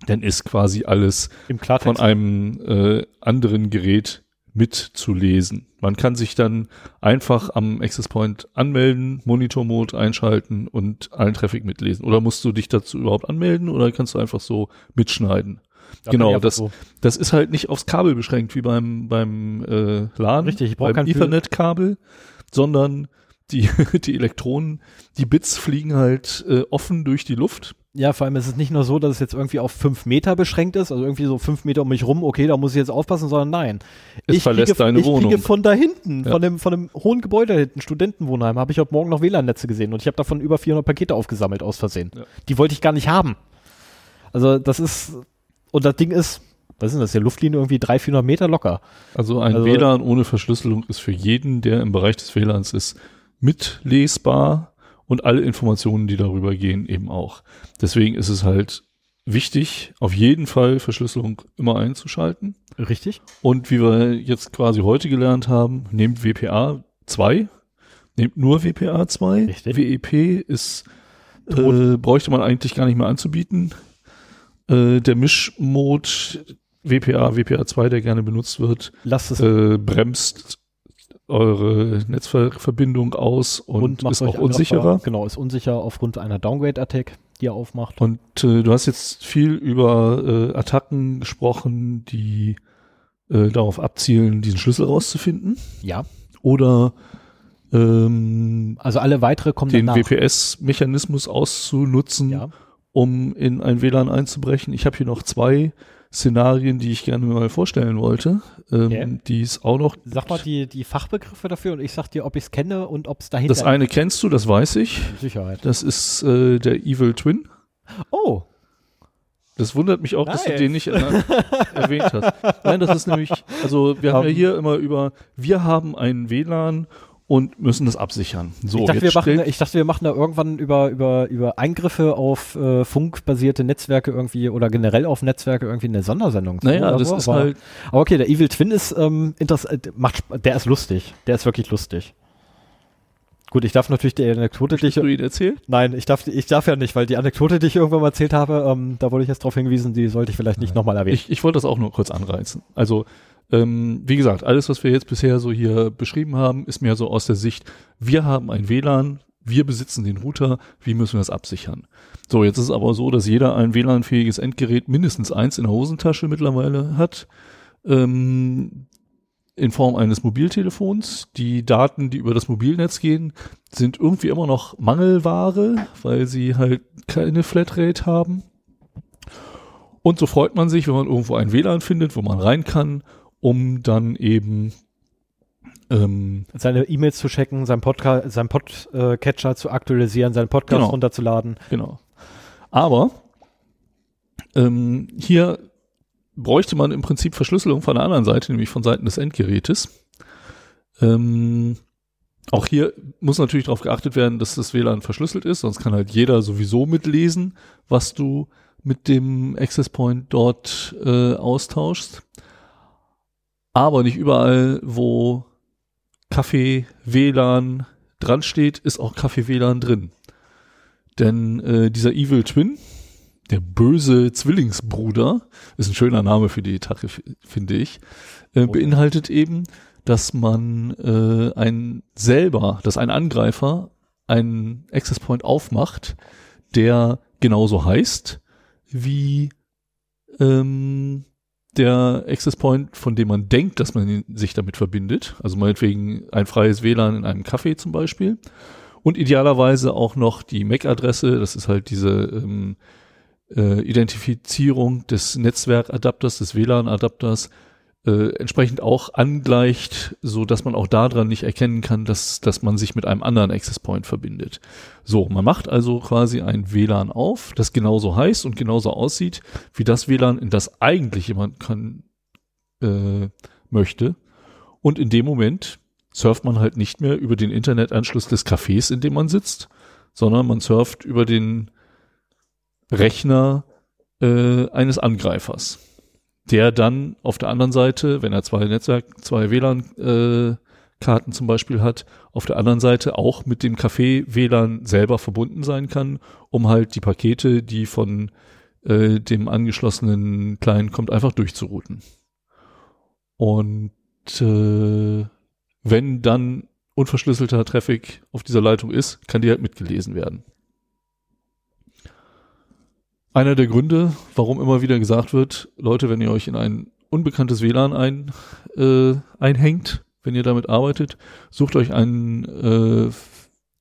dann ist quasi alles Im von einem äh, anderen Gerät mitzulesen. Man kann sich dann einfach am Access Point anmelden, Monitor-Mode einschalten und allen Traffic mitlesen. Oder musst du dich dazu überhaupt anmelden oder kannst du einfach so mitschneiden? Da genau, das- so- Das ist halt nicht aufs Kabel beschränkt wie beim beim äh, LAN, Richtig, ich brauche beim kein Ethernet-Kabel, sondern die *laughs* die Elektronen, die Bits fliegen halt äh, offen durch die Luft. Ja, vor allem ist es nicht nur so, dass es jetzt irgendwie auf fünf Meter beschränkt ist, also irgendwie so fünf Meter um mich rum, okay, da muss ich jetzt aufpassen, sondern nein. Es ich verlässt kriege, deine ich Wohnung. kriege von da hinten, Ja. von, dem, von dem hohen Gebäude da hinten, Studentenwohnheim, habe ich heute Morgen noch WLAN-Netze gesehen und ich habe davon über 400 Pakete aufgesammelt aus Versehen. Ja. Die wollte ich gar nicht haben. Also das ist, und das Ding ist, was ist denn das, der Luftlinie irgendwie 300, 400 Meter locker. Also ein Also- WLAN ohne Verschlüsselung ist für jeden, der im Bereich des WLANs ist, mitlesbar und alle Informationen, die darüber gehen, eben auch. Deswegen ist es halt wichtig, auf jeden Fall Verschlüsselung immer einzuschalten. Richtig? Und wie wir jetzt quasi heute gelernt haben, nehmt WPA 2, nehmt nur WPA 2. Richtig. WEP ist, äh, bräuchte man eigentlich gar nicht mehr anzubieten. Äh, der Mischmode WPA, WPA 2, der gerne benutzt wird, äh, bremst eure Netzwerkverbindung aus und, ist auch unsicherer. Genau, ist unsicher aufgrund einer Downgrade-Attack, die er aufmacht. Und äh, du hast jetzt viel über äh, Attacken gesprochen, die äh, darauf abzielen, diesen Schlüssel rauszufinden. ja, Oder ähm, also alle weitere kommen den. WPS-Mechanismus auszunutzen, Ja. um in ein WLAN einzubrechen. Ich habe hier noch zwei Szenarien, die ich gerne mal vorstellen wollte, ähm, Okay. die es auch noch Sag mal die, die Fachbegriffe dafür und ich sag dir, ob ich es kenne und ob es dahinter Das eine kennst du, das weiß ich. Sicherheit. Das ist äh, der Evil Twin. Oh, Das wundert mich auch, dass du den nicht äh, *laughs* erwähnt hast. Nein, das ist nämlich, also wir haben ja Ähm. hier immer über, wir haben einen WLAN und müssen das absichern. So, ich, dachte, wir machen, ich dachte, wir machen da irgendwann über, über, über Eingriffe auf äh, funkbasierte Netzwerke irgendwie oder generell auf Netzwerke irgendwie eine Sondersendung. naja, das so, ist aber, halt, Aber okay, der Evil Twin ist ähm, interessant, macht, der ist lustig. Der ist wirklich lustig. Gut, ich darf natürlich die Anekdote, die ich, du ihn erzählt? nein, ich darf, ich darf ja nicht, weil die Anekdote, die ich irgendwann mal erzählt habe, ähm, da wurde ich jetzt darauf hingewiesen, die sollte ich vielleicht nicht nochmal erwähnen. Ich, ich wollte das auch nur kurz anreizen. Also, ähm, wie gesagt, alles, was wir jetzt bisher so hier beschrieben haben, ist mehr so aus der Sicht, wir haben ein WLAN, wir besitzen den Router, wie müssen wir das absichern? So, jetzt ist es aber so, dass jeder ein WLAN-fähiges Endgerät mindestens eins in der Hosentasche mittlerweile hat. Ähm, in Form eines Mobiltelefons. Die Daten, die über das Mobilnetz gehen, sind irgendwie immer noch Mangelware, weil sie halt keine Flatrate haben. Und so freut man sich, wenn man irgendwo ein WLAN findet, wo man rein kann, um dann eben ähm, Seine E-Mails zu checken, sein Podcast, sein Podcatcher zu aktualisieren, seinen Podcast Genau. runterzuladen. Genau. Aber ähm, hier bräuchte man im Prinzip Verschlüsselung von der anderen Seite, nämlich von Seiten des Endgerätes. Ähm, auch hier muss natürlich darauf geachtet werden, dass das WLAN verschlüsselt ist, sonst kann halt jeder sowieso mitlesen, was du mit dem Access Point dort äh, austauschst. Aber nicht überall, wo Kaffee WLAN dran steht, ist auch Kaffee WLAN drin. Denn äh, dieser Evil Twin, der böse Zwillingsbruder, ist ein schöner Name für die f- finde ich, äh, beinhaltet eben, dass man äh, ein selber, dass ein Angreifer einen Access Point aufmacht, der genauso heißt wie ähm, der Access Point, von dem man denkt, dass man sich damit verbindet. Also meinetwegen ein freies WLAN in einem Café zum Beispiel. Und idealerweise auch noch die MAC-Adresse, das ist halt diese ähm, äh, Identifizierung des Netzwerkadapters, des WLAN-Adapters, äh, entsprechend auch angleicht, so dass man auch daran nicht erkennen kann, dass, dass man sich mit einem anderen Access Point verbindet. So, man macht also quasi ein WLAN auf, das genauso heißt und genauso aussieht wie das WLAN, in das eigentlich jemand kann, äh, möchte. Und in dem Moment surft man halt nicht mehr über den Internetanschluss des Cafés, in dem man sitzt, sondern man surft über den Rechner äh, eines Angreifers der dann auf der anderen Seite, wenn er zwei Netzwerk, zwei WLAN-Karten äh, zum Beispiel hat, auf der anderen Seite auch mit dem Café WLAN selber verbunden sein kann, um halt die Pakete, die von äh, dem angeschlossenen Client kommt, einfach durchzurouten. Und äh, wenn dann unverschlüsselter Traffic auf dieser Leitung ist, kann die halt mitgelesen werden. Einer der Gründe, warum immer wieder gesagt wird, Leute, wenn ihr euch in ein unbekanntes WLAN ein, äh, einhängt, wenn ihr damit arbeitet, sucht euch einen äh,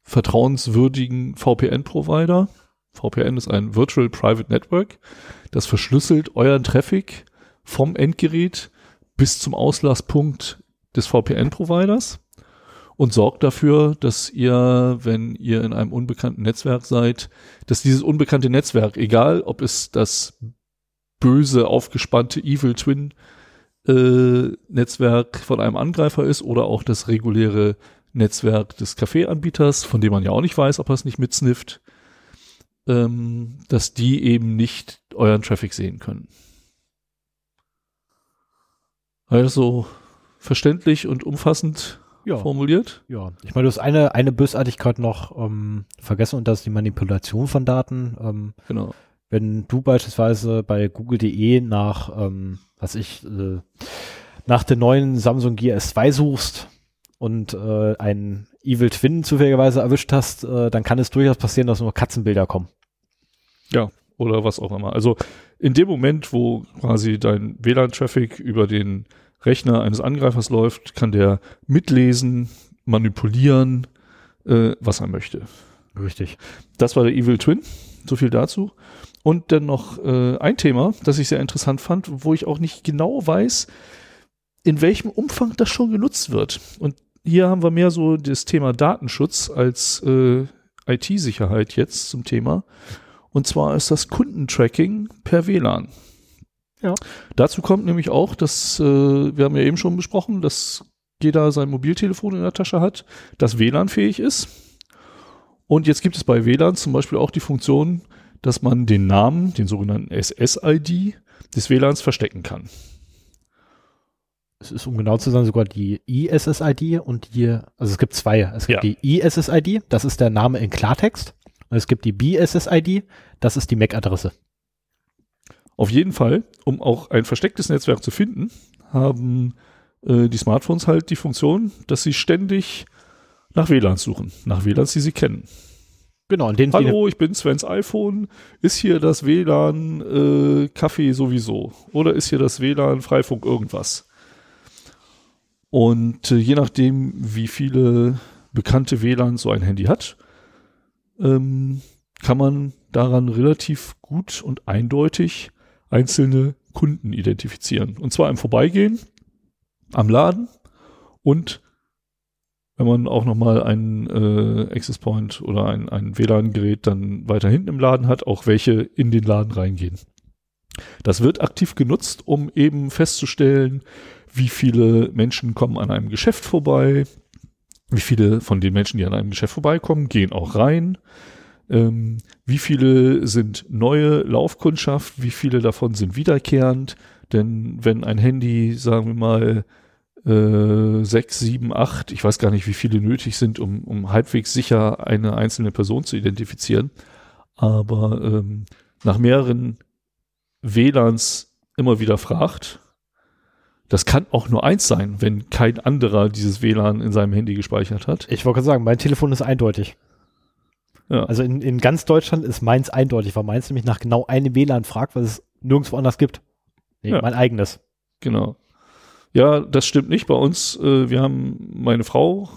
vertrauenswürdigen VPN-Provider. VPN ist ein Virtual Private Network. Das verschlüsselt euren Traffic vom Endgerät bis zum Auslasspunkt des VPN-Providers und sorgt dafür, dass ihr, wenn ihr in einem unbekannten Netzwerk seid, dass dieses unbekannte Netzwerk, egal ob es das böse, aufgespannte Evil Twin äh, Netzwerk von einem Angreifer ist oder auch das reguläre Netzwerk des Kaffeeanbieters, von dem man ja auch nicht weiß, ob er es nicht mitsnifft, ähm, dass die eben nicht euren Traffic sehen können. Also verständlich und umfassend ja. formuliert. Ja, ich meine, du hast eine, eine Bösartigkeit noch ähm, vergessen und das ist die Manipulation von Daten. Ähm, genau. Wenn du beispielsweise bei google.de nach, ähm, was ich, äh, nach der neuen Samsung Gear S2 suchst und äh, einen Evil Twin zufälligerweise erwischt hast, äh, dann kann es durchaus passieren, dass nur Katzenbilder kommen. Ja, oder was auch immer. Also in dem Moment, wo quasi dein WLAN-Traffic über den Rechner eines Angreifers läuft, kann der mitlesen, manipulieren, äh, was er möchte. Richtig. Das war der Evil Twin. So viel dazu. Und dann noch äh, ein Thema, das ich sehr interessant fand, wo ich auch nicht genau weiß, in welchem Umfang das schon genutzt wird. Und hier haben wir mehr so das Thema Datenschutz als äh, IT-Sicherheit jetzt zum Thema. Und zwar ist das Kundentracking per WLAN. Ja. Dazu kommt nämlich auch, dass äh, wir haben ja eben schon besprochen, dass jeder sein Mobiltelefon in der Tasche hat, das WLAN-fähig ist. Und jetzt gibt es bei WLAN zum Beispiel auch die Funktion, dass man den Namen, den sogenannten SSID des WLANs verstecken kann. Es ist, um genau zu sein, sogar die ISSID und die, also es gibt zwei. Es gibt ja. die ISSID, das ist der Name in Klartext. Und es gibt die BSSID, das ist die MAC-Adresse. Auf jeden Fall, um auch ein verstecktes Netzwerk zu finden, haben äh, die Smartphones halt die Funktion, dass sie ständig nach WLANs suchen, nach WLANs, die sie kennen. Genau, in den Hallo, ich bin Svens iPhone. Ist hier das WLAN äh, Kaffee sowieso? Oder ist hier das WLAN Freifunk irgendwas? Und äh, je nachdem, wie viele bekannte WLANs so ein Handy hat, ähm, kann man daran relativ gut und eindeutig einzelne Kunden identifizieren. Und zwar im Vorbeigehen, am Laden und wenn man auch nochmal einen äh, Access Point oder ein, ein WLAN-Gerät dann weiter hinten im Laden hat, auch welche in den Laden reingehen. Das wird aktiv genutzt, um eben festzustellen, wie viele Menschen kommen an einem Geschäft vorbei, wie viele von den Menschen, die an einem Geschäft vorbeikommen, gehen auch rein, ähm, wie viele sind neue Laufkundschaft? Wie viele davon sind wiederkehrend? Denn wenn ein Handy, sagen wir mal, äh, sechs, sieben, acht, ich weiß gar nicht, wie viele nötig sind, um, um halbwegs sicher eine einzelne Person zu identifizieren, aber ähm, nach mehreren WLANs immer wieder fragt, das kann auch nur eins sein, wenn kein anderer dieses WLAN in seinem Handy gespeichert hat. Ich wollte gerade sagen, mein Telefon ist eindeutig. Ja. Also in, in ganz Deutschland ist meins eindeutig, weil meins nämlich nach genau einem WLAN fragt, was es nirgendwo anders gibt. Nee, Ja. mein eigenes. Genau. Ja, das stimmt nicht. Bei uns, äh, wir haben, meine Frau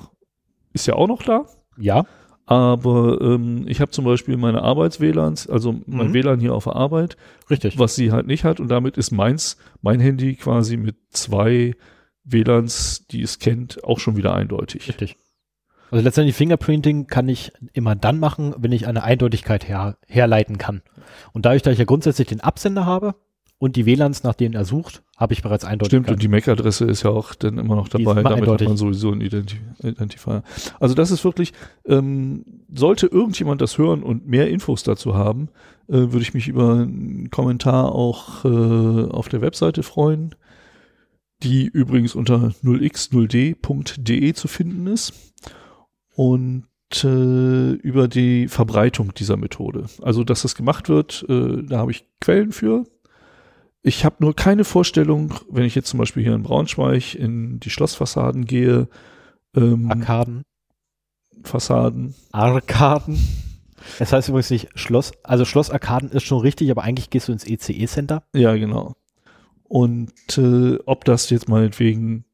ist ja auch noch da, Ja. aber ähm, ich habe zum Beispiel meine Arbeits-WLANs, also mein Mhm. WLAN hier auf der Arbeit, Richtig. was sie halt nicht hat und damit ist meins, mein Handy quasi mit zwei WLANs, die es kennt, auch schon wieder eindeutig. Richtig. Also letztendlich Fingerprinting kann ich immer dann machen, wenn ich eine Eindeutigkeit her, herleiten kann. Und dadurch, dass ich ja grundsätzlich den Absender habe und die WLANs, nach denen er sucht, habe ich bereits Stimmt, Eindeutigkeit. und die MAC-Adresse ist ja auch dann immer noch dabei. immer Damit eindeutig. hat man sowieso einen Identi Identifier. Also das ist wirklich, ähm, sollte irgendjemand das hören und mehr Infos dazu haben, äh, würde ich mich über einen Kommentar auch äh, auf der Webseite freuen, die übrigens unter 0x0d.de zu finden ist. Und äh, über die Verbreitung dieser Methode. Also, dass das gemacht wird, äh, da habe ich Quellen für. Ich habe nur keine Vorstellung, wenn ich jetzt zum Beispiel hier in Braunschweig in die Schlossfassaden gehe, ähm, Arkaden. Fassaden, Arkaden. Es heißt übrigens nicht Schloss, also Schlossarkaden ist schon richtig, aber eigentlich gehst du ins ECE-Center. ja genau. Und äh, ob das jetzt meinetwegen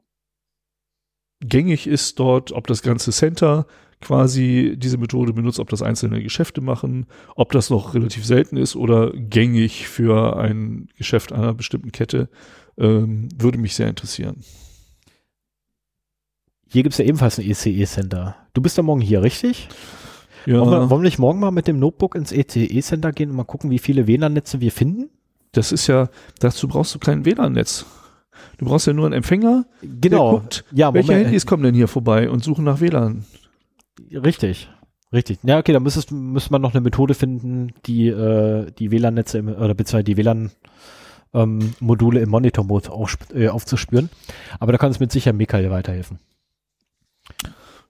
gängig ist dort, ob das ganze Center quasi diese Methode benutzt, ob das einzelne Geschäfte machen, ob das noch relativ selten ist oder gängig für ein Geschäft einer bestimmten Kette, ähm, würde mich sehr interessieren. Hier gibt es ja ebenfalls ein ECE-Center. Du bist ja morgen hier, richtig? Ja, Wollen, wir, wollen wir nicht morgen mal mit dem Notebook ins ECE-Center gehen und mal gucken, wie viele WLAN-Netze wir finden? das ist ja, dazu brauchst du kein WLAN-Netz. Du brauchst ja nur einen Empfänger, Genau. der guckt, ja, welche Moment. Handys kommen denn hier vorbei und suchen nach WLAN. Richtig. Richtig. Ja, okay, da müsstest, müsste man noch eine Methode finden, die, äh, die WLAN-Netze im- oder beziehungsweise die WLAN ähm, im Monitor-Mode äh, aufzuspüren. Aber da kann es mit sicher Michael weiterhelfen.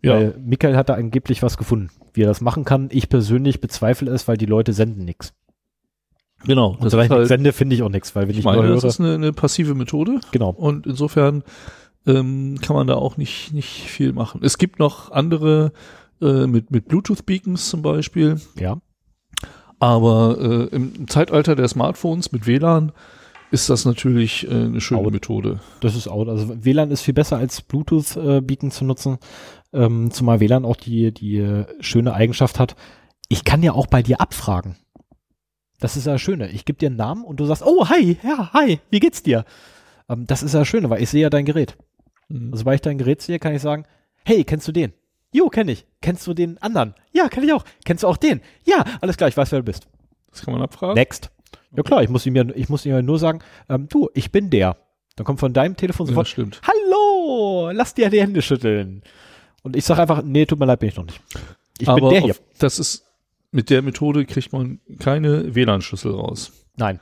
Ja, Weil Michael hat da angeblich was gefunden, wie er das machen kann. Ich persönlich bezweifle es, weil die Leute senden nichts. Genau. Und solange ich nichts sende, finde ich auch nichts, weil wenn ich ich, meine, nur das höre, ist eine, eine passive Methode genau. und insofern ähm, kann man da auch nicht, nicht viel machen. Es gibt noch andere äh, mit, mit Bluetooth-Beacons zum Beispiel, Ja. aber äh, im, Zeitalter der Smartphones mit WLAN ist das natürlich äh, eine schöne Out. Methode. Das ist out. Also WLAN ist viel besser als Bluetooth-Beacon zu nutzen, ähm, zumal WLAN auch die, die äh, schöne Eigenschaft hat. Ich kann ja auch bei dir abfragen. Das ist ja das Schöne. Ich gebe dir einen Namen und du sagst, oh, hi, ja, hi, wie geht's dir? Ähm, das ist ja das Schöne, weil ich sehe ja dein Gerät. Mhm. Also weil ich dein Gerät sehe, kann ich sagen, hey, kennst du den? Jo, kenne ich. Kennst du den anderen? Ja, kenne ich auch. Kennst du auch den? Ja, alles klar, ich weiß, wer du bist. Das kann man abfragen. Next. Ja klar, ich muss ihm ja, ich muss ihm ja nur sagen, ähm, du, ich bin der. Dann kommt von deinem Telefon Ja, sofort, stimmt. hallo, lass dir die Hände schütteln. Und ich sage einfach, nee, tut mir leid, bin ich noch nicht. Ich aber bin der hier. das ist mit der Methode kriegt man keine WLAN-Schlüssel raus. Nein.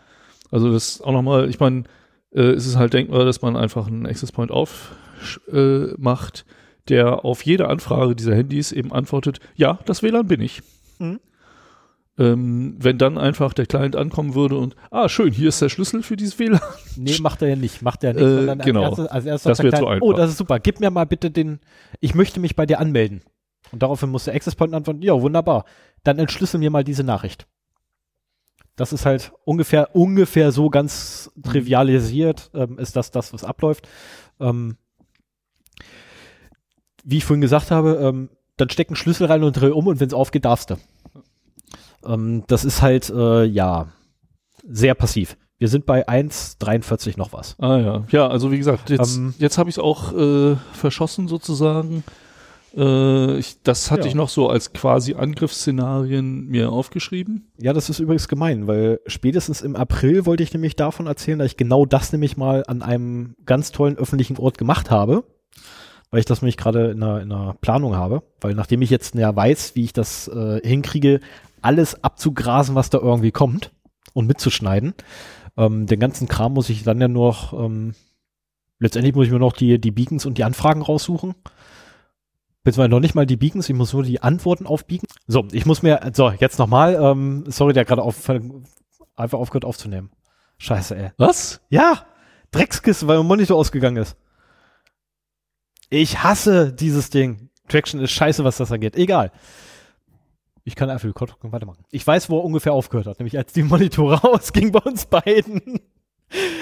Also das ist auch nochmal, ich meine, äh, es ist halt denkbar, dass man einfach einen Access Point aufmacht, äh, macht, der auf jede Anfrage dieser Handys eben antwortet, ja, das WLAN bin ich. Mhm. Ähm, wenn dann einfach der Client ankommen würde und, ah, schön, hier ist der Schlüssel für dieses WLAN. Nee, macht er ja nicht, macht er ja nicht. Äh, sondern als genau. erstes- als erstes Das sagt der wär zu einfach. Oh, das ist super, gib mir mal bitte den, ich möchte mich bei dir anmelden. Und daraufhin muss der Access Point antworten, ja, wunderbar. Dann entschlüssel mir mal diese Nachricht. Das ist halt ungefähr, ungefähr so ganz trivialisiert, ähm, ist das das, was abläuft. Ähm, wie ich vorhin gesagt habe, ähm, dann steck einen Schlüssel rein und dreh um und wenn es aufgeht, darfst du. Ähm, das ist halt, äh, ja, sehr passiv. Wir sind bei 1,43 noch was. Ah ja, ja, also wie gesagt, jetzt, Ähm, jetzt habe ich es auch äh, verschossen sozusagen. Äh, ich, das hatte Ja. ich noch so als quasi Angriffsszenarien mir aufgeschrieben. Ja, das ist übrigens gemein, weil spätestens im April wollte ich nämlich davon erzählen, dass ich genau das nämlich mal an einem ganz tollen öffentlichen Ort gemacht habe, weil ich das nämlich gerade in einer, in einer Planung habe, weil nachdem ich jetzt ja weiß, wie ich das äh, hinkriege, alles abzugrasen, was da irgendwie kommt und mitzuschneiden, ähm, den ganzen Kram muss ich dann ja nur noch, ähm, letztendlich muss ich mir noch die, die Beacons und die Anfragen raussuchen. Beziehungsweise noch nicht mal die Beacons, ich muss nur die Antworten auf Beacons. So, ich muss mir, so, jetzt nochmal, ähm, sorry, der gerade auf, einfach aufgehört aufzunehmen. Scheiße, ey. Was? Ja, Dreckskiste, weil mein Monitor ausgegangen ist. Ich hasse dieses Ding. Traction ist scheiße, was das angeht. Egal. Ich kann einfach die weitermachen. Ich weiß, wo er ungefähr aufgehört hat, nämlich als die Monitore *laughs* ausgingen bei uns beiden.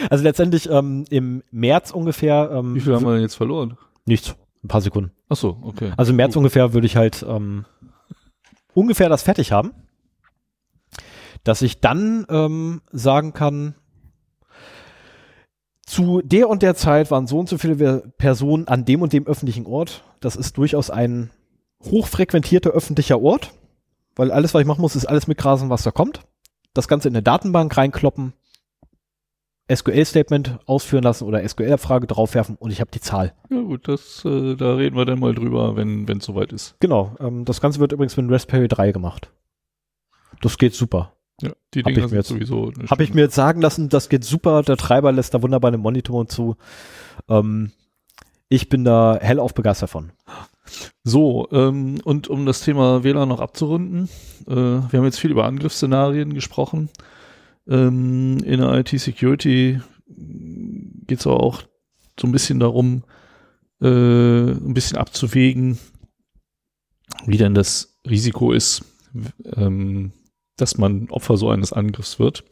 Also letztendlich ähm, im März ungefähr. Ähm, Wie viel haben wir denn jetzt verloren? Nichts. Ein paar Sekunden. Ach so, okay. Also im März ungefähr würde ich halt ähm, ungefähr das fertig haben. Dass ich dann ähm, sagen kann, zu der und der Zeit waren so und so viele Personen an dem und dem öffentlichen Ort. Das ist durchaus ein hochfrequentierter öffentlicher Ort, weil alles, was ich machen muss, ist alles mitgrasen, was da kommt. Das Ganze in eine Datenbank reinkloppen, SQL-Statement ausführen lassen oder SQL-Abfrage draufwerfen und ich habe die Zahl. Ja gut, das, äh, da reden wir dann mal drüber, wenn es soweit ist. Genau, ähm, das Ganze wird übrigens mit Raspberry 3 gemacht. Das geht super. Ja, die Hab Dinger ich mir jetzt- sowieso. Habe ich mir jetzt sagen lassen, das geht super. Der Treiber lässt da wunderbar einen Monitor zu. Ähm, ich bin da hellauf begeistert von. So, ähm, und um das Thema WLAN noch abzurunden, äh, wir haben jetzt viel über Angriffsszenarien gesprochen. Ähm, in der IT-Security geht es auch so ein bisschen darum, äh, ein bisschen abzuwägen, wie denn das Risiko ist, ähm, dass man Opfer so eines Angriffs wird.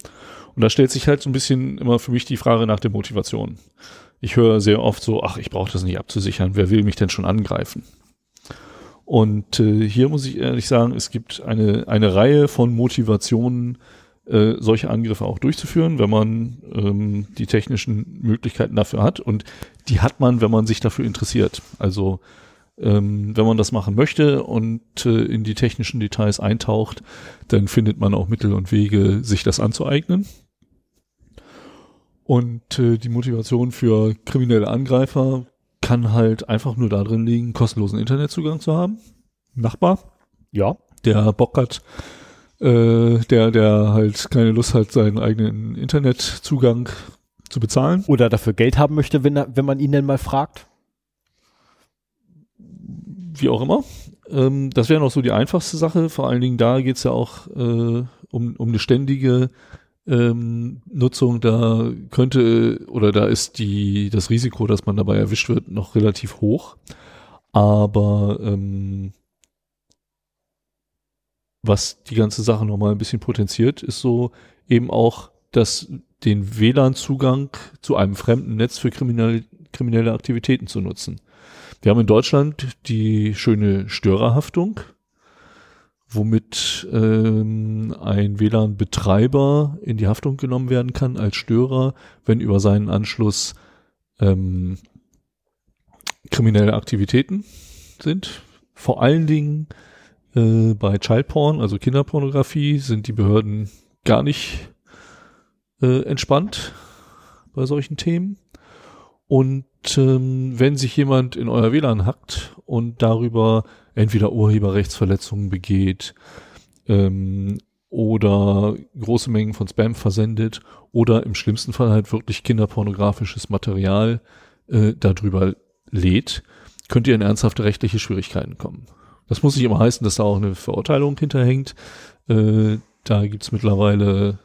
Und da stellt sich halt so ein bisschen immer für mich die Frage nach der Motivation. Ich höre sehr oft so, ach, ich brauche das nicht abzusichern, wer will mich denn schon angreifen? Und äh, hier muss ich ehrlich sagen, es gibt eine, eine Reihe von Motivationen, äh, solche Angriffe auch durchzuführen, wenn man ähm, die technischen Möglichkeiten dafür hat. Und die hat man, wenn man sich dafür interessiert. Also ähm, wenn man das machen möchte und äh, in die technischen Details eintaucht, dann findet man auch Mittel und Wege, sich das anzueignen. Und äh, die Motivation für kriminelle Angreifer kann halt einfach nur darin liegen, kostenlosen Internetzugang zu haben. Nachbar, Ja. der Bock hat, äh, der, der halt keine Lust hat, seinen eigenen Internetzugang zu bezahlen. Oder dafür Geld haben möchte, wenn, er, wenn man ihn denn mal fragt. wie auch immer. Ähm, das wäre noch so die einfachste Sache. Vor allen Dingen da geht's ja auch äh, um, um eine ständige ähm, Nutzung. Da könnte oder da ist die das Risiko, dass man dabei erwischt wird, noch relativ hoch. Aber ähm, was die ganze Sache nochmal ein bisschen potenziert, ist so eben auch, dass den WLAN-Zugang zu einem fremden Netz für kriminelle, kriminelle Aktivitäten zu nutzen. Wir haben in Deutschland die schöne Störerhaftung, womit ähm, ein WLAN-Betreiber in die Haftung genommen werden kann als Störer, wenn über seinen Anschluss ähm, kriminelle Aktivitäten sind. Vor allen Dingen äh, bei Childporn, also Kinderpornografie, sind die Behörden gar nicht äh, entspannt bei solchen Themen. Und ähm, wenn sich jemand in euer WLAN hackt und darüber entweder Urheberrechtsverletzungen begeht ähm, oder große Mengen von Spam versendet oder im schlimmsten Fall halt wirklich kinderpornografisches Material äh, darüber lädt, könnt ihr in ernsthafte rechtliche Schwierigkeiten kommen. Das muss nicht immer heißen, dass da auch eine Verurteilung hinterhängt. Äh, da gibt's mittlerweile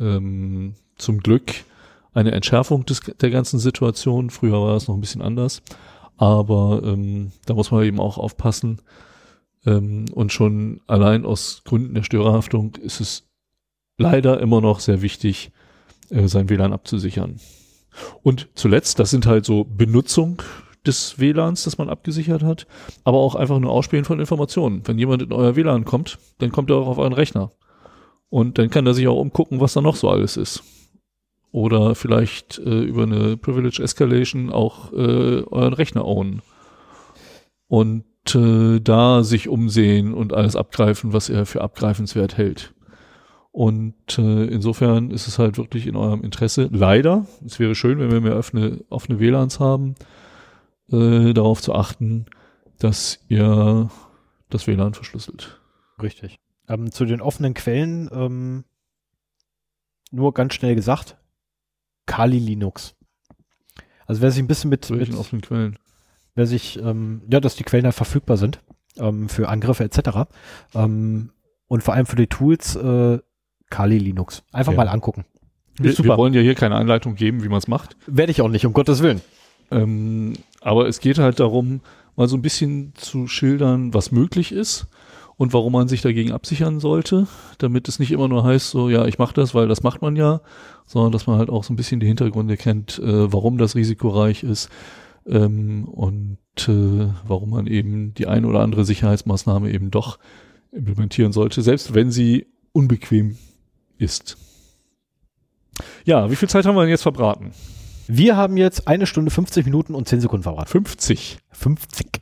ähm, zum Glück eine Entschärfung des, der ganzen Situation. Früher war es noch ein bisschen anders. Aber ähm, da muss man eben auch aufpassen. Ähm, und schon allein aus Gründen der Störerhaftung ist es leider immer noch sehr wichtig, äh, sein WLAN abzusichern. Und zuletzt, das sind halt so Benutzung des WLANs, das man abgesichert hat, aber auch einfach nur Ausspielen von Informationen. Wenn jemand in euer WLAN kommt, dann kommt er auch auf euren Rechner. Und dann kann er sich auch umgucken, was da noch so alles ist. Oder vielleicht äh, über eine Privilege Escalation auch äh, euren Rechner ownen. Und äh, da sich umsehen und alles abgreifen, was er für abgreifenswert hält. Und äh, insofern ist es halt wirklich in eurem Interesse, leider, es wäre schön, wenn wir mehr offene, offene WLANs haben, äh, darauf zu achten, dass ihr das WLAN verschlüsselt. Richtig. Ähm, zu den offenen Quellen ähm, nur ganz schnell gesagt, Kali Linux. Also wer sich ein bisschen mit, mit offenen Quellen? wer sich, ähm, ja, dass die Quellen halt verfügbar sind ähm, für Angriffe etc. Ähm, und vor allem für die Tools äh, Kali Linux. Einfach Ja. mal angucken. Wir, wir wollen ja hier keine Anleitung geben, wie man es macht. Werde ich auch nicht, um Gottes Willen. Ähm, aber es geht halt darum, mal so ein bisschen zu schildern, was möglich ist und warum man sich dagegen absichern sollte, damit es nicht immer nur heißt, so ja, ich mache das, weil das macht man ja, sondern dass man halt auch so ein bisschen die Hintergründe kennt, äh, warum das risikoreich ist ähm, und äh, warum man eben die eine oder andere Sicherheitsmaßnahme eben doch implementieren sollte, selbst wenn sie unbequem ist. Ja, wie viel Zeit haben wir denn jetzt verbraten? Wir haben jetzt eine Stunde 50 Minuten und 10 Sekunden verbraten. 50. 50.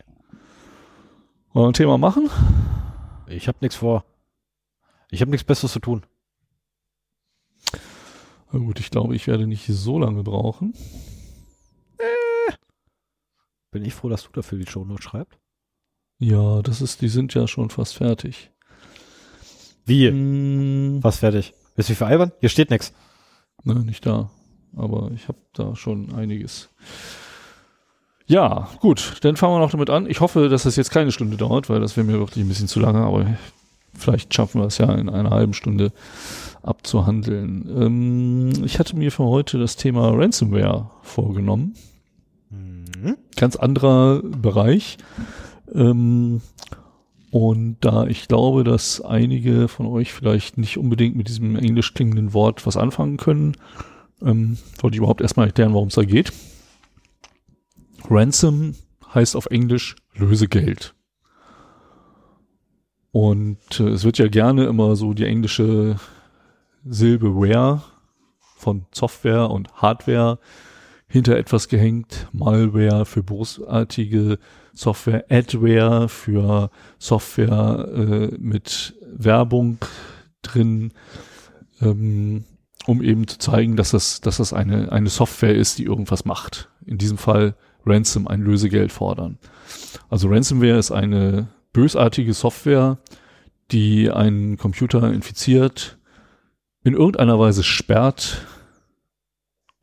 Wollen wir ein Thema machen? Ich habe nichts vor. Ich habe nichts Besseres zu tun. Na gut, ich glaube, ich werde nicht so lange brauchen. Bin ich froh, dass du dafür die Show Notes schreibst. Ja, das ist, die sind ja schon fast fertig. Wie? Hm, Was fertig? Willst du mich veralbern? Hier steht nichts. ne, nicht da. Aber ich habe da schon einiges. Ja, gut, dann fangen wir noch damit an. Ich hoffe, dass das jetzt keine Stunde dauert, weil das wäre mir wirklich ein bisschen zu lange, aber vielleicht schaffen wir es ja in einer halben Stunde abzuhandeln. Ähm, ich hatte mir für heute das Thema Ransomware vorgenommen. Mhm. ganz anderer Bereich. Ähm, und da ich glaube, dass einige von euch vielleicht nicht unbedingt mit diesem englisch klingenden Wort was anfangen können, ähm, wollte ich überhaupt erstmal erklären, worum es da geht. Ransom heißt auf Englisch Lösegeld. Und äh, es wird ja gerne immer so die englische Silbe Ware von Software und Hardware hinter etwas gehängt. Malware für bösartige Software, Adware für Software äh, mit Werbung drin, ähm, um eben zu zeigen, dass das, dass das eine, eine Software ist, die irgendwas macht. In diesem Fall Ransom, ein Lösegeld fordern. Also Ransomware ist eine bösartige Software, die einen Computer infiziert, in irgendeiner Weise sperrt,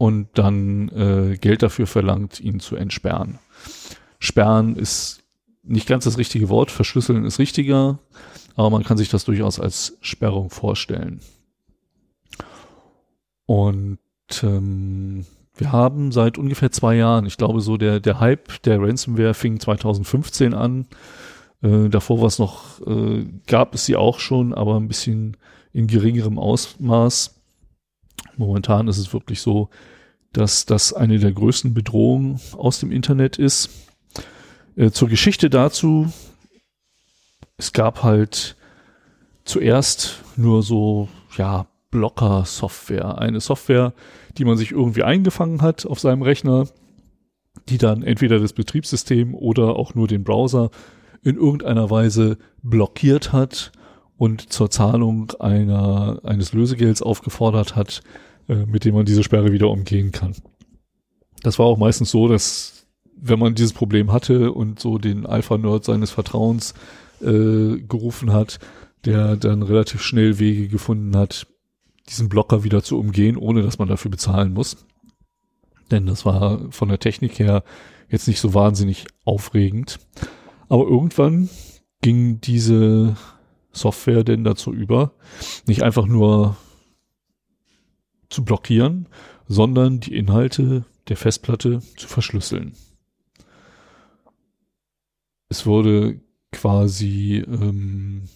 und dann äh, Geld dafür verlangt, ihn zu entsperren. Sperren ist nicht ganz das richtige Wort, verschlüsseln ist richtiger, aber man kann sich das durchaus als Sperrung vorstellen. Und ähm, wir haben seit ungefähr zwei Jahren, ich glaube so der, der Hype der Ransomware fing 2015 an. Äh, davor war es noch, äh, gab es sie auch schon, aber ein bisschen in geringerem Ausmaß. Momentan ist es wirklich so, dass das eine der größten Bedrohungen aus dem Internet ist. Äh, zur Geschichte dazu, es gab halt zuerst nur so, ja, Blocker-Software. Eine Software, die man sich irgendwie eingefangen hat auf seinem Rechner, die dann entweder das Betriebssystem oder auch nur den Browser in irgendeiner Weise blockiert hat und zur Zahlung einer, eines Lösegelds aufgefordert hat, äh, mit dem man diese Sperre wieder umgehen kann. Das war auch meistens so, dass wenn man dieses Problem hatte und so den Alpha-Nerd seines Vertrauens äh, gerufen hat, der dann relativ schnell Wege gefunden hat, diesen Blocker wieder zu umgehen, ohne dass man dafür bezahlen muss. Denn das war von der Technik her jetzt nicht so wahnsinnig aufregend. Aber irgendwann ging diese Software denn dazu über, nicht einfach nur zu blockieren, sondern die Inhalte der Festplatte zu verschlüsseln. Es wurde quasi ähm,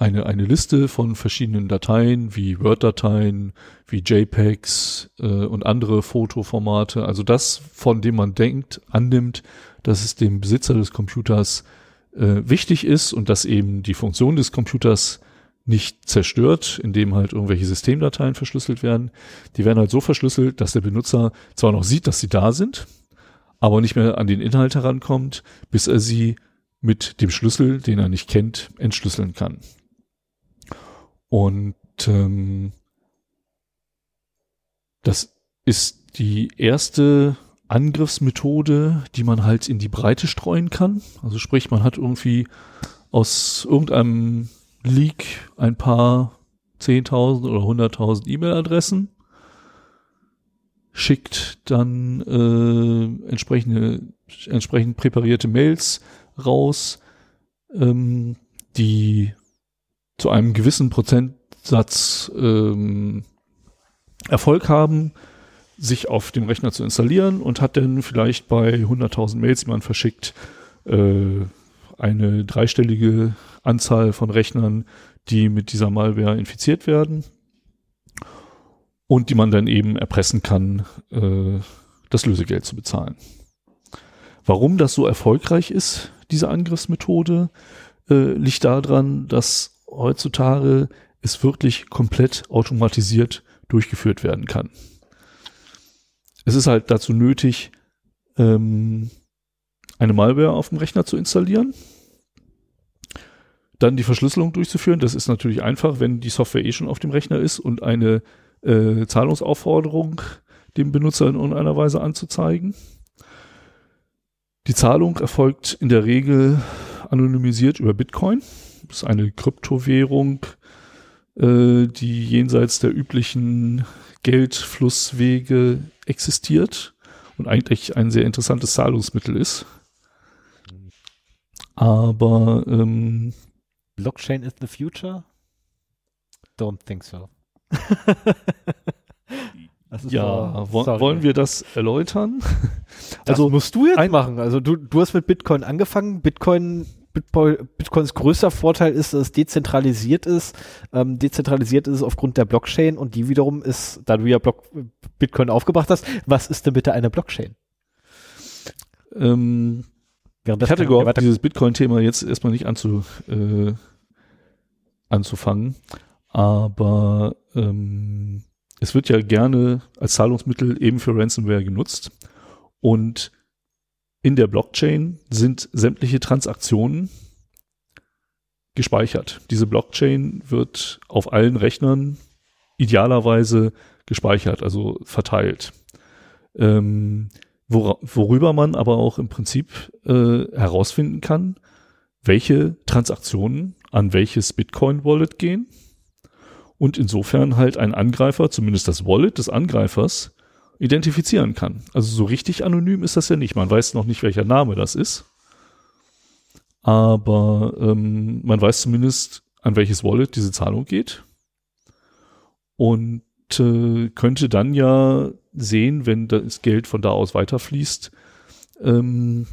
eine, eine Liste von verschiedenen Dateien, wie Word-Dateien, wie JPEGs äh, und andere Fotoformate, also das, von dem man denkt, annimmt, dass es dem Besitzer des Computers äh, wichtig ist und dass eben die Funktion des Computers nicht zerstört, indem halt irgendwelche Systemdateien verschlüsselt werden. Die werden halt so verschlüsselt, dass der Benutzer zwar noch sieht, dass sie da sind, aber nicht mehr an den Inhalt herankommt, bis er sie mit dem Schlüssel, den er nicht kennt, entschlüsseln kann. Und ähm, das ist die erste Angriffsmethode, die man halt in die Breite streuen kann. Also sprich, man hat irgendwie aus irgendeinem Leak ein paar 10.000 oder 100.000 E-Mail-Adressen, schickt dann äh, entsprechende, entsprechend präparierte Mails raus, ähm, die zu einem gewissen Prozentsatz ähm, Erfolg haben, sich auf dem Rechner zu installieren und hat dann vielleicht bei 100.000 Mails, die man verschickt, äh, eine dreistellige Anzahl von Rechnern, die mit dieser Malware infiziert werden und die man dann eben erpressen kann, äh, das Lösegeld zu bezahlen. Warum das so erfolgreich ist, diese Angriffsmethode, äh, liegt daran, dass heutzutage es wirklich komplett automatisiert durchgeführt werden kann. Es ist halt dazu nötig, ähm, eine Malware auf dem Rechner zu installieren, dann die Verschlüsselung durchzuführen. Das ist natürlich einfach, wenn die Software eh schon auf dem Rechner ist und eine äh, Zahlungsaufforderung dem Benutzer in irgendeiner Weise anzuzeigen. Die Zahlung erfolgt in der Regel anonymisiert über Bitcoin. Ist eine Kryptowährung, äh, die jenseits der üblichen Geldflusswege existiert und eigentlich ein sehr interessantes Zahlungsmittel ist. Aber ähm, Blockchain is the future? Don't think so. *laughs* ja, wo, wollen wir das erläutern? Das also musst du jetzt machen. Also du, du hast mit Bitcoin angefangen. Bitcoin, Bitcoins größter Vorteil ist, dass es dezentralisiert ist. Ähm, dezentralisiert ist es aufgrund der Blockchain und die wiederum ist, da du ja Block, Bitcoin aufgebracht hast, was ist denn bitte eine Blockchain? Ähm, ich hatte gehofft, dieses Bitcoin-Thema jetzt erstmal nicht anzu, äh, anzufangen. Aber ähm, es wird ja gerne als Zahlungsmittel eben für Ransomware genutzt. Und in der Blockchain sind sämtliche Transaktionen gespeichert. Diese Blockchain wird auf allen Rechnern idealerweise gespeichert, also verteilt. Ähm, wor worüber man aber auch im Prinzip äh, herausfinden kann, welche Transaktionen an welches Bitcoin-Wallet gehen und insofern halt ein Angreifer, zumindest das Wallet des Angreifers, identifizieren kann. Also so richtig anonym ist das ja nicht. Man weiß noch nicht, welcher Name das ist. Aber ähm, man weiß zumindest, an welches Wallet diese Zahlung geht. Und äh, könnte dann ja sehen, wenn das Geld von da aus weiterfließt, ähm,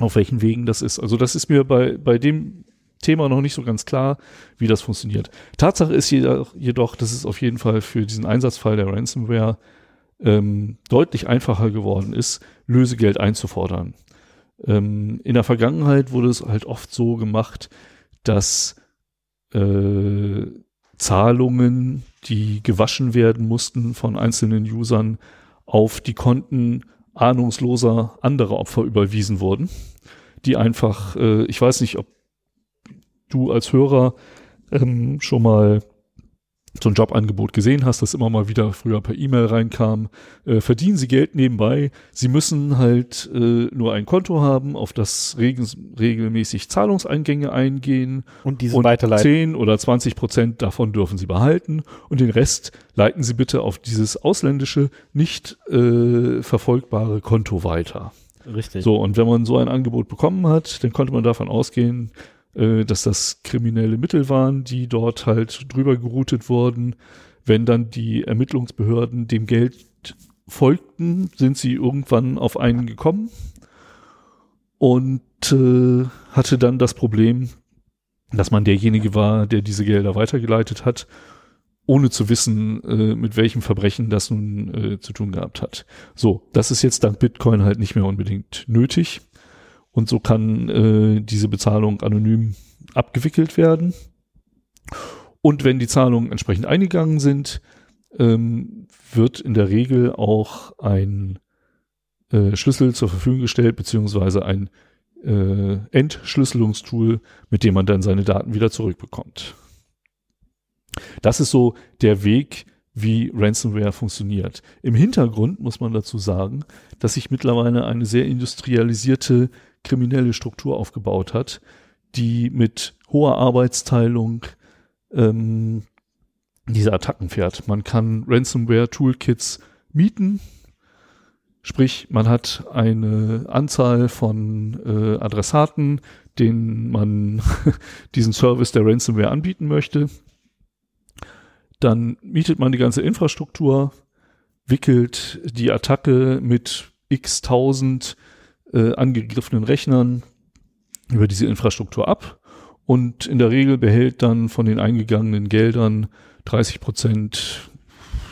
auf welchen Wegen das ist. Also das ist mir bei, bei dem Thema noch nicht so ganz klar, wie das funktioniert. Tatsache ist jedoch, jedoch dass es auf jeden Fall für diesen Einsatzfall der Ransomware ähm, deutlich einfacher geworden ist, Lösegeld einzufordern. Ähm, in der Vergangenheit wurde es halt oft so gemacht, dass äh, Zahlungen, die gewaschen werden mussten von einzelnen Usern, auf die Konten ahnungsloser anderer Opfer überwiesen wurden, die einfach, äh, ich weiß nicht, ob du als Hörer ähm, schon mal so ein Jobangebot gesehen hast, das immer mal wieder früher per E-Mail reinkam, äh, verdienen Sie Geld nebenbei. Sie müssen halt äh, nur ein Konto haben, auf das regel regelmäßig Zahlungseingänge eingehen. Und diese weiterleiten. 10 oder 20 Prozent davon dürfen Sie behalten und den Rest leiten Sie bitte auf dieses ausländische, nicht äh, verfolgbare Konto weiter. Richtig. So, und wenn man so ein Angebot bekommen hat, dann konnte man davon ausgehen, äh, dass das kriminelle Mittel waren, die dort halt drüber geroutet wurden. Wenn dann die Ermittlungsbehörden dem Geld folgten, sind sie irgendwann auf einen gekommen und äh, hatte dann das Problem, dass man derjenige war, der diese Gelder weitergeleitet hat, ohne zu wissen, äh, mit welchem Verbrechen das nun äh, zu tun gehabt hat. So, das ist jetzt dank Bitcoin halt nicht mehr unbedingt nötig. Und so kann äh, diese Bezahlung anonym abgewickelt werden. Und wenn die Zahlungen entsprechend eingegangen sind, ähm, wird in der Regel auch ein äh, Schlüssel zur Verfügung gestellt, beziehungsweise ein äh, Entschlüsselungstool, mit dem man dann seine Daten wieder zurückbekommt. Das ist so der Weg, wie Ransomware funktioniert. Im Hintergrund muss man dazu sagen, dass sich mittlerweile eine sehr industrialisierte kriminelle Struktur aufgebaut hat, die mit hoher Arbeitsteilung ähm, diese Attacken fährt. Man kann Ransomware-Toolkits mieten, sprich man hat eine Anzahl von äh, Adressaten, denen man *laughs* diesen Service der Ransomware anbieten möchte. Dann mietet man die ganze Infrastruktur, wickelt die Attacke mit x tausend äh, angegriffenen Rechnern über diese Infrastruktur ab und in der Regel behält dann von den eingegangenen Geldern 30 Prozent,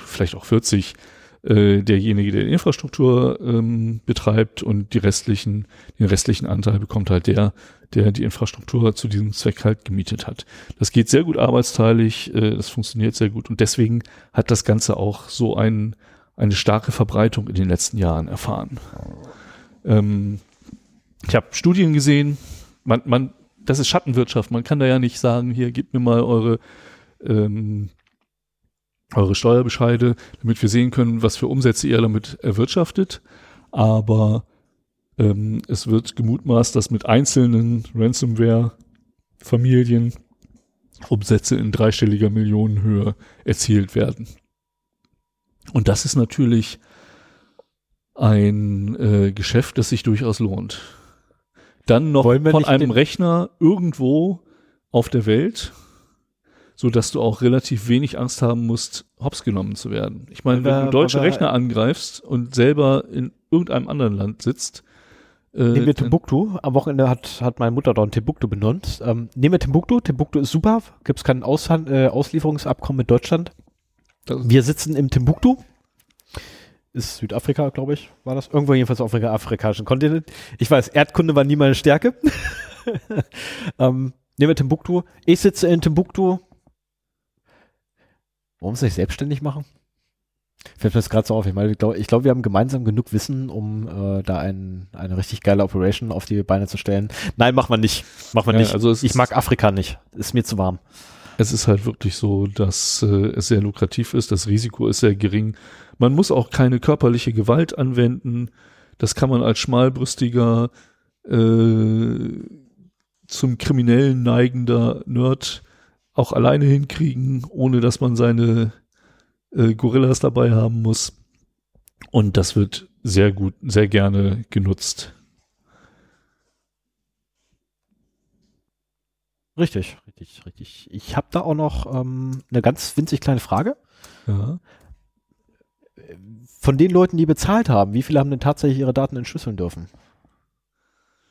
vielleicht auch 40 äh, derjenige, der die Infrastruktur ähm, betreibt und die restlichen, den restlichen Anteil bekommt halt der, der die Infrastruktur zu diesem Zweck halt gemietet hat. Das geht sehr gut arbeitsteilig, äh, das funktioniert sehr gut und deswegen hat das Ganze auch so ein, eine starke Verbreitung in den letzten Jahren erfahren. Ähm, ich habe Studien gesehen, man, man, das ist Schattenwirtschaft, man kann da ja nicht sagen, hier, gebt mir mal eure ähm, eure Steuerbescheide, damit wir sehen können, was für Umsätze ihr damit erwirtschaftet. Aber ähm, es wird gemutmaßt, dass mit einzelnen Ransomware-Familien Umsätze in dreistelliger Millionenhöhe erzielt werden. Und das ist natürlich ein äh, Geschäft, das sich durchaus lohnt. Dann noch von einem Rechner irgendwo auf der Welt so dass du auch relativ wenig Angst haben musst, hops genommen zu werden. Ich meine, wenn du deutsche Rechner angreifst und selber in irgendeinem anderen Land sitzt, äh, Nehmen wir Timbuktu. Am Wochenende hat, hat meine Mutter dort Timbuktu benannt. Ähm, nehmen wir Timbuktu. Timbuktu ist super. Gibt es kein Aushand äh, Auslieferungsabkommen mit Deutschland. Wir sitzen im Timbuktu. Ist Südafrika, glaube ich, war das. Irgendwo jedenfalls auf dem afrikanischen Kontinent. Ich weiß, Erdkunde war nie meine Stärke. *laughs* ähm, nehmen wir Timbuktu. Ich sitze in Timbuktu. Warum sich selbstständig machen? Fällt mir das gerade so auf. Ich meine, ich glaube, glaub, wir haben gemeinsam genug Wissen, um äh, da ein, eine richtig geile Operation auf die Beine zu stellen. Nein, machen wir nicht. Machen wir ja, nicht. Also ich mag Afrika nicht. Ist mir zu warm. Es ist halt wirklich so, dass äh, es sehr lukrativ ist. Das Risiko ist sehr gering. Man muss auch keine körperliche Gewalt anwenden. Das kann man als schmalbrüstiger, äh, zum Kriminellen neigender Nerd auch alleine hinkriegen, ohne dass man seine äh, Gorillas dabei haben muss. Und das wird sehr gut, sehr gerne genutzt. Richtig, richtig, richtig. Ich habe da auch noch ähm, eine ganz winzig kleine Frage. Ja. Von den Leuten, die bezahlt haben, wie viele haben denn tatsächlich ihre Daten entschlüsseln dürfen?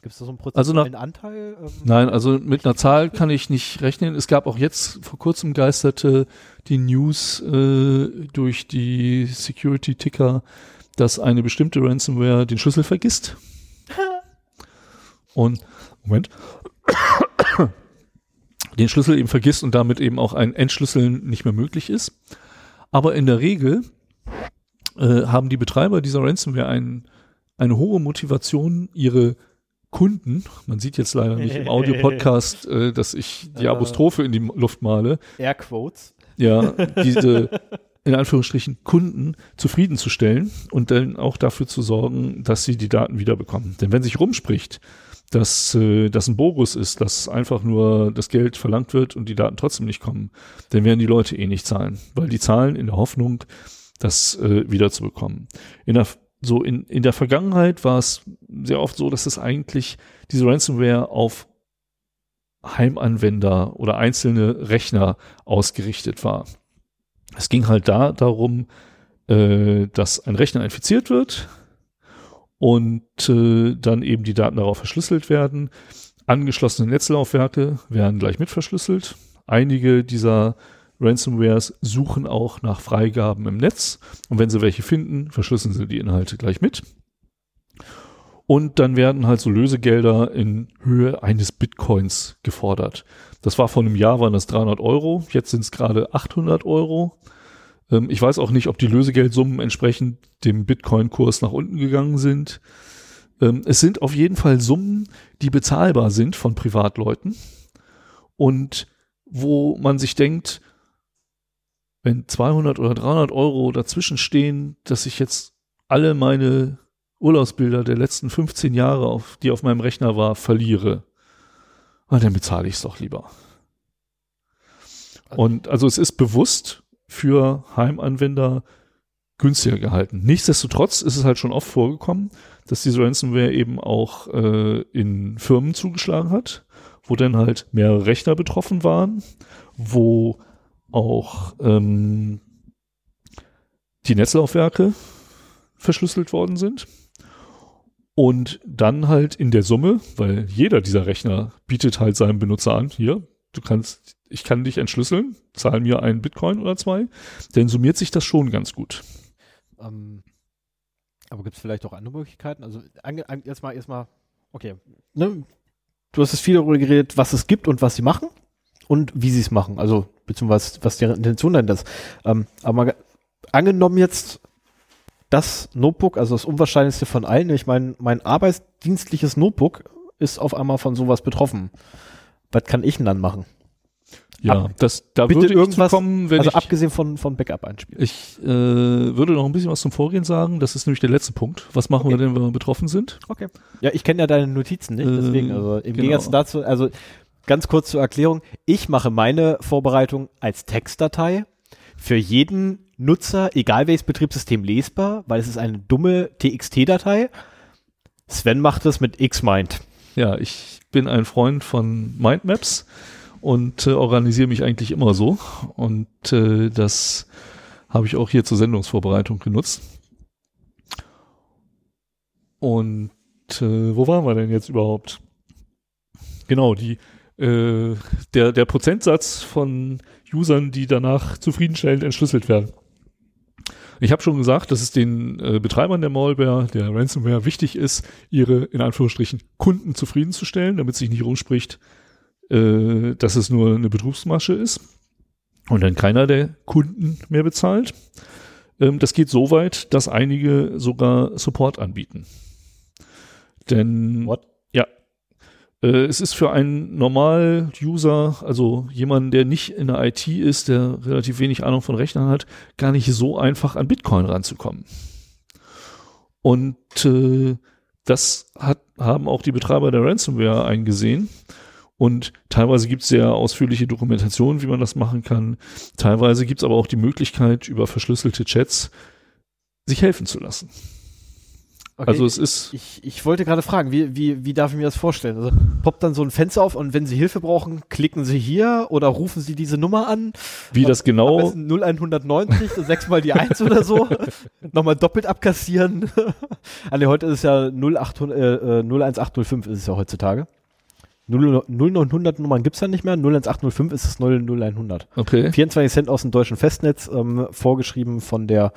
Gibt es da so einen prozentualen also Anteil? Ähm, nein, also mit einer Zahl kann ich nicht rechnen. Es gab auch jetzt vor kurzem geisterte die News äh, durch die Security-Ticker, dass eine bestimmte Ransomware den Schlüssel vergisst. *laughs* und, Moment, den Schlüssel eben vergisst und damit eben auch ein Entschlüsseln nicht mehr möglich ist. Aber in der Regel äh, haben die Betreiber dieser Ransomware ein, eine hohe Motivation, ihre Kunden, man sieht jetzt leider nicht im Audio-Podcast, *laughs* äh, dass ich die Apostrophe in die Luft male. Airquotes. Ja, *laughs* diese in Anführungsstrichen Kunden zufriedenzustellen und dann auch dafür zu sorgen, dass sie die Daten wiederbekommen. Denn wenn sich rumspricht, dass äh, das ein Bogus ist, dass einfach nur das Geld verlangt wird und die Daten trotzdem nicht kommen, dann werden die Leute eh nicht zahlen, weil die zahlen in der Hoffnung, das äh, wiederzubekommen. In der so in, in der Vergangenheit war es sehr oft so, dass es eigentlich diese Ransomware auf Heimanwender oder einzelne Rechner ausgerichtet war. Es ging halt da darum, äh, dass ein Rechner infiziert wird und äh, dann eben die Daten darauf verschlüsselt werden. Angeschlossene Netzlaufwerke werden gleich mit verschlüsselt. Einige dieser Ransomwares suchen auch nach Freigaben im Netz und wenn sie welche finden, verschlüsseln sie die Inhalte gleich mit. Und dann werden halt so Lösegelder in Höhe eines Bitcoins gefordert. Das war vor einem Jahr, waren das 300 Euro. Jetzt sind es gerade 800 Euro. Ähm, ich weiß auch nicht, ob die Lösegeldsummen entsprechend dem Bitcoin-Kurs nach unten gegangen sind. Ähm, es sind auf jeden Fall Summen, die bezahlbar sind von Privatleuten und wo man sich denkt, wenn 200 oder 300 Euro dazwischen stehen, dass ich jetzt alle meine Urlaubsbilder der letzten 15 Jahre, auf, die auf meinem Rechner war, verliere, ah, dann bezahle ich es doch lieber. Und also es ist bewusst für Heimanwender günstiger gehalten. Nichtsdestotrotz ist es halt schon oft vorgekommen, dass diese Ransomware eben auch äh, in Firmen zugeschlagen hat, wo dann halt mehrere Rechner betroffen waren, wo auch ähm, die Netzlaufwerke verschlüsselt worden sind. Und dann halt in der Summe, weil jeder dieser Rechner bietet halt seinem Benutzer an, hier, du kannst, ich kann dich entschlüsseln, zahl mir einen Bitcoin oder zwei, dann summiert sich das schon ganz gut. Ähm, aber gibt es vielleicht auch andere Möglichkeiten? Also erstmal, erstmal, okay, ne? Du hast es viel darüber geredet, was es gibt und was sie machen und wie sie es machen, also beziehungsweise was deren Intention dann ist. Ähm, aber mal, angenommen jetzt das Notebook, also das unwahrscheinlichste von allen, ich meine, mein arbeitsdienstliches Notebook ist auf einmal von sowas betroffen. Was kann ich denn dann machen? Ja, Ab- das, da bitte würde irgendwas- kommen, wenn also ich, abgesehen von, von Backup einspielen. ich äh, würde noch ein bisschen was zum Vorgehen sagen. Das ist nämlich der letzte Punkt. Was machen wir Okay. denn, wenn wir betroffen sind? Okay. Ja, ich kenne ja deine Notizen nicht, deswegen, Ähm, also im genau. Gegensatz dazu, also ganz kurz zur Erklärung, ich mache meine Vorbereitung als Textdatei für jeden Nutzer, egal welches Betriebssystem lesbar, weil es ist eine dumme TXT-Datei. Sven macht es mit Xmind. Ja, ich bin ein Freund von Mindmaps und äh, organisiere mich eigentlich immer so. Und äh, das habe ich auch hier zur Sendungsvorbereitung genutzt. Und äh, wo waren wir denn jetzt überhaupt? Genau, die, äh, der, der Prozentsatz von Usern, die danach zufriedenstellend entschlüsselt werden. Ich habe schon gesagt, dass es den äh, Betreibern der Malware, der Ransomware, wichtig ist, ihre in Anführungsstrichen Kunden zufriedenzustellen, damit sich nicht rumspricht, äh, dass es nur eine Betrugsmasche ist und dann keiner der Kunden mehr bezahlt. Ähm, das geht so weit, dass einige sogar Support anbieten. Denn What? Äh, es ist für einen Normal-User, also jemanden, der nicht in der IT ist, der relativ wenig Ahnung von Rechnern hat, gar nicht so einfach an Bitcoin ranzukommen. Und äh, das hat, haben auch die Betreiber der Ransomware eingesehen. Und teilweise gibt es sehr ausführliche Dokumentationen, wie man das machen kann. Teilweise gibt es aber auch die Möglichkeit, über verschlüsselte Chats sich helfen zu lassen. Okay, Also es ist ich, ich wollte gerade fragen, wie, wie, wie darf ich mir das vorstellen? Also poppt dann so ein Fenster auf und wenn Sie Hilfe brauchen, klicken Sie hier oder rufen Sie diese Nummer an. wie das genau besten 0190, so sechsmal die Eins oder so. *laughs* Nochmal doppelt abkassieren. *laughs* nee, heute ist es ja 0800, äh, äh, 01805 ist es ja heutzutage. 0, 0900 Nummern gibt's ja nicht mehr. 01805 ist es 00100. Okay. 24 Cent aus dem deutschen Festnetz, ähm, vorgeschrieben von der,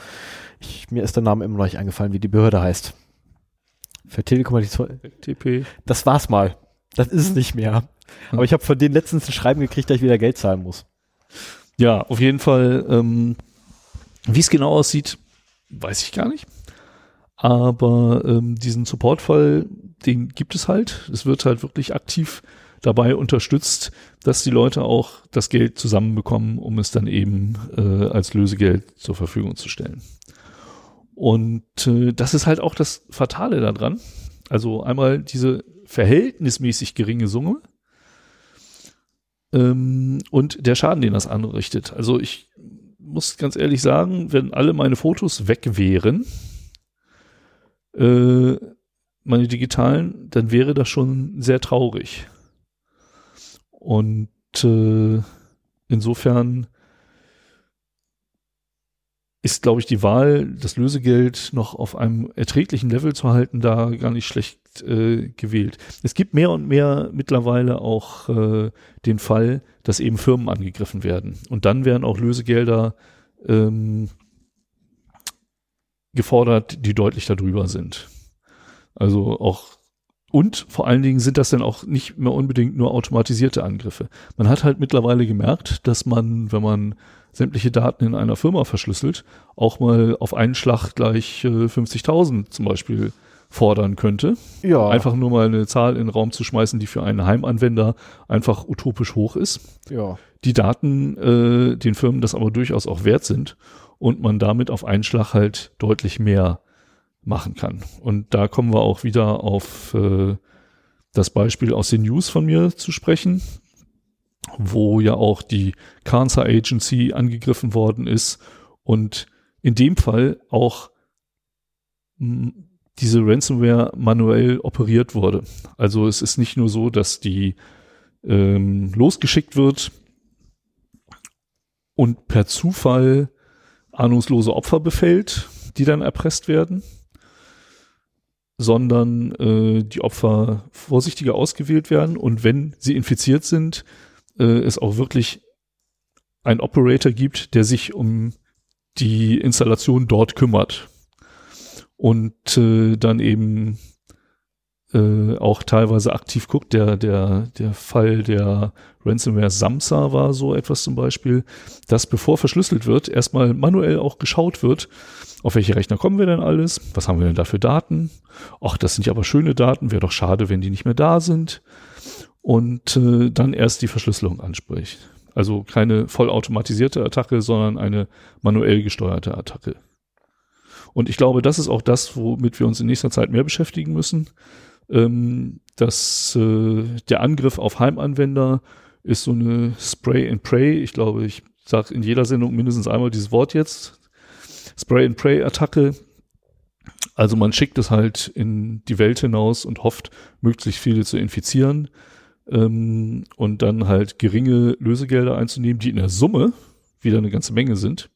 ich, mir ist der Name immer noch nicht eingefallen, wie die Behörde heißt. Für Telekommunikation. TP. Das war's mal. Das ist es nicht mehr. Aber ich habe von denen letztens ein Schreiben gekriegt, dass ich wieder Geld zahlen muss. Ja, auf jeden Fall. Ähm, wie es genau aussieht, weiß ich gar nicht. Aber ähm, diesen Supportfall, den gibt es halt. Es wird halt wirklich aktiv dabei unterstützt, dass die Leute auch das Geld zusammenbekommen, um es dann eben äh, als Lösegeld zur Verfügung zu stellen. Und äh, das ist halt auch das Fatale daran. Also einmal diese verhältnismäßig geringe Summe ähm, und der Schaden, den das anrichtet. Also ich muss ganz ehrlich sagen, wenn alle meine Fotos weg wären, äh, meine digitalen, dann wäre das schon sehr traurig. Und äh, insofern ist, glaube ich, die Wahl, das Lösegeld noch auf einem erträglichen Level zu halten, da gar nicht schlecht äh, gewählt. Es gibt mehr und mehr mittlerweile auch äh, den Fall, dass eben Firmen angegriffen werden. Und dann werden auch Lösegelder ähm, gefordert, die deutlich darüber sind. Also auch und vor allen Dingen sind das dann auch nicht mehr unbedingt nur automatisierte Angriffe. Man hat halt mittlerweile gemerkt, dass man, wenn man sämtliche Daten in einer Firma verschlüsselt, auch mal auf einen Schlag gleich äh, 50.000 zum Beispiel fordern könnte. Ja, Einfach nur mal eine Zahl in den Raum zu schmeißen, die für einen Heimanwender einfach utopisch hoch ist. ja. Die Daten äh, den Firmen das aber durchaus auch wert sind und man damit auf einen Schlag halt deutlich mehr machen kann. Und da kommen wir auch wieder auf äh, das Beispiel aus den News von mir zu sprechen, wo ja auch die Cancer Agency angegriffen worden ist und in dem Fall auch mh, diese Ransomware manuell operiert wurde. Also es ist nicht nur so, dass die ähm, losgeschickt wird und per Zufall ahnungslose Opfer befällt, die dann erpresst werden, sondern äh, die Opfer vorsichtiger ausgewählt werden und wenn sie infiziert sind, äh, es auch wirklich einen Operator gibt, der sich um die Installation dort kümmert und äh, dann eben äh, auch teilweise aktiv guckt. Der, der, der Fall der Ransomware Samsa war so etwas zum Beispiel, dass bevor verschlüsselt wird, erstmal manuell auch geschaut wird, auf welche Rechner kommen wir denn alles? Was haben wir denn da für Daten? Ach, das sind ja aber schöne Daten, wäre doch schade, wenn die nicht mehr da sind. Und äh, dann erst die Verschlüsselung anspricht. Also keine vollautomatisierte Attacke, sondern eine manuell gesteuerte Attacke. Und ich glaube, das ist auch das, womit wir uns in nächster Zeit mehr beschäftigen müssen. Ähm, dass äh, der Angriff auf Heimanwender ist so eine Spray and Pray. Ich glaube, ich sage in jeder Sendung mindestens einmal dieses Wort jetzt. Spray and Pray Attacke. Also man schickt es halt in die Welt hinaus und hofft, möglichst viele zu infizieren ähm, und dann halt geringe Lösegelder einzunehmen, die in der Summe wieder eine ganze Menge sind.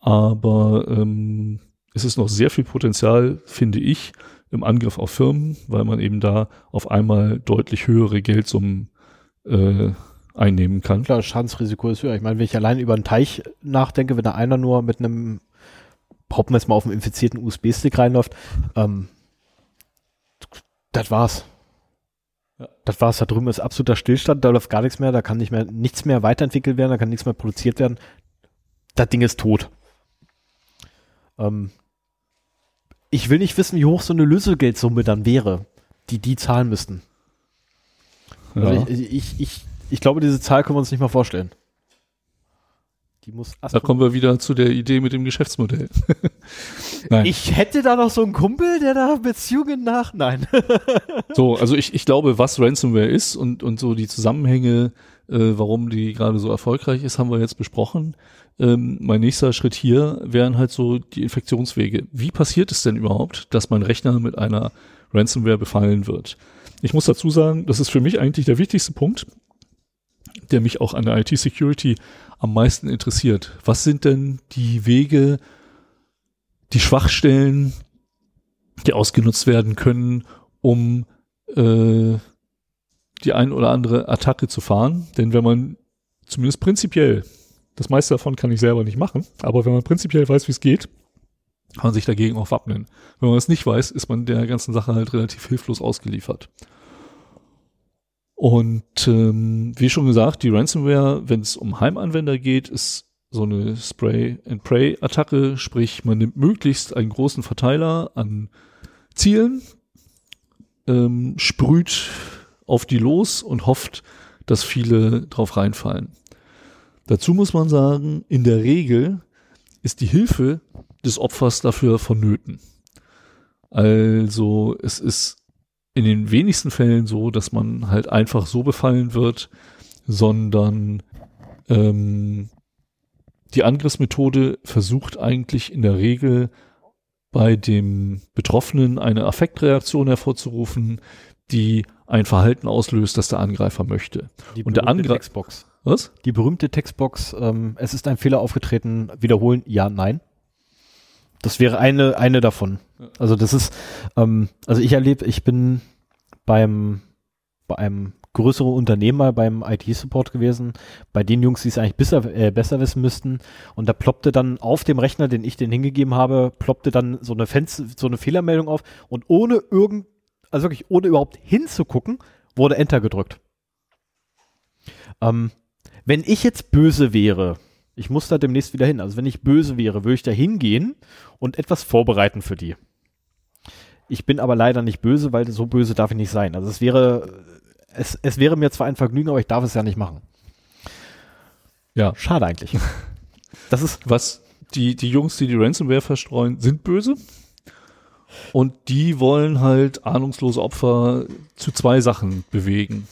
Aber ähm, es ist noch sehr viel Potenzial, finde ich, im Angriff auf Firmen, weil man eben da auf einmal deutlich höhere Geldsummen äh, einnehmen kann. Klar, das Schadensrisiko ist höher. Ich meine, wenn ich allein über einen Teich nachdenke, wenn da einer nur mit einem, wir jetzt mal, auf einem infizierten USB-Stick reinläuft, ähm, das war's. Das war's. Da drüben ist absoluter Stillstand, da läuft gar nichts mehr, da kann nicht mehr, nichts mehr weiterentwickelt werden, da kann nichts mehr produziert werden. Das Ding ist tot. Ähm, ich will nicht wissen, wie hoch so eine Lösegeldsumme dann wäre, die die zahlen müssten. Ja. Also ich, ich, ich, ich glaube, diese Zahl können wir uns nicht mal vorstellen. Die muss da kommen wir wieder zu der Idee mit dem Geschäftsmodell. *laughs* Nein. Ich hätte da noch so einen Kumpel, der da Beziehungen nach. Nein. *laughs* so, also ich, ich glaube, was Ransomware ist und, und so die Zusammenhänge, äh, warum die gerade so erfolgreich ist, haben wir jetzt besprochen ähm, mein nächster Schritt hier wären halt so die Infektionswege. Wie passiert es denn überhaupt, dass mein Rechner mit einer Ransomware befallen wird? Ich muss dazu sagen, das ist für mich eigentlich der wichtigste Punkt, der mich auch an der IT-Security am meisten interessiert. Was sind denn die Wege, die Schwachstellen, die ausgenutzt werden können, um äh, die ein oder andere Attacke zu fahren? Denn wenn man zumindest prinzipiell das meiste davon kann ich selber nicht machen, aber wenn man prinzipiell weiß, wie es geht, kann man sich dagegen auch wappnen. Wenn man es nicht weiß, ist man der ganzen Sache halt relativ hilflos ausgeliefert. Und ähm, wie schon gesagt, die Ransomware, wenn es um Heimanwender geht, ist so eine Spray-and-Pray-Attacke, sprich man nimmt möglichst einen großen Verteiler an Zielen, ähm, sprüht auf die los und hofft, dass viele drauf reinfallen. Dazu muss man sagen, in der Regel ist die Hilfe des Opfers dafür vonnöten. Also es ist in den wenigsten Fällen so, dass man halt einfach so befallen wird, sondern ähm, die Angriffsmethode versucht eigentlich in der Regel bei dem Betroffenen eine Affektreaktion hervorzurufen, die ein Verhalten auslöst, das der Angreifer möchte. Die Und der Angreifer was? Die berühmte Textbox, ähm, es ist ein Fehler aufgetreten, wiederholen, ja, nein. Das wäre eine, eine davon. Also das ist, ähm, also ich erlebe, ich bin beim, bei einem größeren Unternehmer beim IT-Support gewesen, bei den Jungs, die es eigentlich besser, äh, besser wissen müssten. Und da ploppte dann auf dem Rechner, den ich den hingegeben habe, ploppte dann so eine Fenster, so eine Fehlermeldung auf und ohne irgend, also wirklich ohne überhaupt hinzugucken, wurde Enter gedrückt. Ähm, wenn ich jetzt böse wäre, ich muss da demnächst wieder hin, also wenn ich böse wäre, würde ich da hingehen und etwas vorbereiten für die. Ich bin aber leider nicht böse, weil so böse darf ich nicht sein. Also es wäre, es, es wäre mir zwar ein Vergnügen, aber ich darf es ja nicht machen. Ja. Schade eigentlich. *laughs* Das ist. Was, die, die Jungs, die die Ransomware verstreuen, sind böse. Und die wollen halt ahnungslose Opfer zu zwei Sachen bewegen.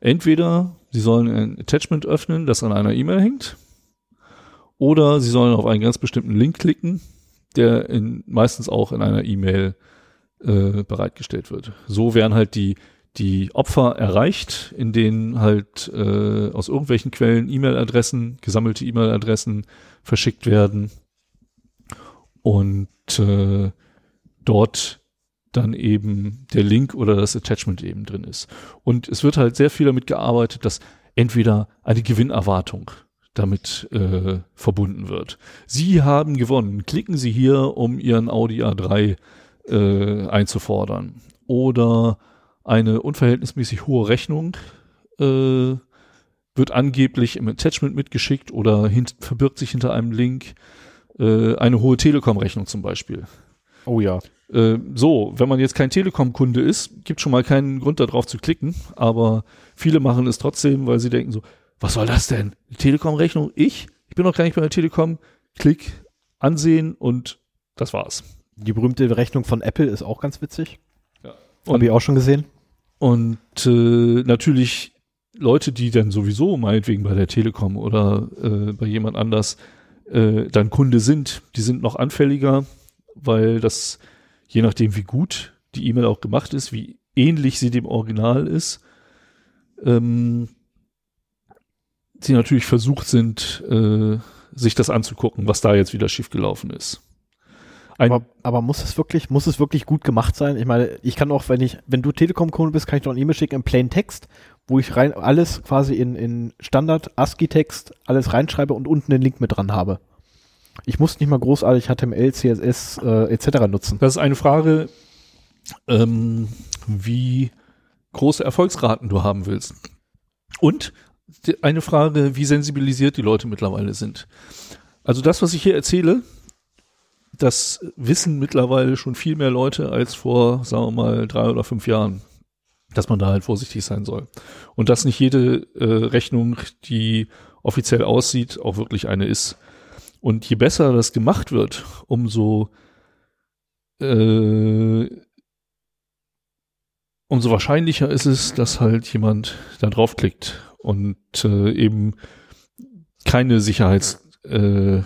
Entweder Sie sollen ein Attachment öffnen, das an einer E-Mail hängt. Oder Sie sollen auf einen ganz bestimmten Link klicken, der in, meistens auch in einer E-Mail äh, bereitgestellt wird. So werden halt die, die Opfer erreicht, in denen halt äh, aus irgendwelchen Quellen E-Mail-Adressen, gesammelte E-Mail-Adressen verschickt werden. Und äh, dort dann eben der Link oder das Attachment eben drin ist. Und es wird halt sehr viel damit gearbeitet, dass entweder eine Gewinnerwartung damit äh, verbunden wird. Sie haben gewonnen. Klicken Sie hier, um Ihren Audi A3 äh, einzufordern. Oder eine unverhältnismäßig hohe Rechnung äh, wird angeblich im Attachment mitgeschickt oder verbirgt sich hinter einem Link äh, eine hohe Telekom-Rechnung zum Beispiel. Oh ja. Äh, so, wenn man jetzt kein Telekom-Kunde ist, gibt schon mal keinen Grund darauf zu klicken, aber viele machen es trotzdem, weil sie denken so, was soll das denn? Telekom-Rechnung? Ich? Ich bin noch gar nicht bei der Telekom. Klick, ansehen und das war's. Die berühmte Rechnung von Apple ist auch ganz witzig. Ja. Habe ich auch schon gesehen. Und äh, natürlich Leute, die dann sowieso meinetwegen bei der Telekom oder äh, bei jemand anders äh, dann Kunde sind, die sind noch anfälliger, weil das, je nachdem wie gut die E-Mail auch gemacht ist, wie ähnlich sie dem Original ist, ähm, sie natürlich versucht sind, äh, sich das anzugucken, was da jetzt wieder schiefgelaufen ist. Ein aber, aber, muss es wirklich, muss es wirklich gut gemacht sein? Ich meine, ich kann auch, wenn ich, wenn du Telekom-Kunde bist, kann ich doch ein E-Mail schicken in Plain Text, wo ich rein alles quasi in, in Standard ASCII-Text alles reinschreibe und unten den Link mit dran habe. Ich muss nicht mal großartig HTML, CSS äh, etc. nutzen. Das ist eine Frage, ähm, wie große Erfolgsraten du haben willst. Und eine Frage, wie sensibilisiert die Leute mittlerweile sind. Also das, was ich hier erzähle, das wissen mittlerweile schon viel mehr Leute als vor, sagen wir mal, drei oder fünf Jahren, dass man da halt vorsichtig sein soll. Und dass nicht jede äh, Rechnung, die offiziell aussieht, auch wirklich eine ist. Und je besser das gemacht wird, umso äh, umso wahrscheinlicher ist es, dass halt jemand da draufklickt und äh, eben keine Sicherheitsklingeln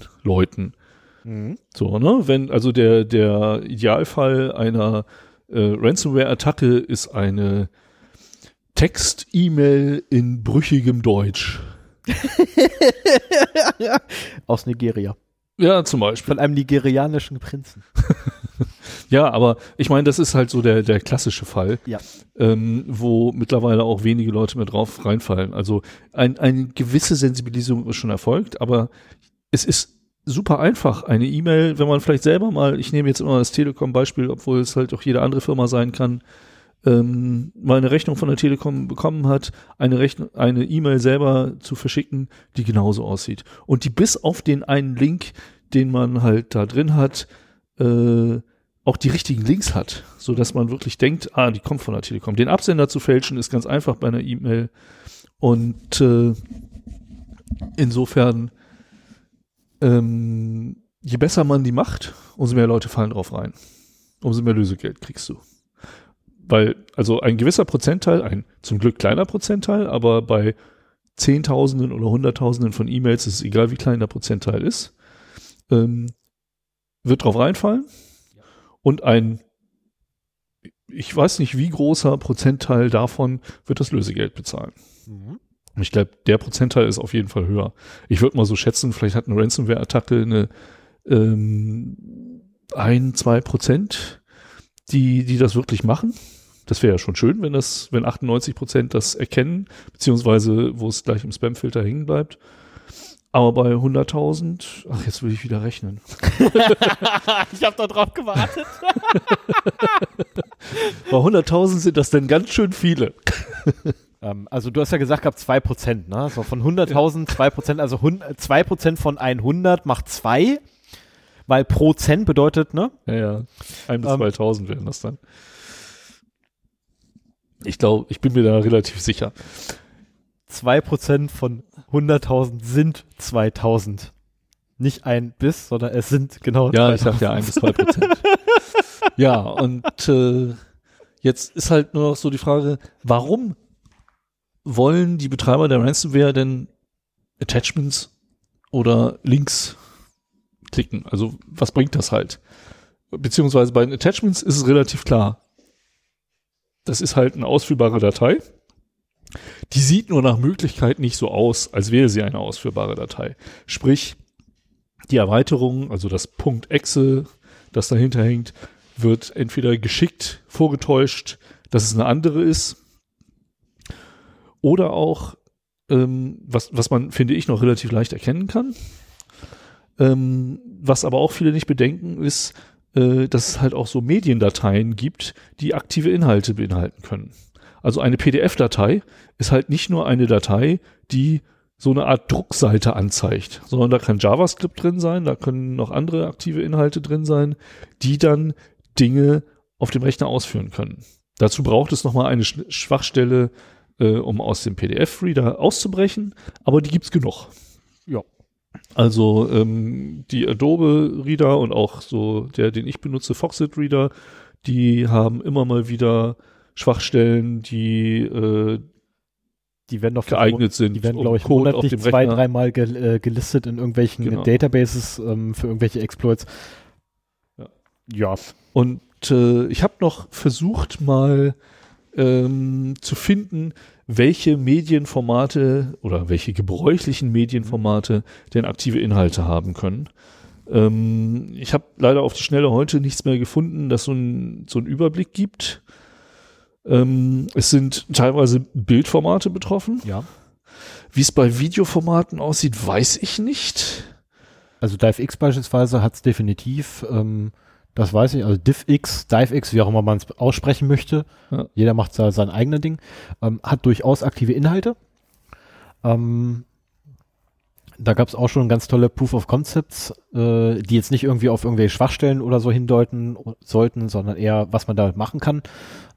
äh, läuten. Mhm. So, ne? Wenn, also der, der Idealfall einer äh, Ransomware-Attacke ist eine Text-E-Mail in brüchigem Deutsch. *laughs* Aus Nigeria. Ja, zum Beispiel. Von einem nigerianischen Prinzen. *laughs* ja, aber ich meine, das ist halt so der, der klassische Fall, ja. ähm, wo mittlerweile auch wenige Leute mehr drauf reinfallen. Also ein, eine gewisse Sensibilisierung ist schon erfolgt, aber es ist super einfach, eine E-Mail, wenn man vielleicht selber mal, ich nehme jetzt immer das Telekom-Beispiel, obwohl es halt auch jede andere Firma sein kann, ähm, mal eine Rechnung von der Telekom bekommen hat, eine Rechnung, eine E-Mail selber zu verschicken, die genauso aussieht. Und die bis auf den einen Link, den man halt da drin hat, äh, auch die richtigen Links hat, so dass man wirklich denkt, ah, die kommt von der Telekom. Den Absender zu fälschen ist ganz einfach bei einer E-Mail und äh, insofern ähm, je besser man die macht, umso mehr Leute fallen drauf rein. Umso mehr Lösegeld kriegst du. Weil, also ein gewisser Prozentteil, ein zum Glück kleiner Prozentteil, aber bei Zehntausenden oder Hunderttausenden von E-Mails ist es egal, wie klein der Prozentteil ist, ähm, wird drauf reinfallen und ein, ich weiß nicht, wie großer Prozentteil davon wird das Lösegeld bezahlen. Mhm. Ich glaube, der Prozentteil ist auf jeden Fall höher. Ich würde mal so schätzen, vielleicht hat eine Ransomware-Attacke eine ähm, ein, zwei Prozent, die, die das wirklich machen. Das wäre ja schon schön, wenn das, wenn 98 Prozent das erkennen, beziehungsweise wo es gleich im Spamfilter hängen bleibt. Aber bei 100.000, ach, jetzt will ich wieder rechnen. *laughs* ich habe da drauf gewartet. *laughs* bei 100.000 sind das denn ganz schön viele. *laughs* Ähm, also du hast ja gesagt gehabt 2%, ne? So von 100.000 2%, also 2% von 100 macht 2, weil Prozent bedeutet, ne? Ja, ja. 1 bis ähm, 2000 wären das dann. Ich glaube, ich bin mir da relativ sicher. 2% von 100.000 sind 2000. Nicht ein bis, sondern es sind genau Ja, 2000. ich sag ja 1 bis 2%. *laughs* ja, und äh, jetzt ist halt nur noch so die Frage, warum wollen die Betreiber der Ransomware denn Attachments oder Links klicken? Also was bringt das halt? Beziehungsweise bei den Attachments ist es relativ klar. Das ist halt eine ausführbare Datei. Die sieht nur nach Möglichkeit nicht so aus, als wäre sie eine ausführbare Datei. Sprich, die Erweiterung, also das Punkt Exe, das dahinter hängt, wird entweder geschickt vorgetäuscht, dass es eine andere ist, oder auch, ähm, was, was man, finde ich, noch relativ leicht erkennen kann. Ähm, was aber auch viele nicht bedenken, ist, äh, dass es halt auch so Mediendateien gibt, die aktive Inhalte beinhalten können. Also eine PDF-Datei ist halt nicht nur eine Datei, die so eine Art Druckseite anzeigt, sondern da kann JavaScript drin sein, da können noch andere aktive Inhalte drin sein, die dann Dinge auf dem Rechner ausführen können. Dazu braucht es nochmal eine Schwachstelle, äh, um aus dem PDF-Reader auszubrechen, aber die gibt's genug. Ja. Also ähm, die Adobe Reader und auch so der, den ich benutze, Foxit Reader, die haben immer mal wieder Schwachstellen, die äh, die werden doch geeignet sind. Die werden, um glaube ich, Code monatlich zwei, dreimal gel äh, gelistet in irgendwelchen genau. Databases ähm, für irgendwelche Exploits. Ja. ja. Und äh, ich habe noch versucht, mal ähm, zu finden, welche Medienformate oder welche gebräuchlichen Medienformate denn aktive Inhalte haben können. Ähm, ich habe leider auf die Schnelle heute nichts mehr gefunden, das so einen so Überblick gibt. Ähm, es sind teilweise Bildformate betroffen. Ja. Wie es bei Videoformaten aussieht, weiß ich nicht. Also DiveX beispielsweise hat es definitiv. Ähm, das weiß ich, also DivX, DiveX, wie auch immer man es aussprechen möchte. Ja. Jeder macht da sein eigenes Ding. Ähm, hat durchaus aktive Inhalte. Ähm, da gab es auch schon ganz tolle Proof of Concepts, äh, die jetzt nicht irgendwie auf irgendwelche Schwachstellen oder so hindeuten sollten, sondern eher, was man da machen kann.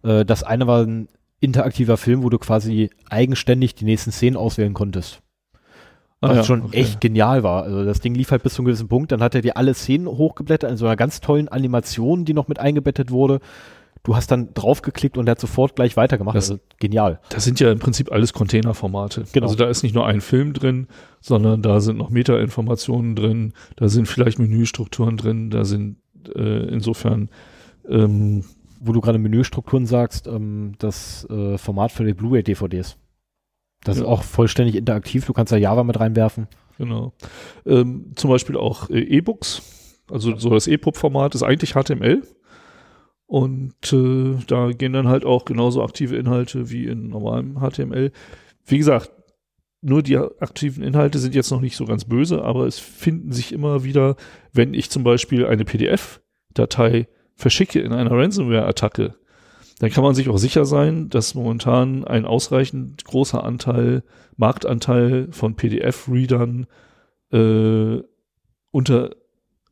Äh, das eine war ein interaktiver Film, wo du quasi eigenständig die nächsten Szenen auswählen konntest. Was ah, ja, schon okay. echt genial war. Also das Ding lief halt bis zu einem gewissen Punkt, dann hat er dir alle Szenen hochgeblättert in so einer ganz tollen Animation, die noch mit eingebettet wurde. Du hast dann draufgeklickt und er hat sofort gleich weitergemacht. Das, also genial. Das sind ja im Prinzip alles Containerformate. Genau. Also da ist nicht nur ein Film drin, sondern da sind noch Meta-Informationen drin, da sind vielleicht Menüstrukturen drin, da sind äh, insofern ähm, wo du gerade Menüstrukturen sagst, ähm, das äh, Format für die Blu-ray-DVDs. Das ja. ist auch vollständig interaktiv. Du kannst da Java mit reinwerfen. Genau. Ähm, zum Beispiel auch äh, E-Books. Also so das EPUB-Format ist eigentlich HTML. Und äh, da gehen dann halt auch genauso aktive Inhalte wie in normalem HTML. Wie gesagt, nur die aktiven Inhalte sind jetzt noch nicht so ganz böse, aber es finden sich immer wieder, wenn ich zum Beispiel eine PDF-Datei verschicke in einer Ransomware-Attacke, dann kann man sich auch sicher sein, dass momentan ein ausreichend großer Anteil, Marktanteil von PDF-Readern äh, unter,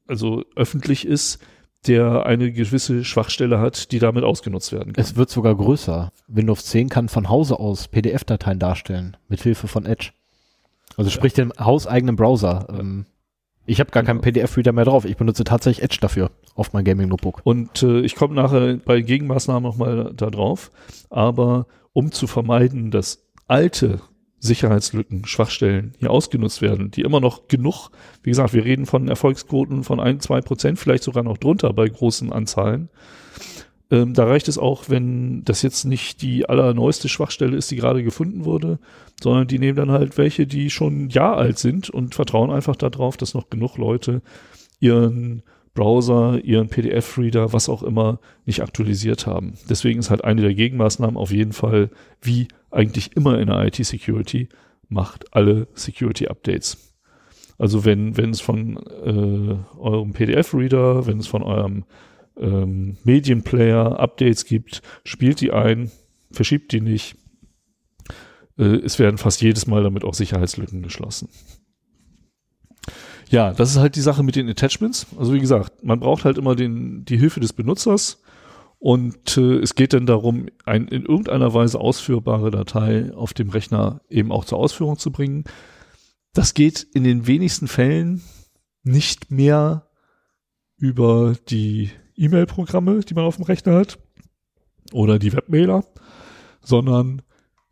also öffentlich ist, der eine gewisse Schwachstelle hat, die damit ausgenutzt werden kann. Es wird sogar größer. Windows 10 kann von Hause aus PDF-Dateien darstellen, mit Hilfe von Edge. Also ja. sprich den hauseigenen Browser. Ähm, ich habe gar keinen. PDF-Reader mehr drauf. Ich benutze tatsächlich Edge dafür auf mein Gaming-Notebook. Und äh, ich komme nachher bei Gegenmaßnahmen nochmal da drauf. Aber um zu vermeiden, dass alte Sicherheitslücken, Schwachstellen hier ausgenutzt werden, die immer noch genug, wie gesagt, wir reden von Erfolgsquoten von ein, zwei Prozent, vielleicht sogar noch drunter bei großen Anzahlen. Ähm, da reicht es auch, wenn das jetzt nicht die allerneueste Schwachstelle ist, die gerade gefunden wurde, sondern die nehmen dann halt welche, die schon ein Jahr alt sind und vertrauen einfach darauf, dass noch genug Leute ihren Browser, ihren PDF-Reader, was auch immer, nicht aktualisiert haben. Deswegen ist halt eine der Gegenmaßnahmen auf jeden Fall, wie eigentlich immer in der IT-Security, macht alle Security-Updates. Also wenn, wenn es von äh, eurem PDF-Reader, wenn es von eurem ähm, Medienplayer Updates gibt, spielt die ein, verschiebt die nicht. Äh, es werden fast jedes Mal damit auch Sicherheitslücken geschlossen. Ja, das ist halt die Sache mit den Attachments. Also wie gesagt, man braucht halt immer den, die Hilfe des Benutzers und äh, es geht dann darum, ein in irgendeiner Weise ausführbare Datei auf dem Rechner eben auch zur Ausführung zu bringen. Das geht in den wenigsten Fällen nicht mehr über die E-Mail-Programme, die man auf dem Rechner hat, oder die Webmailer, sondern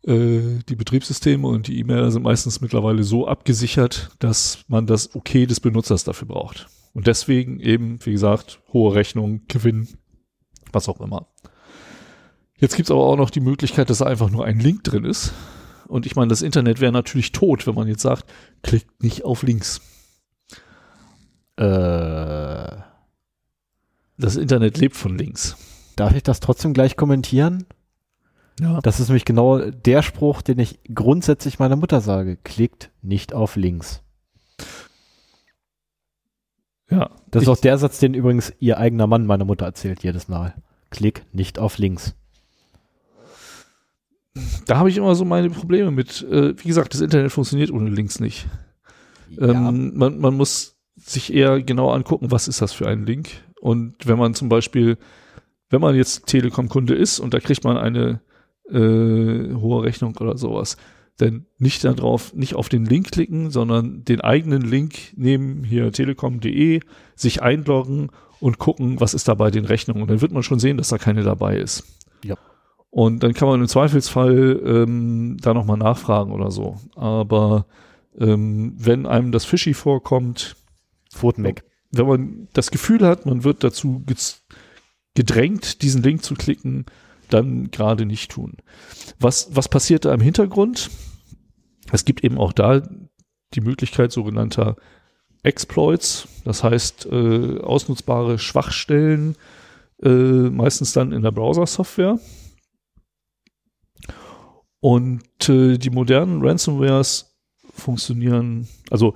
äh, die Betriebssysteme und die E-Mailer sind meistens mittlerweile so abgesichert, dass man das Okay des Benutzers dafür braucht. Und deswegen eben, wie gesagt, hohe Rechnung, Gewinn, was auch immer. Jetzt gibt's aber auch noch die Möglichkeit, dass da einfach nur ein Link drin ist. Und ich meine, das Internet wäre natürlich tot, wenn man jetzt sagt, klickt nicht auf Links. Äh das Internet lebt von Links. Darf ich das trotzdem gleich kommentieren? Ja. Das ist nämlich genau der Spruch, den ich grundsätzlich meiner Mutter sage. Klickt nicht auf Links. Ja. Das ist auch der Satz, den übrigens ihr eigener Mann meiner Mutter erzählt jedes Mal. Klick nicht auf Links. Da habe ich immer so meine Probleme mit. Äh, wie gesagt, das Internet funktioniert ohne Links nicht. Ähm, man, man muss sich eher genau angucken, was ist das für ein Link. Und wenn man zum Beispiel, wenn man jetzt Telekom-Kunde ist und da kriegt man eine äh, hohe Rechnung oder sowas, dann nicht darauf, nicht auf den Link klicken, sondern den eigenen Link nehmen, hier telekom.de, sich einloggen und gucken, was ist da bei den Rechnungen. Und dann wird man schon sehen, dass da keine dabei ist. Ja. Und dann kann man im Zweifelsfall ähm, da nochmal nachfragen oder so. Aber ähm, wenn einem das Fishy vorkommt, Pfoten weg. wenn man das Gefühl hat, man wird dazu gedrängt, diesen Link zu klicken, dann gerade nicht tun. Was, was passiert da im Hintergrund? Es gibt eben auch da die Möglichkeit sogenannter Exploits, das heißt äh, ausnutzbare Schwachstellen, äh, meistens dann in der Browser-Software. Und äh, die modernen Ransomwares funktionieren, also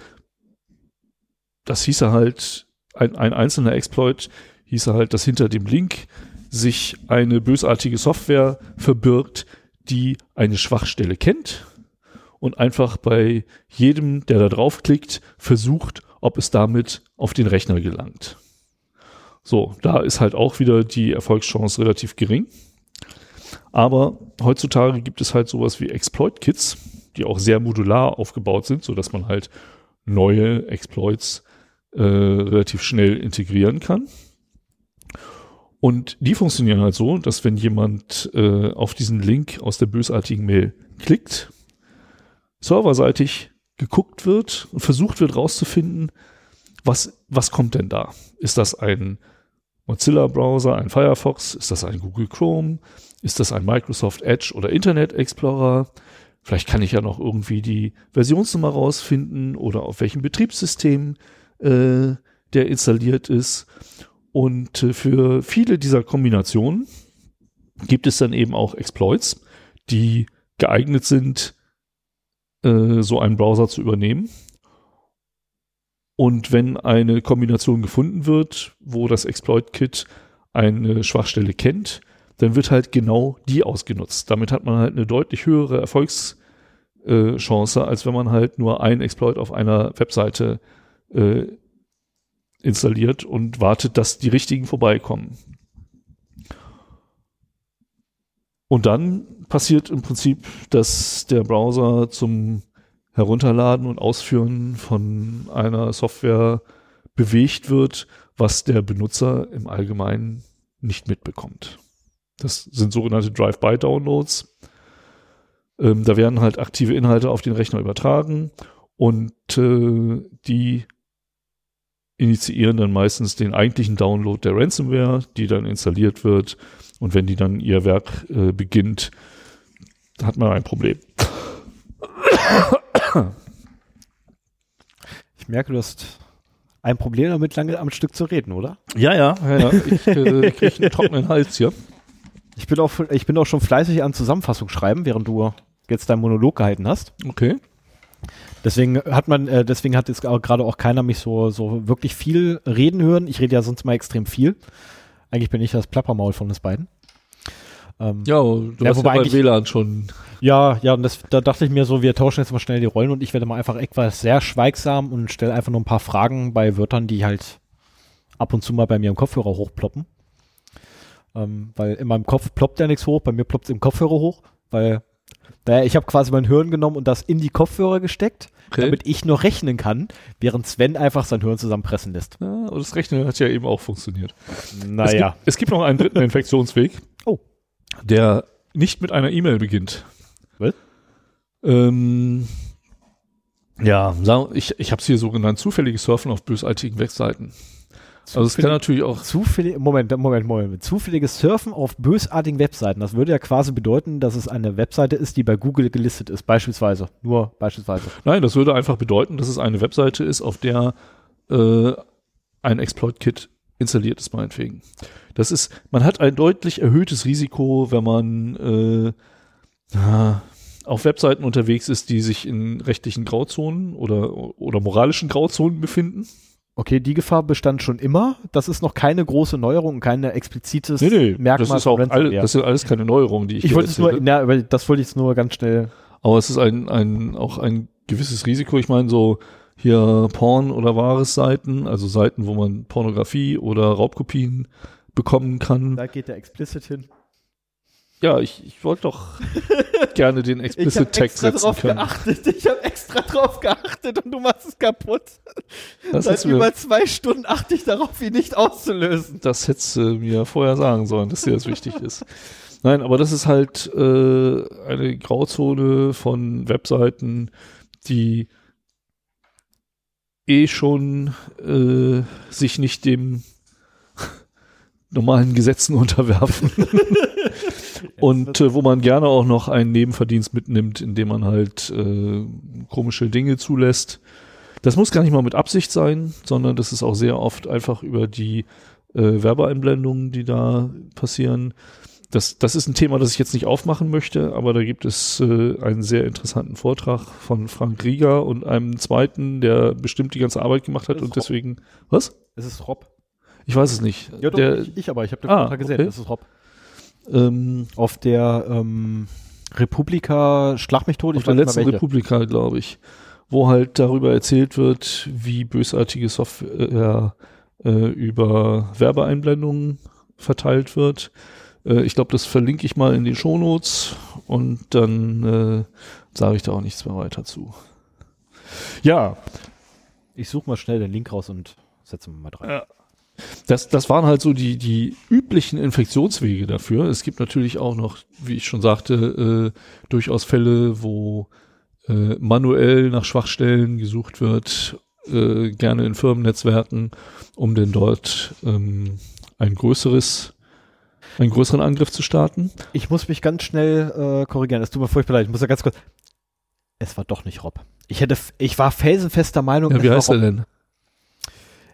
das hieße halt, ein, ein einzelner Exploit hieße halt, dass hinter dem Link sich eine bösartige Software verbirgt, die eine Schwachstelle kennt und einfach bei jedem, der da draufklickt, versucht, ob es damit auf den Rechner gelangt. So, da ist halt auch wieder die Erfolgschance relativ gering. Aber heutzutage gibt es halt sowas wie Exploit-Kits, die auch sehr modular aufgebaut sind, so dass man halt neue Exploits äh, relativ schnell integrieren kann. Und die funktionieren halt so, dass wenn jemand äh, auf diesen Link aus der bösartigen Mail klickt, serverseitig geguckt wird und versucht wird rauszufinden, was, was kommt denn da? Ist das ein Mozilla-Browser, ein Firefox? Ist das ein Google Chrome? Ist das ein Microsoft Edge oder Internet Explorer? Vielleicht kann ich ja noch irgendwie die Versionsnummer rausfinden oder auf welchem Betriebssystem äh, der installiert ist. Und äh, für viele dieser Kombinationen gibt es dann eben auch Exploits, die geeignet sind, äh, so einen Browser zu übernehmen. Und wenn eine Kombination gefunden wird, wo das Exploit-Kit eine Schwachstelle kennt, dann wird halt genau die ausgenutzt. Damit hat man halt eine deutlich höhere Erfolgschance, äh, als wenn man halt nur einen Exploit auf einer Webseite äh, installiert und wartet, dass die richtigen vorbeikommen. Und dann passiert im Prinzip, dass der Browser zum Herunterladen und Ausführen von einer Software bewegt wird, was der Benutzer im Allgemeinen nicht mitbekommt. Das sind sogenannte Drive-by-Downloads. Ähm, da werden halt aktive Inhalte auf den Rechner übertragen und äh, die initiieren dann meistens den eigentlichen Download der Ransomware, die dann installiert wird. Und wenn die dann ihr Werk äh, beginnt, hat man ein Problem. Ich merke, du hast ein Problem damit, lange am Stück zu reden, oder? Ja, ja, ja, ja. ich äh, kriege einen trockenen Hals hier. Ich bin, auch, ich bin auch schon fleißig an Zusammenfassung schreiben, während du jetzt deinen Monolog gehalten hast. Okay. Deswegen hat man, äh, deswegen hat jetzt gerade auch keiner mich so, so wirklich viel reden hören. Ich rede ja sonst mal extrem viel. Eigentlich bin ich das Plappermaul von uns beiden. Ähm, ja, du ja, hast ja bei WLAN schon. Ja, ja, und das, da dachte ich mir so, wir tauschen jetzt mal schnell die Rollen und ich werde mal einfach etwas sehr schweigsam und stelle einfach nur ein paar Fragen bei Wörtern, die halt ab und zu mal bei mir im Kopfhörer hochploppen. Ähm, weil in meinem Kopf ploppt ja nichts hoch, bei mir ploppt es im Kopfhörer hoch, weil naja, ich habe quasi mein Hirn genommen und das in die Kopfhörer gesteckt, okay. damit ich noch rechnen kann, während Sven einfach sein Hirn zusammenpressen lässt. Ja, und das Rechnen hat ja eben auch funktioniert. Naja. Es gibt, es gibt noch einen dritten *laughs* Infektionsweg, oh. Der nicht mit einer E-Mail beginnt. Was? Ähm, ja, ich, ich habe es hier so genannt, zufälliges Surfen auf bösartigen Webseiten. Also es kann natürlich auch. Zufällig, Moment, Moment, Moment. Zufälliges Surfen auf bösartigen Webseiten. Das würde ja quasi bedeuten, dass es eine Webseite ist, die bei Google gelistet ist, beispielsweise. Nur beispielsweise. Nein, das würde einfach bedeuten, dass es eine Webseite ist, auf der äh, ein Exploit-Kit installiert es meinetwegen. Das ist, man hat ein deutlich erhöhtes Risiko, wenn man äh, auf Webseiten unterwegs ist, die sich in rechtlichen Grauzonen oder, oder moralischen Grauzonen befinden. Okay, die Gefahr bestand schon immer. Das ist noch keine große Neuerung, keine explizites nee, nee, Merkmal. Das, ist auch all, das sind alles keine Neuerungen, die ich Ich wollte es nur, na, das wollte ich nur ganz schnell. Aber es ist ein, ein, auch ein gewisses Risiko. Ich meine, so hier Porn- oder wahres Seiten, also Seiten, wo man Pornografie oder Raubkopien bekommen kann. Da geht der explicit hin. Ja, ich, ich wollte doch *laughs* gerne den explicit Tag setzen drauf können. Geachtet. Ich habe extra drauf geachtet und du machst es kaputt. Das Seit über zwei Stunden achte ich darauf, ihn nicht auszulösen. Das hättest du mir vorher sagen sollen, dass dir das wichtig ist. Nein, aber das ist halt äh, eine Grauzone von Webseiten, die eh schon äh, sich nicht dem normalen Gesetzen *laughs* unterwerfen. *laughs* und äh, wo man gerne auch noch einen Nebenverdienst mitnimmt, indem man halt äh, komische Dinge zulässt. Das muss gar nicht mal mit Absicht sein, sondern das ist auch sehr oft einfach über die äh, Werbeeinblendungen, die da passieren. Das, das ist ein Thema, das ich jetzt nicht aufmachen möchte, aber da gibt es äh, einen sehr interessanten Vortrag von Frank Rieger und einem zweiten, der bestimmt die ganze Arbeit gemacht hat und Rob. deswegen. Was? Es ist Rob. Ich weiß es nicht. Ja, doch, der, ich, ich, aber, ich habe den ah, gesehen. Okay. Das ist Rob. Ähm, auf der ähm, Republika, schlag mich tot, ich auf der letzten Republika, glaube ich, wo halt darüber erzählt wird, wie bösartige Software äh, über Werbeeinblendungen verteilt wird. Äh, ich glaube, das verlinke ich mal in den Shownotes und dann äh, sage ich da auch nichts mehr weiter zu. Ja. Ich suche mal schnell den Link raus und setze mal rein. Ja das, das waren halt so die, die üblichen Infektionswege dafür. Es gibt natürlich auch noch, wie ich schon sagte, äh, durchaus Fälle, wo äh, manuell nach Schwachstellen gesucht wird, äh, gerne in Firmennetzwerken, um denn dort ähm, ein größeres einen größeren Angriff zu starten. Ich muss mich ganz schnell äh, korrigieren. Es tut mir furchtbar leid. Ich muss ja ganz kurz. Es war doch nicht Rob. Ich hätte, ich war felsenfester Meinung. Ja, wie heißt er denn?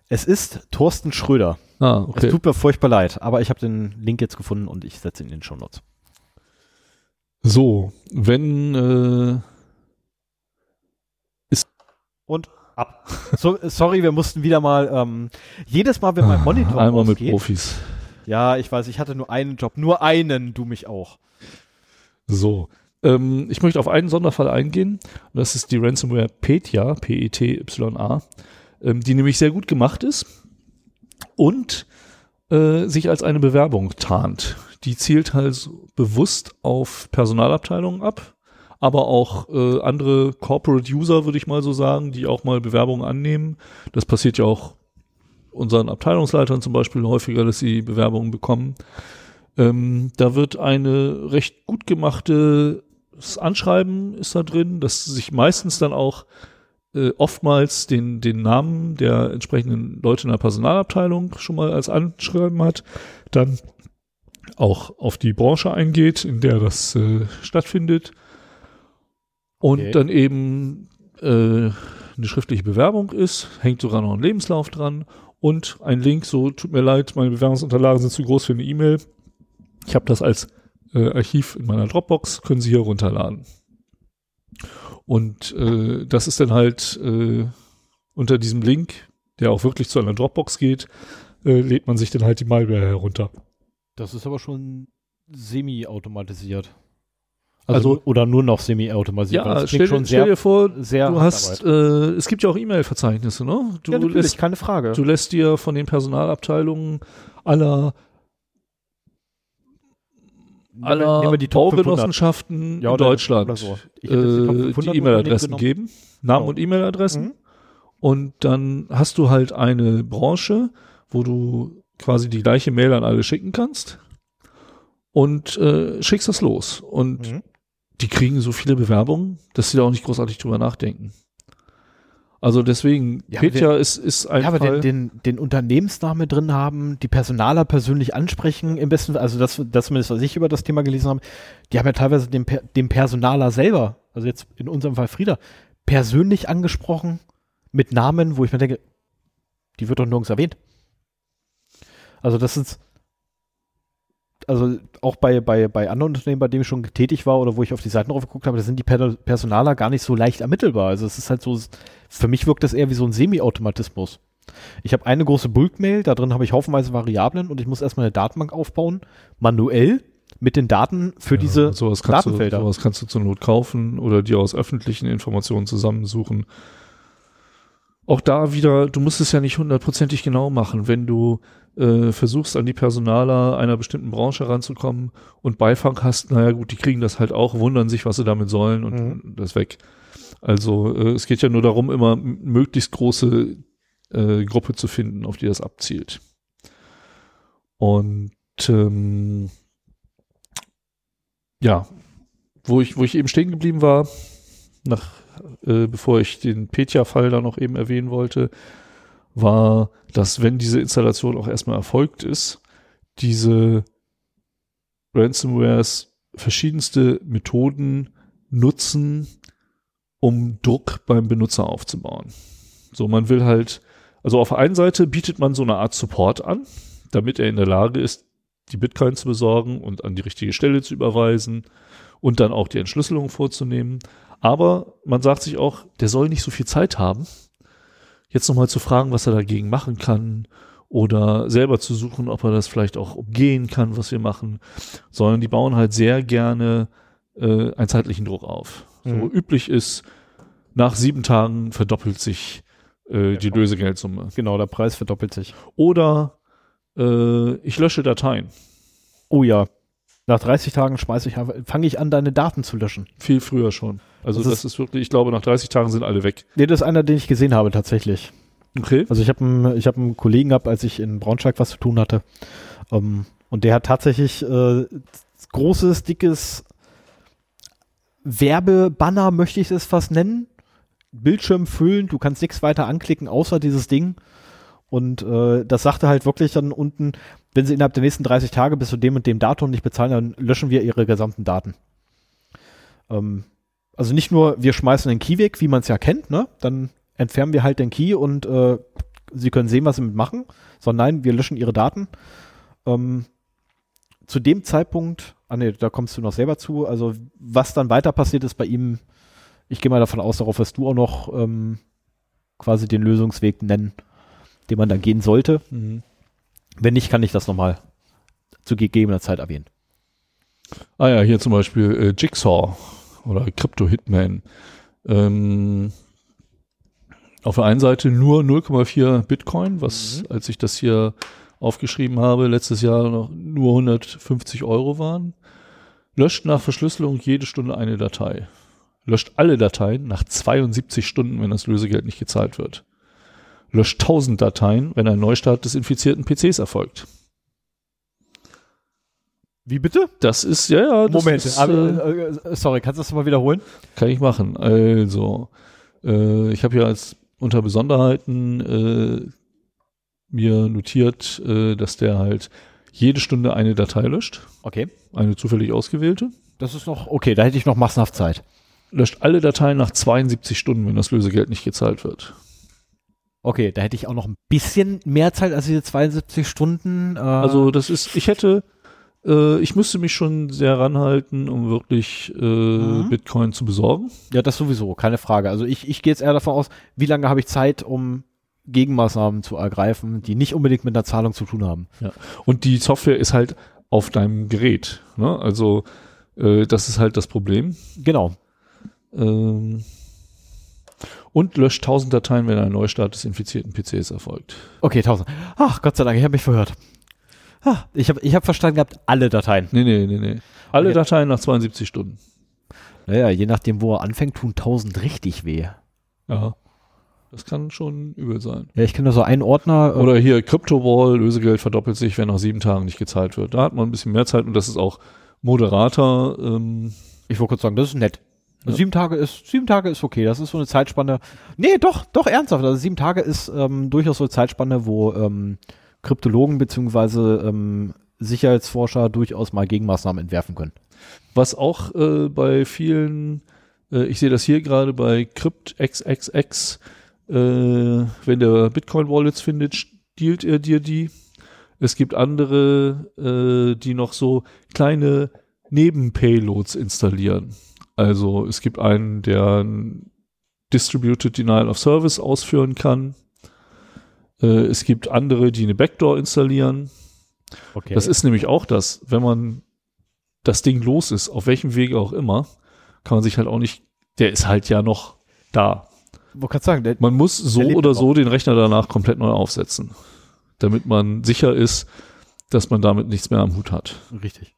Es ist Thorsten Schröder. Ah, okay. Es tut mir furchtbar leid, aber ich habe den Link jetzt gefunden und ich setze ihn in den Show Notes. So, wenn äh, ist und ab. So, sorry, wir mussten wieder mal ähm, jedes Mal, wenn mein Monitor einmal ausgeht, mit Profis. Ja, ich weiß, ich hatte nur einen Job, nur einen, du mich auch. So, ähm, ich möchte auf einen Sonderfall eingehen. Das ist die Ransomware Petya, P-E-T-Y-A ähm, die nämlich sehr gut gemacht ist und äh, sich als eine Bewerbung tarnt. Die zielt halt bewusst auf Personalabteilungen ab, aber auch äh, andere Corporate User, würde ich mal so sagen, die auch mal Bewerbungen annehmen. Das passiert ja auch unseren Abteilungsleitern zum Beispiel häufiger, dass sie Bewerbungen bekommen. Ähm, da wird eine recht gut gemachte Anschreiben ist da drin, das sich meistens dann auch äh, oftmals den, den Namen der entsprechenden Leute in der Personalabteilung schon mal als Anschreiben hat, dann auch auf die Branche eingeht, in der das äh, stattfindet und okay. dann eben äh, eine schriftliche Bewerbung ist, hängt sogar noch ein Lebenslauf dran und ein Link, so tut mir leid, meine Bewerbungsunterlagen sind zu groß für eine E-Mail. Ich habe das als äh, Archiv in meiner Dropbox, können Sie hier runterladen. Und äh, das ist dann halt äh, unter diesem Link, der auch wirklich zu einer Dropbox geht, äh, lädt man sich dann halt die Malware herunter. Das ist aber schon semi-automatisiert. Also, also, oder nur noch semi-automatisiert. Ja, stell, schon stell dir vor, du hast, äh, es gibt ja auch E-Mail-Verzeichnisse, ne? Du ja, lässt, keine Frage. Du lässt dir von den Personalabteilungen aller aller nehmen wir die Baugenossenschaften ja, in Deutschland so. äh, die E-Mail-Adressen geben, Namen genau. und E-Mail-Adressen. Mhm. Und dann hast du halt eine Branche, wo du quasi die gleiche Mail an alle schicken kannst und äh, schickst das los. Und mhm. die kriegen so viele Bewerbungen, dass sie da auch nicht großartig drüber nachdenken. Also deswegen, ja, Petja den, ist, ist ein Ja, aber den, den, den Unternehmensname drin haben, die Personaler persönlich ansprechen, im besten also das, das zumindest, was ich über das Thema gelesen habe, die haben ja teilweise den, den Personaler selber, also jetzt in unserem Fall Frieda, persönlich angesprochen, mit Namen, wo ich mir denke, die wird doch nirgends erwähnt. Also das ist, also auch bei, bei, bei anderen Unternehmen, bei denen ich schon tätig war oder wo ich auf die Seiten drauf geguckt habe, da sind die per Personaler gar nicht so leicht ermittelbar. Also es ist halt so, für mich wirkt das eher wie so ein Semi-Automatismus. Ich habe eine große Bulk-Mail, da drin habe ich haufenweise Variablen und ich muss erstmal eine Datenbank aufbauen, manuell mit den Daten für ja, diese sowas Datenfelder. Du, sowas kannst du zur Not kaufen oder dir aus öffentlichen Informationen zusammensuchen. Auch da wieder, du musst es ja nicht hundertprozentig genau machen. Wenn du äh, versuchst, an die Personaler einer bestimmten Branche ranzukommen und Beifang hast, naja gut, die kriegen das halt auch, wundern sich, was sie damit sollen und mhm. das weg. Also äh, es geht ja nur darum, immer möglichst große äh, Gruppe zu finden, auf die das abzielt. Und ähm, ja, wo ich, wo ich eben stehen geblieben war, nach, äh, bevor ich den Petya-Fall da noch eben erwähnen wollte, war, dass wenn diese Installation auch erstmal erfolgt ist, diese Ransomwares verschiedenste Methoden nutzen, um Druck beim Benutzer aufzubauen. So, man will halt, also auf der einen Seite bietet man so eine Art Support an, damit er in der Lage ist, die Bitcoin zu besorgen und an die richtige Stelle zu überweisen und dann auch die Entschlüsselung vorzunehmen. Aber man sagt sich auch, der soll nicht so viel Zeit haben, jetzt nochmal zu fragen, was er dagegen machen kann oder selber zu suchen, ob er das vielleicht auch umgehen kann, was wir machen, sondern die bauen halt sehr gerne äh, einen zeitlichen Druck auf. Mhm. So üblich ist, nach sieben Tagen verdoppelt sich äh, die Lösegeldsumme. Genau, der Preis verdoppelt sich. Oder äh, ich lösche Dateien. Oh ja. Nach 30 Tagen schmeiße ich fange ich an, deine Daten zu löschen. Viel früher schon. Also das, das ist, ist, wirklich, ich glaube, nach 30 Tagen sind alle weg. Nee, das ist einer, den ich gesehen habe tatsächlich. Okay. Also ich habe einen, ich einen Kollegen gehabt, als ich in Braunschweig was zu tun hatte. Um, ähm, und der hat tatsächlich äh, großes, dickes Werbebanner, möchte ich es fast nennen. Bildschirm füllen, du kannst nichts weiter anklicken, außer dieses Ding. Und äh, das sagte halt wirklich dann unten, wenn sie innerhalb der nächsten 30 Tage bis zu dem und dem Datum nicht bezahlen, dann löschen wir ihre gesamten Daten. Ähm, also nicht nur, wir schmeißen den Key weg, wie man es ja kennt, ne? Dann entfernen wir halt den Key und äh, sie können sehen, was sie mit machen, sondern nein, wir löschen ihre Daten. Ähm, zu dem Zeitpunkt, ah nee, da kommst du noch selber zu, also was dann weiter passiert ist bei ihm, ich gehe mal davon aus, darauf wirst du auch noch ähm, quasi den Lösungsweg nennen, den man dann gehen sollte. Mhm. Wenn nicht, kann ich das nochmal zu gegebener Zeit erwähnen. Ah ja, hier zum Beispiel äh, Jigsaw oder Crypto Hitman. Ähm, auf der einen Seite nur 0,4 Bitcoin, was, mhm. als ich das hier aufgeschrieben habe, letztes Jahr noch nur 150 Euro waren. Löscht nach Verschlüsselung jede Stunde eine Datei. Löscht alle Dateien nach 72 Stunden, wenn das Lösegeld nicht gezahlt wird. Löscht 1000 Dateien, wenn ein Neustart des infizierten PCs erfolgt. Wie bitte? Das ist, ja, ja. Moment, ist, aber, äh, äh, sorry, kannst du das mal wiederholen? Kann ich machen. Also, äh, ich habe ja als unter Besonderheiten äh, mir notiert, äh, dass der halt jede Stunde eine Datei löscht. Okay. Eine zufällig ausgewählte. Das ist noch, okay, da hätte ich noch massenhaft Zeit. Löscht alle Dateien nach 72 Stunden, wenn das Lösegeld nicht gezahlt wird. Okay, da hätte ich auch noch ein bisschen mehr Zeit als diese 72 Stunden. Äh also das ist, ich hätte äh, ich müsste mich schon sehr ranhalten, um wirklich äh, mhm. Bitcoin zu besorgen. Ja, das sowieso, keine Frage. Also ich, ich gehe jetzt eher davon aus, wie lange habe ich Zeit, um Gegenmaßnahmen zu ergreifen, die nicht unbedingt mit einer Zahlung zu tun haben. Ja. Und die Software ist halt auf deinem Gerät. Ne? Also äh, das ist halt das Problem. Genau. Ähm, und löscht 1000 Dateien, wenn ein Neustart des infizierten PCs erfolgt. Okay, 1000. Ach, Gott sei Dank, ich habe mich verhört. Ah, ich habe ich hab verstanden gehabt, alle Dateien. Nee, nee, nee, nee. Alle okay. Dateien nach 72 Stunden. Naja, je nachdem, wo er anfängt, tun 1000 richtig weh. Ja. Das kann schon übel sein. Ja, ich kenne da so einen Ordner. Äh, Oder hier CryptoWall, Lösegeld verdoppelt sich, wenn nach sieben Tagen nicht gezahlt wird. Da hat man ein bisschen mehr Zeit und das ist auch moderater. Ähm, ich wollte kurz sagen, das ist nett. Ja. Sieben Tage ist, sieben Tage ist okay. Das ist so eine Zeitspanne. Nee, doch, doch ernsthaft. Also sieben Tage ist ähm, durchaus so eine Zeitspanne, wo ähm, Kryptologen beziehungsweise ähm, Sicherheitsforscher durchaus mal Gegenmaßnahmen entwerfen können. Was auch äh, bei vielen, äh, ich sehe das hier gerade bei CryptXXX, äh, wenn der Bitcoin Wallets findet, stiehlt er dir die. Es gibt andere, äh, die noch so kleine Nebenpayloads installieren. Also es gibt einen, der Distributed Denial of Service ausführen kann. Äh, es gibt andere, die eine Backdoor installieren. Okay. Das ist nämlich auch das, wenn man das Ding los ist, auf welchem Wege auch immer, kann man sich halt auch nicht, der ist halt ja noch da. Kannst sagen, der, Man muss so oder so den Rechner danach komplett neu aufsetzen, damit man sicher ist, dass man damit nichts mehr am Hut hat. richtig.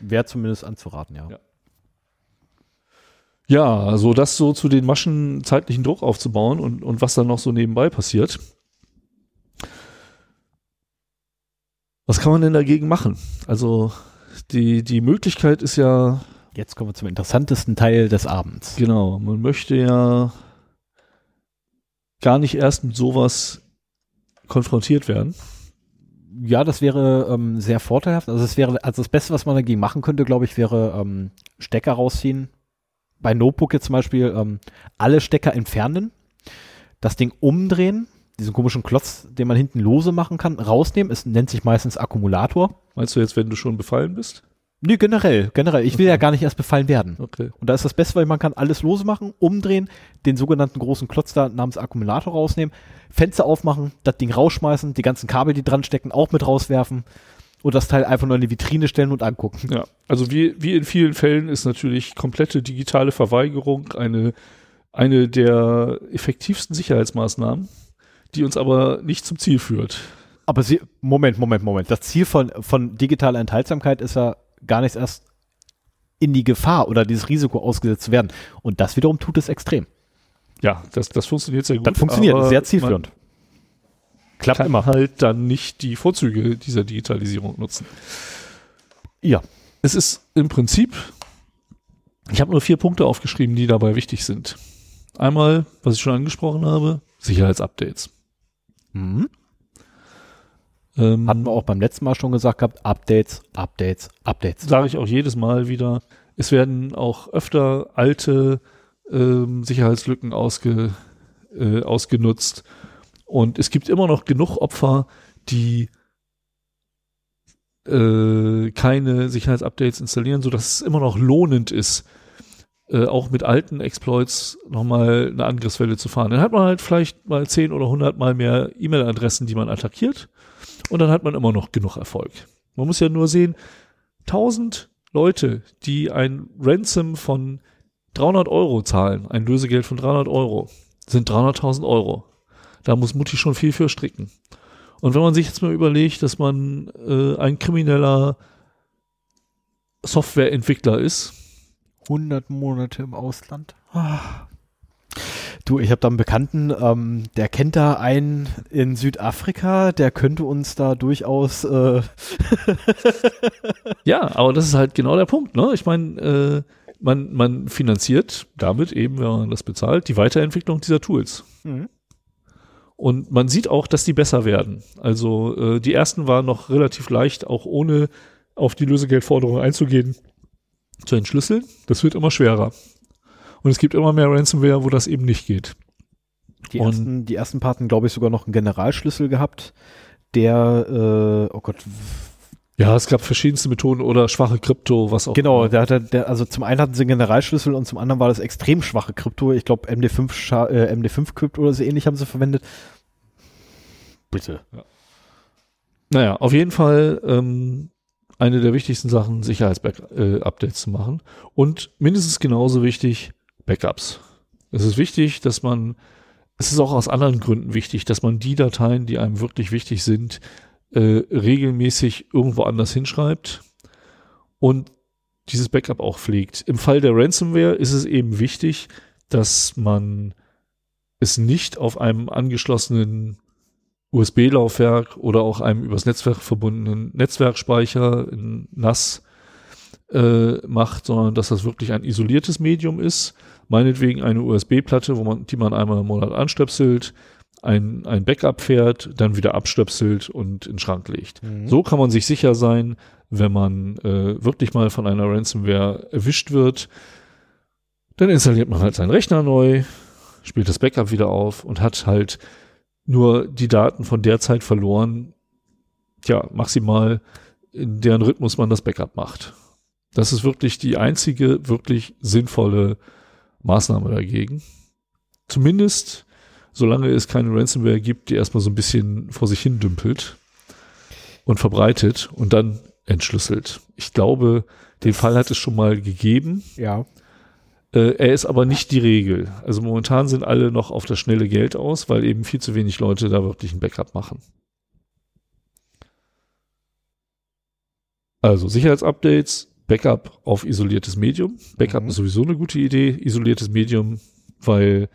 Wäre zumindest anzuraten, ja. Ja. Ja, also das so zu den Maschen zeitlichen Druck aufzubauen und, und was dann noch so nebenbei passiert. Was kann man denn dagegen machen? Also die, die Möglichkeit ist ja, Jetzt kommen wir zum interessantesten Teil des Abends. genau, man möchte ja gar nicht erst mit sowas konfrontiert werden. Ja, das wäre ähm, sehr vorteilhaft. Also es wäre, also das Beste, was man dagegen machen könnte, glaube ich, wäre ähm, Stecker rausziehen. Bei Notebook jetzt zum Beispiel ähm, alle Stecker entfernen, das Ding umdrehen, diesen komischen Klotz, den man hinten lose machen kann, rausnehmen. Es nennt sich meistens Akkumulator. Meinst du jetzt, wenn du schon befallen bist? Nee, generell, generell. Ich will ja gar nicht erst befallen werden. Okay. Und da ist das Beste, weil man kann alles lose machen, umdrehen, den sogenannten großen Klotz da namens Akkumulator rausnehmen, Fenster aufmachen, das Ding rausschmeißen, die ganzen Kabel, die dran stecken, auch mit rauswerfen und das Teil einfach nur in die Vitrine stellen und angucken. Ja, also wie, wie in vielen Fällen ist natürlich komplette digitale Verweigerung eine, eine der effektivsten Sicherheitsmaßnahmen, die uns aber nicht zum Ziel führt. Aber sie, Moment, Moment, Moment. Das Ziel von, von digitaler Enthaltsamkeit ist ja gar nicht erst in die Gefahr oder dieses Risiko ausgesetzt zu werden. Und das wiederum tut es extrem. Ja, das, das funktioniert sehr gut. Das funktioniert, sehr zielführend. Klappt Kann immer. halt dann nicht die Vorzüge dieser Digitalisierung nutzen. Ja. Es ist im Prinzip, ich habe nur vier Punkte aufgeschrieben, die dabei wichtig sind. Einmal, was ich schon angesprochen habe, Sicherheitsupdates. Mhm. Ähm, Hatten wir auch beim letzten Mal schon gesagt gehabt, Updates, Updates, Updates. sage ich auch jedes Mal wieder, es werden auch öfter alte ähm, Sicherheitslücken ausge, äh, ausgenutzt. Und es gibt immer noch genug Opfer, die äh, keine Sicherheitsupdates installieren, sodass es immer noch lohnend ist, äh, auch mit alten Exploits nochmal eine Angriffswelle zu fahren. Dann hat man halt vielleicht mal 10 oder 100 mal mehr E-Mail-Adressen, die man attackiert. Und dann hat man immer noch genug Erfolg. Man muss ja nur sehen, 1000 Leute, die ein Ransom von 300 Euro zahlen, ein Lösegeld von 300 Euro, sind 300.000 Euro. Da muss Mutti schon viel für stricken. Und wenn man sich jetzt mal überlegt, dass man äh, ein krimineller Softwareentwickler ist, 100 Monate im Ausland. Ah. Du, ich habe da einen Bekannten, ähm, der kennt da einen in Südafrika, der könnte uns da durchaus äh, *laughs* ja, aber das ist halt genau der Punkt. Ne? Ich meine, äh, man, man finanziert damit eben, wenn man das bezahlt, die Weiterentwicklung dieser Tools. Und man sieht auch, dass die besser werden. Also äh, die ersten waren noch relativ leicht, auch ohne auf die Lösegeldforderung einzugehen, zu entschlüsseln. Das wird immer schwerer. Und es gibt immer mehr Ransomware, wo das eben nicht geht. die, Und- ersten, die ersten Paten, glaube ich, sogar noch einen Generalschlüssel gehabt, der, äh, oh Gott, Ja, es gab verschiedenste Methoden oder schwache Krypto, was auch genau, immer. der hatte, der, also zum einen hatten sie einen Generalschlüssel und zum anderen war das extrem schwache Krypto. Ich glaube, MD5, Scha- äh, MD5 Krypto oder so ähnlich haben sie verwendet. Bitte. Naja, auf jeden Fall ähm, eine der wichtigsten Sachen, Sicherheitsupdates zu machen. Und mindestens genauso wichtig, Backups. Es ist wichtig, dass man, es ist auch aus anderen Gründen wichtig, dass man die Dateien, die einem wirklich wichtig sind, äh, regelmäßig irgendwo anders hinschreibt und dieses Backup auch pflegt. Im Fall der Ransomware ist es eben wichtig, dass man es nicht auf einem angeschlossenen USB-Laufwerk oder auch einem übers Netzwerk verbundenen Netzwerkspeicher in NAS äh, macht, sondern dass das wirklich ein isoliertes Medium ist. Meinetwegen eine USB-Platte, wo man, die man einmal im Monat anstöpselt, ein, ein Backup fährt, dann wieder abstöpselt und in den Schrank legt. So kann man sich sicher sein, wenn man äh, wirklich mal von einer Ransomware erwischt wird, dann installiert man halt seinen Rechner neu, spielt das Backup wieder auf und hat halt nur die Daten von der Zeit verloren, ja, maximal in deren Rhythmus man das Backup macht. Das ist wirklich die einzige wirklich sinnvolle Maßnahme dagegen. Zumindest solange es keine Ransomware gibt, die erstmal so ein bisschen vor sich hin dümpelt und verbreitet und dann entschlüsselt. Ich glaube, den Fall hat es schon mal gegeben. Ja. Äh, er ist aber nicht die Regel. Also momentan sind alle noch auf das schnelle Geld aus, weil eben viel zu wenig Leute da wirklich ein Backup machen. Also Sicherheitsupdates, Backup auf isoliertes Medium. Backup Mhm. ist sowieso eine gute Idee, isoliertes Medium, weil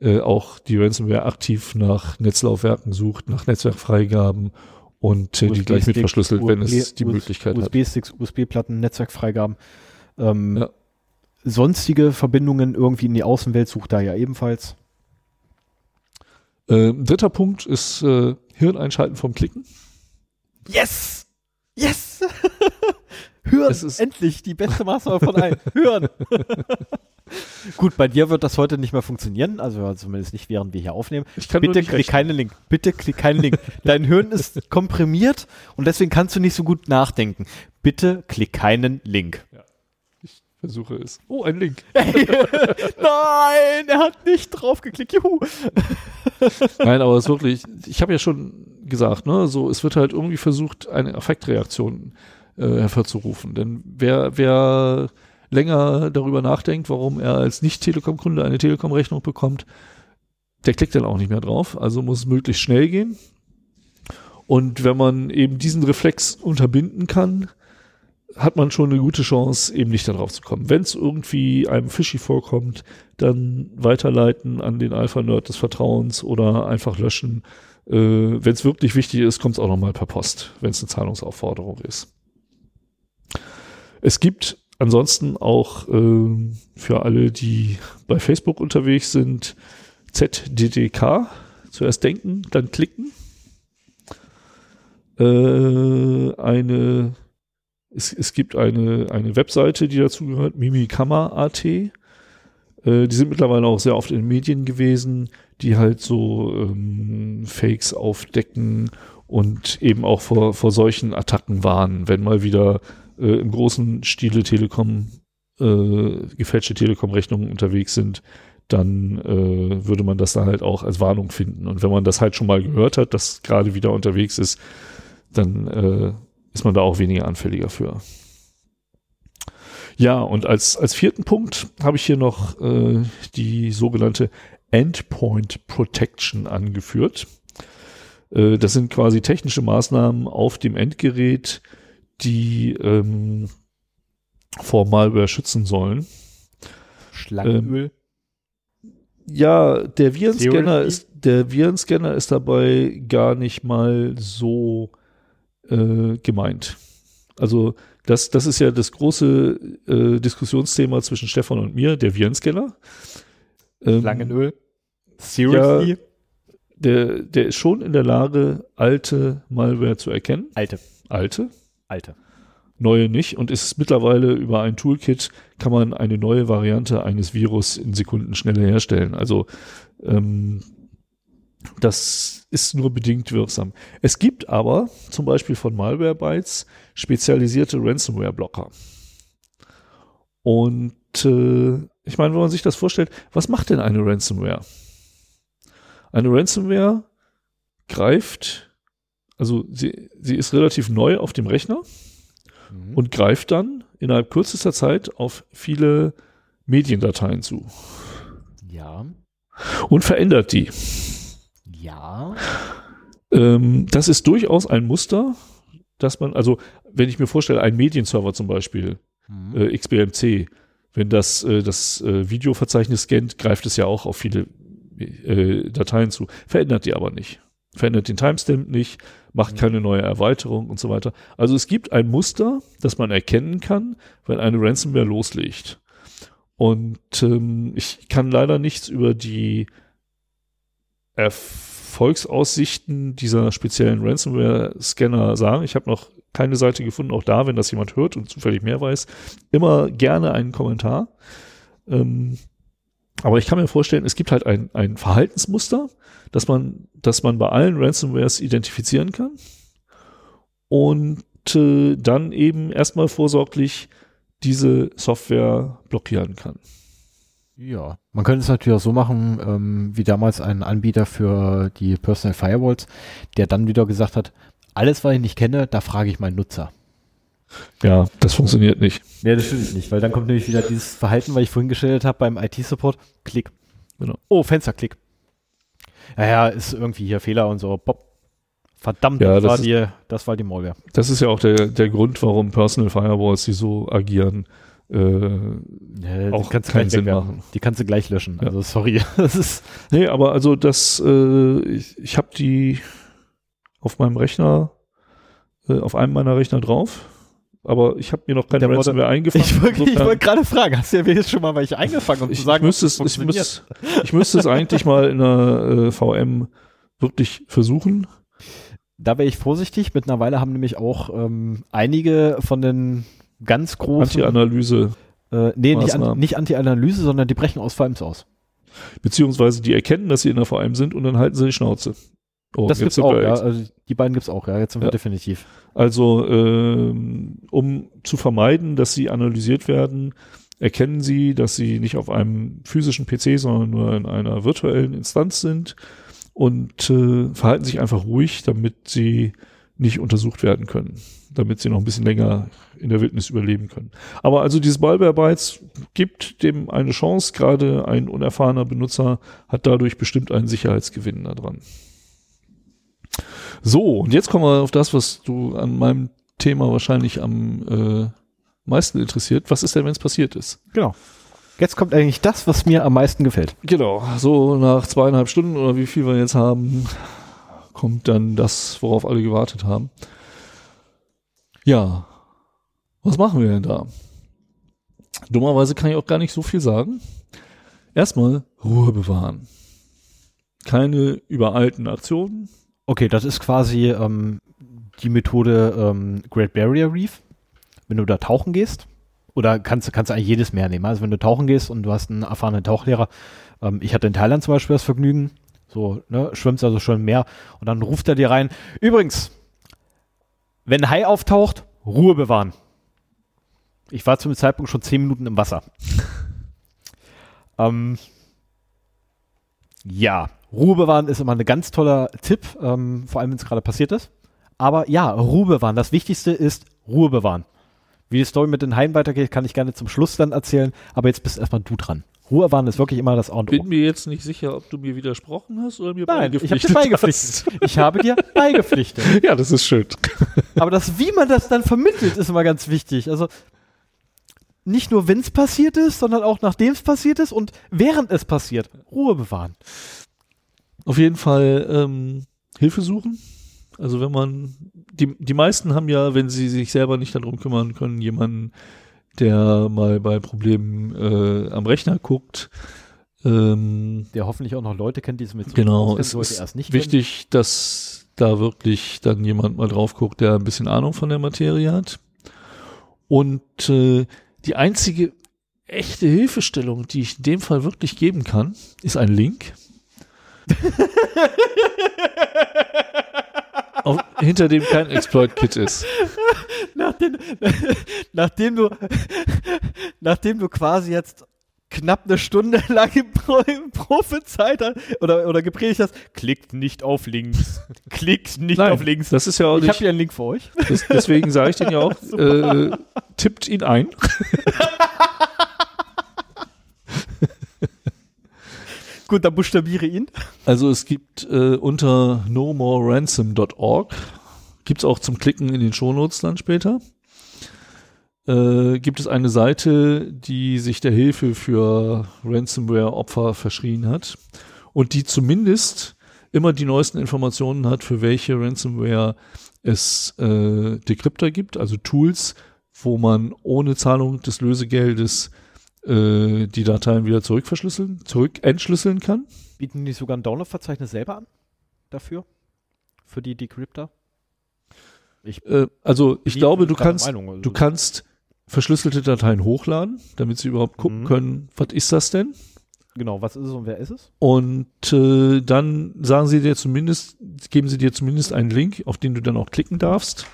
äh, auch die Ransomware aktiv nach Netzlaufwerken sucht, nach Netzwerkfreigaben und äh, die gleich mit verschlüsselt, wenn es USB die Möglichkeit hat. USB-Sticks, USB-Platten, Netzwerkfreigaben. Ähm, Ja. Sonstige Verbindungen irgendwie in die Außenwelt sucht da ja ebenfalls. Ähm, dritter Punkt ist äh, Hirn einschalten vom Klicken. Yes! Yes! *laughs* Hören, Es ist- endlich die beste Maßnahme von allen. *laughs* Hören! *laughs* Gut, bei dir wird das heute nicht mehr funktionieren, also zumindest nicht, während wir hier aufnehmen. Ich kann Bitte klick keinen Link. Bitte klick keinen Link. Dein Hirn ist komprimiert und deswegen kannst du nicht so gut nachdenken. Bitte klick keinen Link. Versuche es. Oh, ein Link. *laughs* Nein, er hat nicht draufgeklickt. Juhu. *laughs* Nein, aber es ist wirklich, ich habe ja schon gesagt, ne, so, es wird halt irgendwie versucht, eine Affektreaktion äh, hervorzurufen. Denn wer, wer länger darüber nachdenkt, warum er als Nicht-Telekom-Kunde eine Telekom-Rechnung bekommt, der klickt dann auch nicht mehr drauf. Also muss es möglichst schnell gehen. Und wenn man eben diesen Reflex unterbinden kann, hat man schon eine gute Chance, eben nicht darauf zu kommen. Wenn es irgendwie einem fishy vorkommt, dann weiterleiten an den Alpha-Nerd des Vertrauens oder einfach löschen. Äh, wenn es wirklich wichtig ist, kommt es auch nochmal per Post, wenn es eine Zahlungsaufforderung ist. Es gibt ansonsten auch ähm, für alle, die bei Facebook unterwegs sind, ZDDK. Zuerst denken, dann klicken. Äh, eine, es, es gibt eine, eine Webseite, die dazu gehört, Mimikama.at. Äh, die sind mittlerweile auch sehr oft in Medien gewesen, die halt so ähm, Fakes aufdecken und eben auch vor, vor solchen Attacken warnen, wenn mal wieder äh, im großen Stile Telekom, äh, gefälschte Telekom-Rechnungen unterwegs sind, dann äh, würde man das da halt auch als Warnung finden. Und wenn man das halt schon mal gehört hat, dass gerade wieder unterwegs ist, dann äh, ist man da auch weniger anfälliger für. Ja, und als, als vierten Punkt habe ich hier noch äh, die sogenannte Endpoint Protection angeführt. Äh, das sind quasi technische Maßnahmen auf dem Endgerät, die ähm, vor Malware schützen sollen. Schlangenöl. Ja, der Virenscanner ist, der Virenscanner ist dabei gar nicht mal so äh, gemeint. Also das, das ist ja das große äh, Diskussionsthema zwischen Stefan und mir, der Virenscanner. Ähm, Schlangenöl. Seriously? der, der ist schon in der Lage, alte Malware zu erkennen. Alte. Alte, Alte. neue nicht. Und ist mittlerweile über ein Toolkit kann man eine neue Variante eines Virus in Sekunden schneller herstellen. Also ähm, das ist nur bedingt wirksam. Es gibt aber zum Beispiel von Malwarebytes spezialisierte Ransomware-Blocker. Und äh, ich meine, wenn man sich das vorstellt, was macht denn eine Ransomware? Eine Ransomware greift, also sie, sie ist relativ neu auf dem Rechner Mhm. und greift dann innerhalb kürzester Zeit auf viele Mediendateien zu ja. und verändert die. Ja. Ähm, das ist durchaus ein Muster, dass man, also wenn ich mir vorstelle, ein Medienserver zum Beispiel, Mhm. äh, XBMC, wenn das äh, das äh, Videoverzeichnis scannt, greift es ja auch auf viele äh, Dateien zu, verändert die aber nicht. Verändert den Timestamp nicht, macht Mhm. keine neue Erweiterung und so weiter. Also es gibt ein Muster, das man erkennen kann, wenn eine Ransomware loslegt. Und ähm, ich kann leider nichts über die Erfolgsaussichten dieser speziellen Ransomware-Scanner sagen. Ich habe noch keine Seite gefunden, auch da, wenn das jemand hört und zufällig mehr weiß, immer gerne einen Kommentar. Ähm, aber ich kann mir vorstellen, es gibt halt ein, ein Verhaltensmuster, dass man, dass man bei allen Ransomwares identifizieren kann. und äh, dann eben erstmal vorsorglich diese Software blockieren kann. Ja, man könnte es natürlich auch so machen, ähm, wie damals ein Anbieter für die Personal Firewalls, der dann wieder gesagt hat, alles, was ich nicht kenne, da frage ich meinen Nutzer. Ja, das funktioniert nicht. Nee, das stimmt nicht, weil dann kommt nämlich wieder dieses Verhalten, was ich vorhin geschildert habe beim IT-Support. Klick. Genau. Oh, Fensterklick. Ja, ja, ist irgendwie hier Fehler und so. Pop. Verdammt, Ja, das, das war ist- die, das war die Malware. Das ist ja auch der, der Grund, warum Personal Firewalls, die so agieren, äh, Ja, Auch kannst du keinen Sinn wegwerfen. machen. Die kannst du gleich löschen. Ja. Also sorry. *laughs* Das ist Nee, aber also das, äh, ich, ich habe die auf meinem Rechner, äh, auf einem meiner Rechner drauf, aber ich habe mir noch keine Ransomware eingefangen. Ich wollte wollte gerade fragen, hast du ja wenigstens schon mal welche eingefangen, um ich, zu sagen, ich, müsste es, ich, müsste, ich müsste es eigentlich mal in der äh, VM wirklich versuchen. Da wäre ich vorsichtig. Mittlerweile haben nämlich auch ähm, einige von den ganz großen Anti-Analyse, äh, nee, nicht, an, Maßnahmen. nicht Anti-Analyse, sondern die brechen aus VMs aus. beziehungsweise die erkennen, dass sie in der VM sind und dann halten sie die Schnauze. Oh, das gibt's auch, ja. Also die beiden gibt's auch, ja. Jetzt sind wir Ja. definitiv. Also ähm, um zu vermeiden, dass sie analysiert werden, erkennen sie, dass sie nicht auf einem physischen PC, sondern nur in einer virtuellen Instanz sind und äh, verhalten sich einfach ruhig, damit sie nicht untersucht werden können, damit sie noch ein bisschen länger in der Wildnis überleben können. Aber also dieses Malware-Bytes gibt dem eine Chance, gerade ein unerfahrener Benutzer hat dadurch bestimmt einen Sicherheitsgewinn daran. So, und jetzt kommen wir auf das, was du an meinem Thema wahrscheinlich am äh, meisten interessiert. Was ist denn, wenn es passiert ist? Genau. Jetzt kommt eigentlich das, was mir am meisten gefällt. Genau, so nach zweieinhalb Stunden oder wie viel wir jetzt haben, kommt dann das, worauf alle gewartet haben. Ja, was machen wir denn da? Dummerweise kann ich auch gar nicht so viel sagen. Erstmal Ruhe bewahren. Keine übereilten Aktionen. Okay, das ist quasi ähm, die Methode ähm, Great Barrier Reef. Wenn du da tauchen gehst, oder kannst, du- eigentlich jedes Meer nehmen. Also wenn du tauchen gehst und du hast einen erfahrenen Tauchlehrer, ähm, ich hatte in Thailand zum Beispiel das Vergnügen, so, ne, schwimmst also schon im Meer und dann ruft er dir rein, übrigens, wenn ein Hai auftaucht, Ruhe bewahren. Ich war zu dem Zeitpunkt schon zehn Minuten im Wasser. *laughs* ähm, ja, Ruhe bewahren ist immer ein ganz toller Tipp, ähm, vor allem wenn es gerade passiert ist. Aber ja, Ruhe bewahren. Das Wichtigste ist Ruhe bewahren. Wie die Story mit den Haien weitergeht, kann ich gerne zum Schluss dann erzählen, aber jetzt bist erstmal du dran. Ruhe bewahren ist wirklich immer das A und O. Bin mir jetzt nicht sicher, ob du mir widersprochen hast oder mir Nein, ich habe dir beigepflichtet beigepflichtet. *laughs* Ich habe dir beigepflichtet. hast. *laughs* Ja, das ist schön. *laughs* Aber das, wie man das dann vermittelt, ist immer ganz wichtig. Also nicht nur, wenn es passiert ist, sondern auch nachdem es passiert ist und während es passiert. Ruhe bewahren. Auf jeden Fall ähm, Hilfe suchen. Also wenn man, die, die meisten haben ja, wenn sie sich selber nicht darum kümmern können, jemanden, der mal bei Problemen äh, am Rechner guckt. Ähm, Der hoffentlich auch noch Leute kennt, die es mit so genau, es ist erst nicht kennen. wichtig, dass da wirklich dann jemand mal drauf guckt, der ein bisschen Ahnung von der Materie hat. Und äh, die einzige echte Hilfestellung, die ich in dem Fall wirklich geben kann, ist ein Link. *laughs* hinter dem kein Exploit-Kit ist. Nachdem, *laughs* nachdem du, *laughs* nachdem du quasi jetzt knapp eine Stunde *laughs* lang prophezeit hast oder, oder gepredigt hast, klickt nicht auf Links. Klickt nicht Nein, auf Links. das ist ja auch Ich habe hier einen Link für euch. das, deswegen sage ich den ja auch, äh, tippt ihn ein. Gut, dann buchstabiere ihn. Also es gibt äh, unter nomoreransom.org, gibt's auch zum Klicken in den Shownotes dann später, äh, gibt es eine Seite, die sich der Hilfe für Ransomware-Opfer verschrien hat und die zumindest immer die neuesten Informationen hat, für welche Ransomware es äh, Decryptor gibt, also Tools, wo man ohne Zahlung des Lösegeldes äh, die Dateien wieder zurückverschlüsseln, zurück entschlüsseln kann. Bieten die sogar ein Download-Verzeichnis selber an? Dafür? Für die Decryptor? Ich Äh, also ich glaube, du kannst, also- du kannst verschlüsselte Dateien hochladen, damit sie überhaupt gucken Mhm. können, was ist das denn? Genau, was ist es und wer ist es? Und äh, dann sagen sie dir zumindest, geben sie dir zumindest einen Link, auf den du dann auch klicken darfst.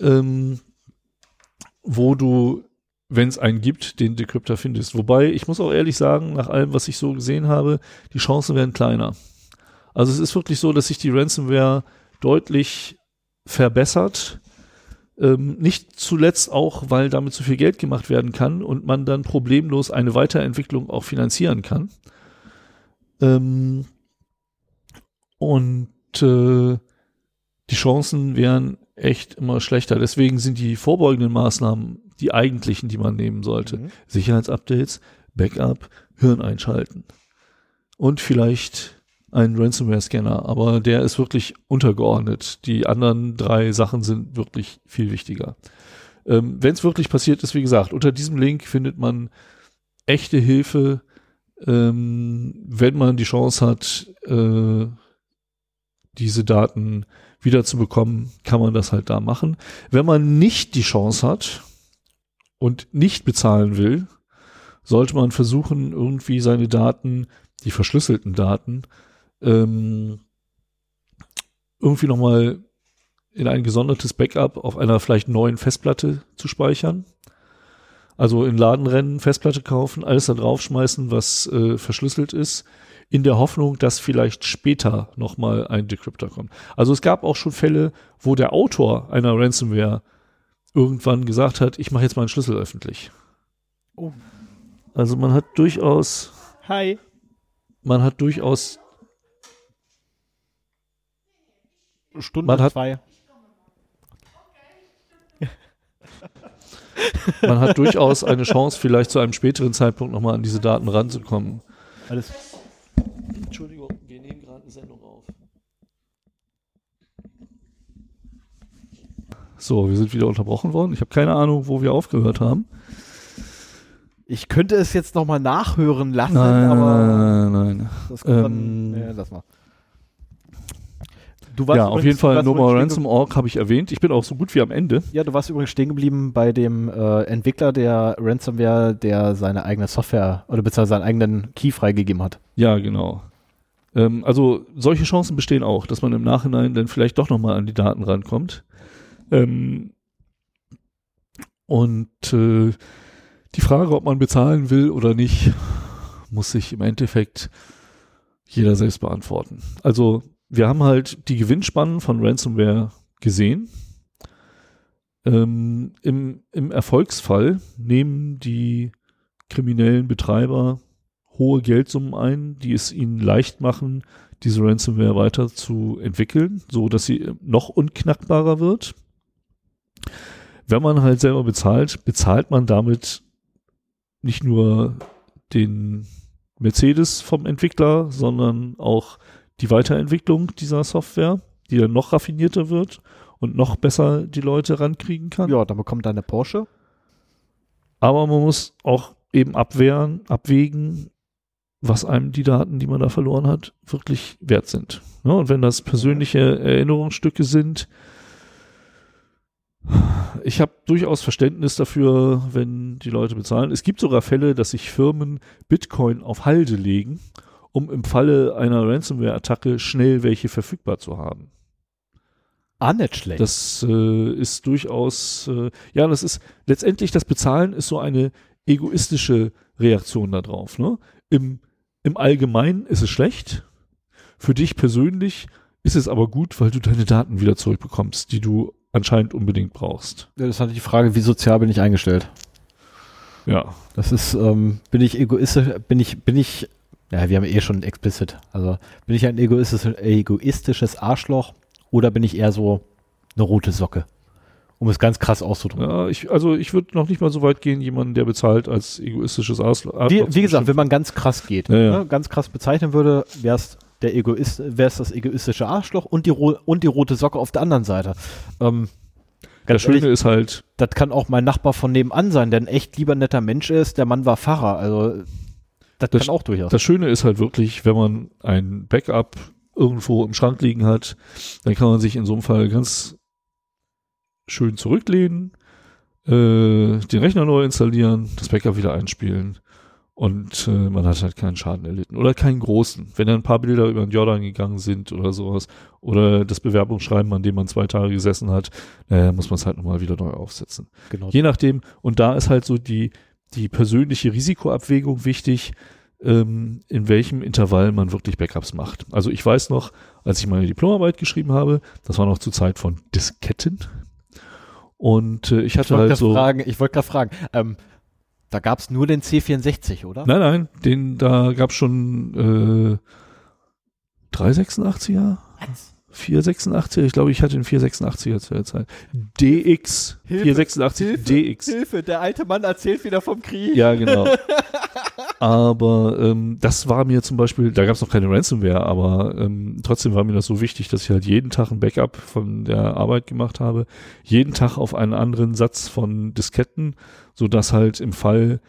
ähm, wo du, wenn es einen gibt, den Decryptor findest. Wobei, ich muss auch ehrlich sagen, nach allem, was ich so gesehen habe, die Chancen werden kleiner. Also es ist wirklich so, dass sich die Ransomware deutlich verbessert. Ähm, nicht zuletzt auch, weil damit zu viel Geld gemacht werden kann und man dann problemlos eine Weiterentwicklung auch finanzieren kann. Ähm, und äh, die Chancen wären echt immer schlechter. Deswegen sind die vorbeugenden Maßnahmen die eigentlichen, die man nehmen sollte. Mhm. Sicherheitsupdates, Backup, Hirn einschalten. Und vielleicht einen Ransomware-Scanner, aber der ist wirklich untergeordnet. Die anderen drei Sachen sind wirklich viel wichtiger. Ähm, Wenn es wirklich passiert ist, wie gesagt, unter diesem Link findet man echte Hilfe, ähm, wenn man die Chance hat, äh, diese Daten wieder zu bekommen, kann man das halt da machen. Wenn man nicht die Chance hat und nicht bezahlen will, sollte man versuchen, irgendwie seine Daten, die verschlüsselten Daten, ähm, irgendwie nochmal in ein gesondertes Backup auf einer vielleicht neuen Festplatte zu speichern. Also in Ladenrennen Festplatte kaufen, alles da draufschmeißen, was äh, verschlüsselt ist, in der Hoffnung, dass vielleicht später nochmal ein Decryptor kommt. Also es gab auch schon Fälle, wo der Autor einer Ransomware irgendwann gesagt hat, ich mache jetzt mal einen Schlüssel öffentlich. Oh. Also man hat durchaus, Hi. man hat durchaus, Stunde Man hat- zwei. *laughs* man hat durchaus eine Chance, vielleicht zu einem späteren Zeitpunkt nochmal an diese Daten ranzukommen. Alles. Entschuldigung, wir nehmen gerade eine Sendung auf. So, wir sind wieder unterbrochen worden. Ich habe keine Ahnung, wo wir aufgehört haben. Ich könnte es jetzt nochmal nachhören lassen, Nein, aber nein, nein. das kommt dann. Ähm, Nee, lass mal. Du warst Ja, auf übrigens- jeden du Fall No More stehen Ransom.org habe ich erwähnt. Ich bin auch so gut wie am Ende. Ja, du warst übrigens stehen geblieben bei dem äh, Entwickler der Ransomware, der seine eigene Software oder beziehungsweise seinen eigenen Key freigegeben hat. Ja, genau. Ähm, also solche Chancen bestehen auch, dass man im Nachhinein dann vielleicht doch nochmal an die Daten rankommt. Ähm, und äh, die Frage, ob man bezahlen will oder nicht, muss sich im Endeffekt jeder selbst beantworten. Also wir haben halt die Gewinnspannen von Ransomware gesehen. Ähm, im, Im Erfolgsfall nehmen die kriminellen Betreiber hohe Geldsummen ein, die es ihnen leicht machen, diese Ransomware weiter zu so dass sie noch unknackbarer wird. Wenn man halt selber bezahlt, bezahlt man damit nicht nur den Mercedes vom Entwickler, sondern auch die Weiterentwicklung dieser Software, die dann noch raffinierter wird und noch besser die Leute rankriegen kann. Ja, dann bekommt deine Porsche. Aber man muss auch eben abwehren, abwägen, was einem die Daten, die man da verloren hat, wirklich wert sind. Ja, und wenn das persönliche Erinnerungsstücke sind, ich habe durchaus Verständnis dafür, wenn die Leute bezahlen. Es gibt sogar Fälle, dass sich Firmen Bitcoin auf Halde legen, um im Falle einer Ransomware-Attacke schnell welche verfügbar zu haben. Ah, nicht schlecht. Das äh, ist durchaus, äh, ja, das ist letztendlich das Bezahlen ist so eine egoistische Reaktion darauf. Ne? Im, Im Allgemeinen ist es schlecht. Für dich persönlich ist es aber gut, weil du deine Daten wieder zurückbekommst, die du anscheinend unbedingt brauchst. Ja, das ist halt die Frage, wie sozial bin ich eingestellt? Ja, Das ist, ähm, bin ich egoistisch, bin ich, bin ich, ja, wir haben eh schon explicit, also bin ich ein egoistisches, egoistisches Arschloch oder bin ich eher so eine rote Socke? Um es ganz krass auszudrücken. ja ich, also ich würde noch nicht mal so weit gehen, jemanden, der bezahlt, als egoistisches Arschloch. Wie, wie gesagt, wenn man ganz krass geht, Ja, ja. Ne, ganz krass bezeichnen würde, wäre es der Egoist, wäre es das egoistische Arschloch und die, und die rote Socke auf der anderen Seite. Ähm, das Schöne ehrlich, ist halt, das kann auch mein Nachbar von nebenan sein, der ein echt lieber netter Mensch ist. Der Mann war Pfarrer, also das, Das- kann auch durchaus. Das Schöne ist halt wirklich, wenn man ein Backup irgendwo im Schrank liegen hat, dann kann man sich in so einem Fall ganz schön zurücklehnen, äh, den Rechner neu installieren, das Backup wieder einspielen Und äh, man hat halt keinen Schaden erlitten. Oder keinen großen. Wenn dann ein paar Bilder über den Jordan gegangen sind oder sowas. Oder das Bewerbungsschreiben, an dem man zwei Tage gesessen hat, naja, muss man es halt nochmal wieder neu aufsetzen. Genau. Je nachdem, und da ist halt so die, die persönliche Risikoabwägung wichtig, ähm, in welchem Intervall man wirklich Backups macht. Also ich weiß noch, als ich meine Diplomarbeit geschrieben habe, das war noch zur Zeit von Disketten. Und äh, ich hatte ich halt so. Fragen, ich wollte gerade fragen, ähm, da gab es nur den C64, oder? Nein, nein, den, da gab es schon äh, 386er? 486er, ich glaube, ich hatte den 486er zu der Zeit. DX, Hilfe, 486 Hilfe, DX. Hilfe, der alte Mann erzählt wieder vom Krieg. Ja, genau. *laughs* aber ähm, das war mir zum Beispiel, da gab es noch keine Ransomware, aber ähm, trotzdem war mir das so wichtig, dass ich halt jeden Tag ein Backup von der Arbeit gemacht habe, jeden Tag auf einen anderen Satz von Disketten, so dass halt im Fall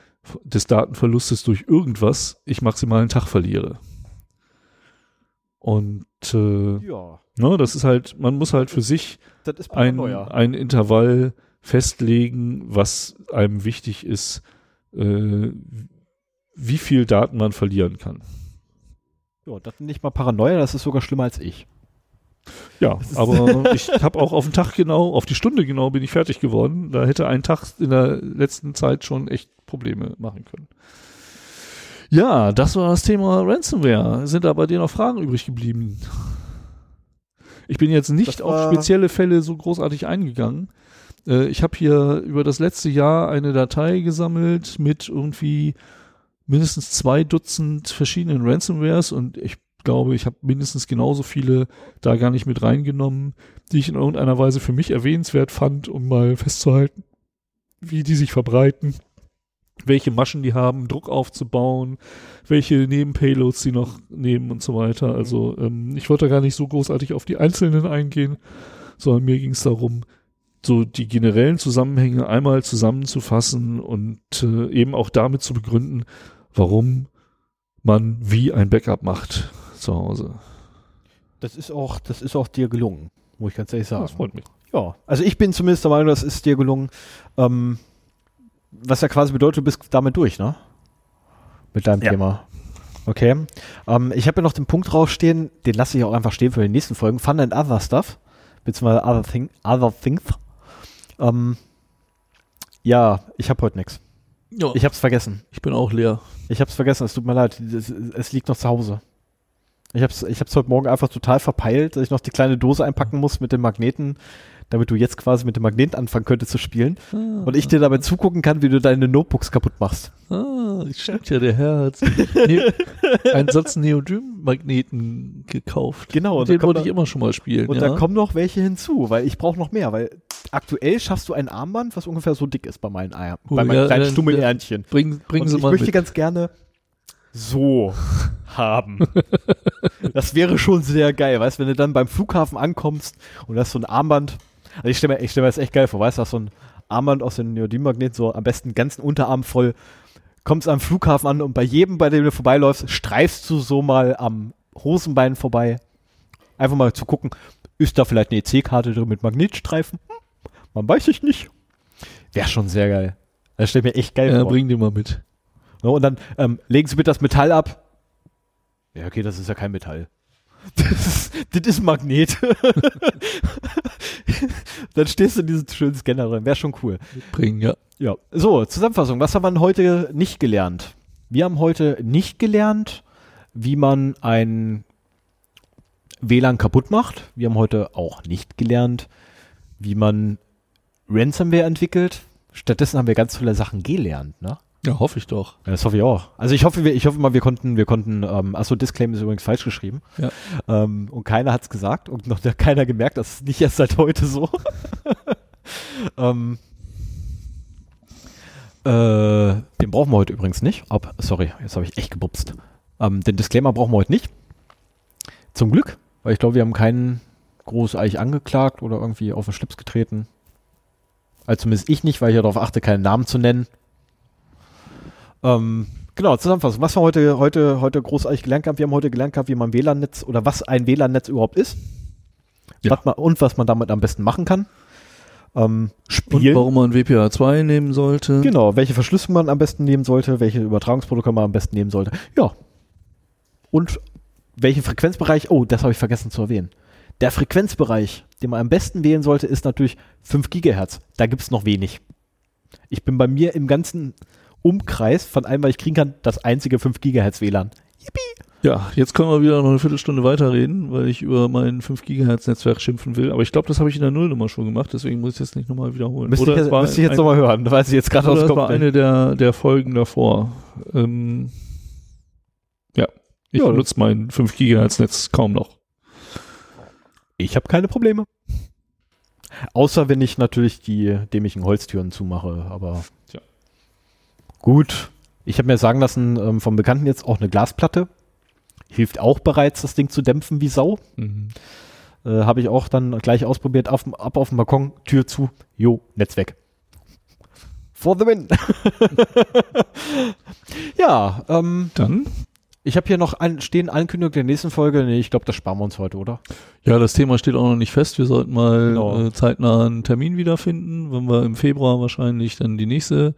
des Datenverlustes durch irgendwas ich maximal einen Tag verliere. Und äh, Ja, ne, das ist halt, man muss halt für sich ein, ein Intervall festlegen, was einem wichtig ist, äh, wie viel Daten man verlieren kann. Ja, das ist nicht mal Paranoia, das ist sogar schlimmer als ich. Ja, aber *laughs* ich habe auch auf den Tag genau, auf die Stunde genau bin ich fertig geworden. Da hätte ein Tag in der letzten Zeit schon echt Probleme machen können. Ja, das war das Thema Ransomware. Sind da bei dir noch Fragen übrig geblieben? Ich bin jetzt nicht auf spezielle Fälle so großartig eingegangen. Äh, ich habe hier über das letzte Jahr eine Datei gesammelt mit irgendwie mindestens zwei Dutzend verschiedenen Ransomwares und ich glaube, ich habe mindestens genauso viele da gar nicht mit reingenommen, die ich in irgendeiner Weise für mich erwähnenswert fand, um mal festzuhalten, wie die sich verbreiten, welche Maschen die haben, Druck aufzubauen, welche Nebenpayloads sie noch nehmen und so weiter. Also ähm, ich wollte gar nicht so großartig auf die einzelnen eingehen, sondern mir ging es darum, so die generellen Zusammenhänge einmal zusammenzufassen und äh, eben auch damit zu begründen, warum man wie ein Backup macht zu Hause. Das ist auch, das ist auch dir gelungen, muss ich ganz ehrlich sagen. Das freut mich. Ja, also ich bin zumindest der Meinung, das ist dir gelungen. Ähm, was ja quasi bedeutet, du bist damit durch, ne? Mit deinem Ja. Thema. Okay. Ähm, ich habe ja noch den Punkt draufstehen, den lasse ich auch einfach stehen für die nächsten Folgen. Fun and Other Stuff. Beziehungsweise Other, thing, other Things. Ähm, ja, ich habe heute nichts. Ja, Ich habe es vergessen. ich bin auch leer. Ich habe es vergessen, es tut mir leid. Es, es liegt noch zu Hause. Ich habe es ich hab's heute Morgen einfach total verpeilt, dass ich noch die kleine Dose einpacken muss mit den Magneten, damit du jetzt quasi mit dem Magnet anfangen könntest zu spielen. Und ich dir dabei zugucken kann, wie du deine Notebooks kaputt machst. Ah, stimmt ja, der Herr hat ne einen Satz Neodym-Magneten gekauft. Genau, Und den wollte ich immer schon mal spielen. Und ja. da kommen noch welche hinzu, weil ich brauche noch mehr, weil aktuell schaffst du ein Armband, was ungefähr so dick ist bei meinen Eiern, Cool, bei meinen ja, kleinen dann- Stummelärnchen. bring, bringen Und Sie ich mal möchte mit. ganz gerne so haben. *laughs* das wäre schon sehr geil, weißt du, wenn du dann beim Flughafen ankommst und hast so ein Armband. Also ich stelle mir, ich stell mir das echt geil vor, weißt du, hast so ein Armband aus den Neodym-Magneten, so am besten ganzen Unterarm voll, kommst am Flughafen an und bei jedem, bei dem du vorbeiläufst, streifst du so mal am Hosenbein vorbei. Einfach mal zu gucken, ist da vielleicht eine EC-Karte drin mit Magnetstreifen? Hm, man weiß ich nicht. Wäre schon sehr geil. Das stelle ich mir echt geil Ja, vor. bring den mal mit. Ja, und dann ähm, legen Sie bitte das Metall ab. Ja, okay, das ist ja kein Metall. *laughs* Das ist, das ist ein Magnet. *laughs* dann stehst du in diesem schönen Scanner drin. Wäre schon cool. Bringen, ja. Ja. So, Zusammenfassung. Was haben wir heute nicht gelernt? Wir haben heute nicht gelernt, wie man ein WLAN kaputt macht. Wir haben heute auch nicht gelernt, wie man Ransomware entwickelt. Stattdessen haben wir ganz viele Sachen gelernt, ne? Ja, hoffe ich doch. Ja, das hoffe ich auch. Also ich hoffe, wir, ich hoffe mal, wir konnten, wir konnten, ähm, achso, Disclaimer ist übrigens falsch geschrieben. Ja. Ähm, und keiner hat es gesagt und noch keiner gemerkt, das ist nicht erst seit heute so. *laughs* ähm, äh, den brauchen wir heute übrigens nicht. Ob, sorry, jetzt habe ich echt gebupst. Ähm, den Disclaimer brauchen wir heute nicht. Zum Glück, weil ich glaube, wir haben keinen großartig angeklagt oder irgendwie auf den Schlips getreten. Also zumindest ich nicht, weil ich ja darauf achte, keinen Namen zu nennen. Ähm, genau, Zusammenfassung. Was wir heute, heute, heute großartig gelernt haben, wir haben heute gelernt wie man WLAN-Netz oder was ein WLAN-Netz überhaupt ist. Ja. Was man, und was man damit am besten machen kann. ähm, Und spielen. warum man WPA 2 nehmen sollte. Genau, welche Verschlüsselung man am besten nehmen sollte, welche Übertragungsprotokolle man am besten nehmen sollte. Ja. Und welchen Frequenzbereich, oh, das habe ich vergessen zu erwähnen. Der Frequenzbereich, den man am besten wählen sollte, ist natürlich 5 Gigahertz. Da gibt es noch wenig. Ich bin bei mir im ganzen Umkreis von allem, was ich kriegen kann, das einzige 5 Gigahertz WLAN. Ja, jetzt können wir wieder noch eine Viertelstunde weiterreden, weil ich über mein 5 Gigahertz Netzwerk schimpfen will. Aber ich glaube, das habe ich in der Nullnummer schon gemacht, deswegen muss ich das nicht nochmal wiederholen. Müsste ich, jetzt- müsste ich jetzt nochmal hören, weiß ich jetzt gerade aus das war eine der, der Folgen davor. Ähm, ja, ich Ja, benutze mein 5 Gigahertz Netz kaum noch. Ich habe keine Probleme. Außer wenn ich natürlich die dämlichen Holztüren zumache, aber Tja. Gut. Ich habe mir sagen lassen ähm, vom Bekannten jetzt auch eine Glasplatte. Hilft auch bereits, das Ding zu dämpfen wie Sau. Mhm. Äh, habe ich auch dann gleich ausprobiert. Auf, dem- ab auf dem Balkon, Tür zu, jo, Netz weg. For the win. *laughs* ja, ähm, Dann? ich habe hier noch ein, stehen Ankündigung der nächsten Folge. Nee, ich glaube, das sparen wir uns heute, oder? Ja, das Thema steht auch noch nicht fest. Wir sollten mal Genau. äh, zeitnah einen Termin wiederfinden, wenn wir im Februar wahrscheinlich dann die nächste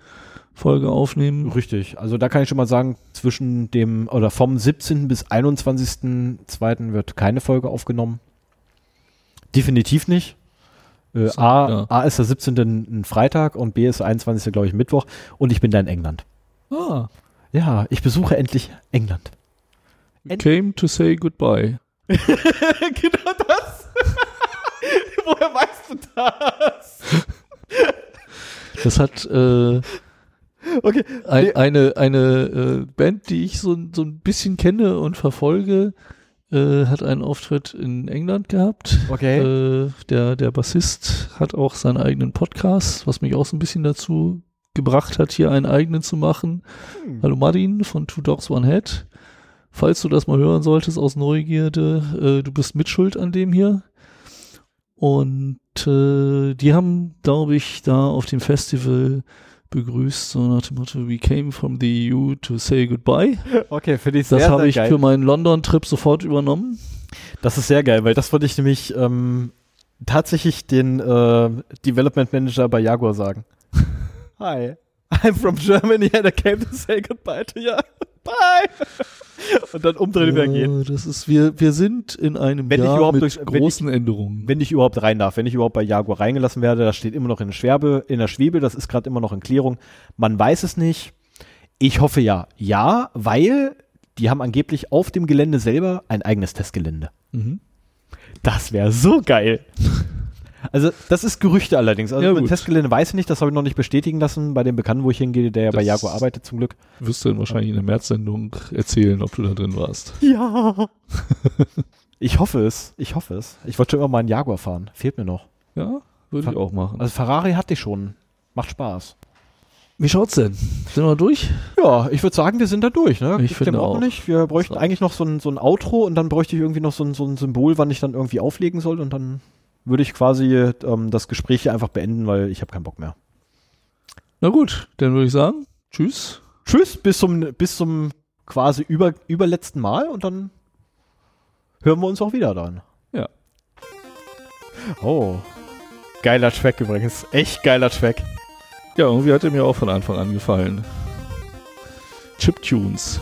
Folge aufnehmen. Richtig. Also da kann ich schon mal sagen, zwischen dem oder vom 17. bis 21.02. wird keine Folge aufgenommen. Definitiv nicht. Äh, So, A, ja. A ist der 17. ein Freitag und B ist der 21. glaube ich Mittwoch und ich bin da in England. Ah, Ja, ich besuche endlich England. End- came to say goodbye. *laughs* genau das. Woher weißt du das? Das hat äh, Okay. ein, eine, eine äh, Band, die ich so, so ein bisschen kenne und verfolge, äh, hat einen Auftritt in England gehabt. Okay. Äh, der, der Bassist hat auch seinen eigenen Podcast, was mich auch so ein bisschen dazu gebracht hat, hier einen eigenen zu machen. Hm. Hallo Martin von Two Dogs One Head. Falls du das mal hören solltest aus Neugierde, äh, du bist mitschuld an dem hier. Und äh, die haben, glaube ich, da auf dem Festival begrüßt, so nach dem Motto, we came from the EU to say goodbye. *laughs* Okay, finde ich Das sehr, habe sehr ich geil. für meinen London-Trip sofort übernommen. Das ist sehr geil, weil das wollte ich nämlich ähm, tatsächlich den äh, Development Manager bei Jaguar sagen. *laughs* Hi, I'm from Germany and I came to say goodbye to you. Bye. *laughs* Und dann umdrehen und wieder gehen. Äh, das ist, wir, wir sind in einem Wenn ich Jahr überhaupt mit durch- wenn großen Änderungen. Wenn ich überhaupt rein darf, wenn ich überhaupt bei Jaguar reingelassen werde, das steht immer noch in der Schwerbe, in der Schwebe, das ist gerade immer noch in Klärung. Man weiß es nicht. Ich hoffe ja. Ja, weil die haben angeblich auf dem Gelände selber ein eigenes Testgelände. Mhm. Das wäre so geil. *laughs* Also, das ist Gerüchte allerdings. Also, Ja. Testgelände weiß ich nicht, das habe ich noch nicht bestätigen lassen bei dem Bekannten, wo ich hingehe, der ja bei Jaguar arbeitet zum Glück. Wirst du dann wahrscheinlich in der März-Sendung erzählen, ob du da drin warst. *laughs* Ja. ich hoffe es. Ich hoffe es. Ich wollte schon immer mal einen Jaguar fahren. Fehlt mir noch. Ja, würde ich auch machen. Also, Ferrari hatte ich schon. Macht Spaß. Wie schaut's denn? Sind wir durch? Ja, ich würde sagen, wir sind da durch. Ne? Ich finde Dem auch. nicht. Wir bräuchten eigentlich noch so ein, so ein Outro und dann bräuchte ich irgendwie noch so ein, so ein Symbol, wann ich dann irgendwie auflegen soll und dann würde ich quasi ähm, das Gespräch hier einfach beenden, weil ich habe keinen Bock mehr. Na gut, dann würde ich sagen, tschüss. Tschüss, bis zum, bis zum quasi über, überletzten Mal und dann hören wir uns auch wieder dann. Ja. Oh. Geiler Track übrigens. Echt geiler Track. Ja, irgendwie hat er mir auch von Anfang an gefallen. Chiptunes.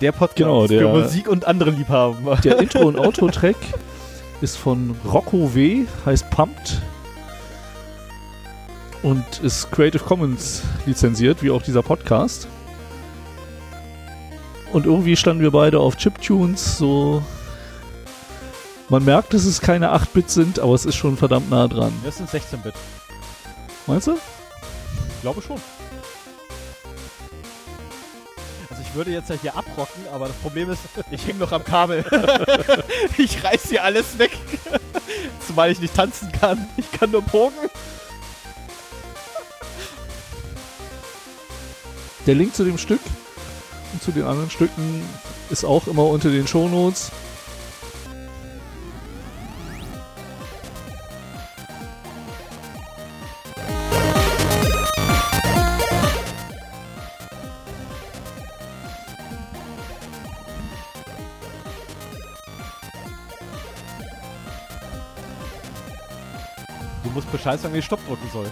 Der Podcast Genau, der- für Musik und andere Liebhaben. Der Intro- und *laughs* Outro-Track ist von Rocco W., heißt Pumped und ist Creative Commons lizenziert, wie auch dieser Podcast. Und irgendwie standen wir beide auf Chiptunes, so. Man merkt, dass es keine 8-Bit sind, aber es ist schon verdammt nah dran. Das sind 16-Bit. Meinst du? Ich glaube schon. Ich würde jetzt ja hier abrocken, aber das Problem ist, ich hänge noch am Kabel. *laughs* ich reiß hier alles weg. *laughs* Zumal ich nicht tanzen kann. Ich kann nur pogen. Der Link zu dem Stück und zu den anderen Stücken ist auch immer unter den Shownotes. Du musst Bescheid sagen, wie ich Stopp drücken soll.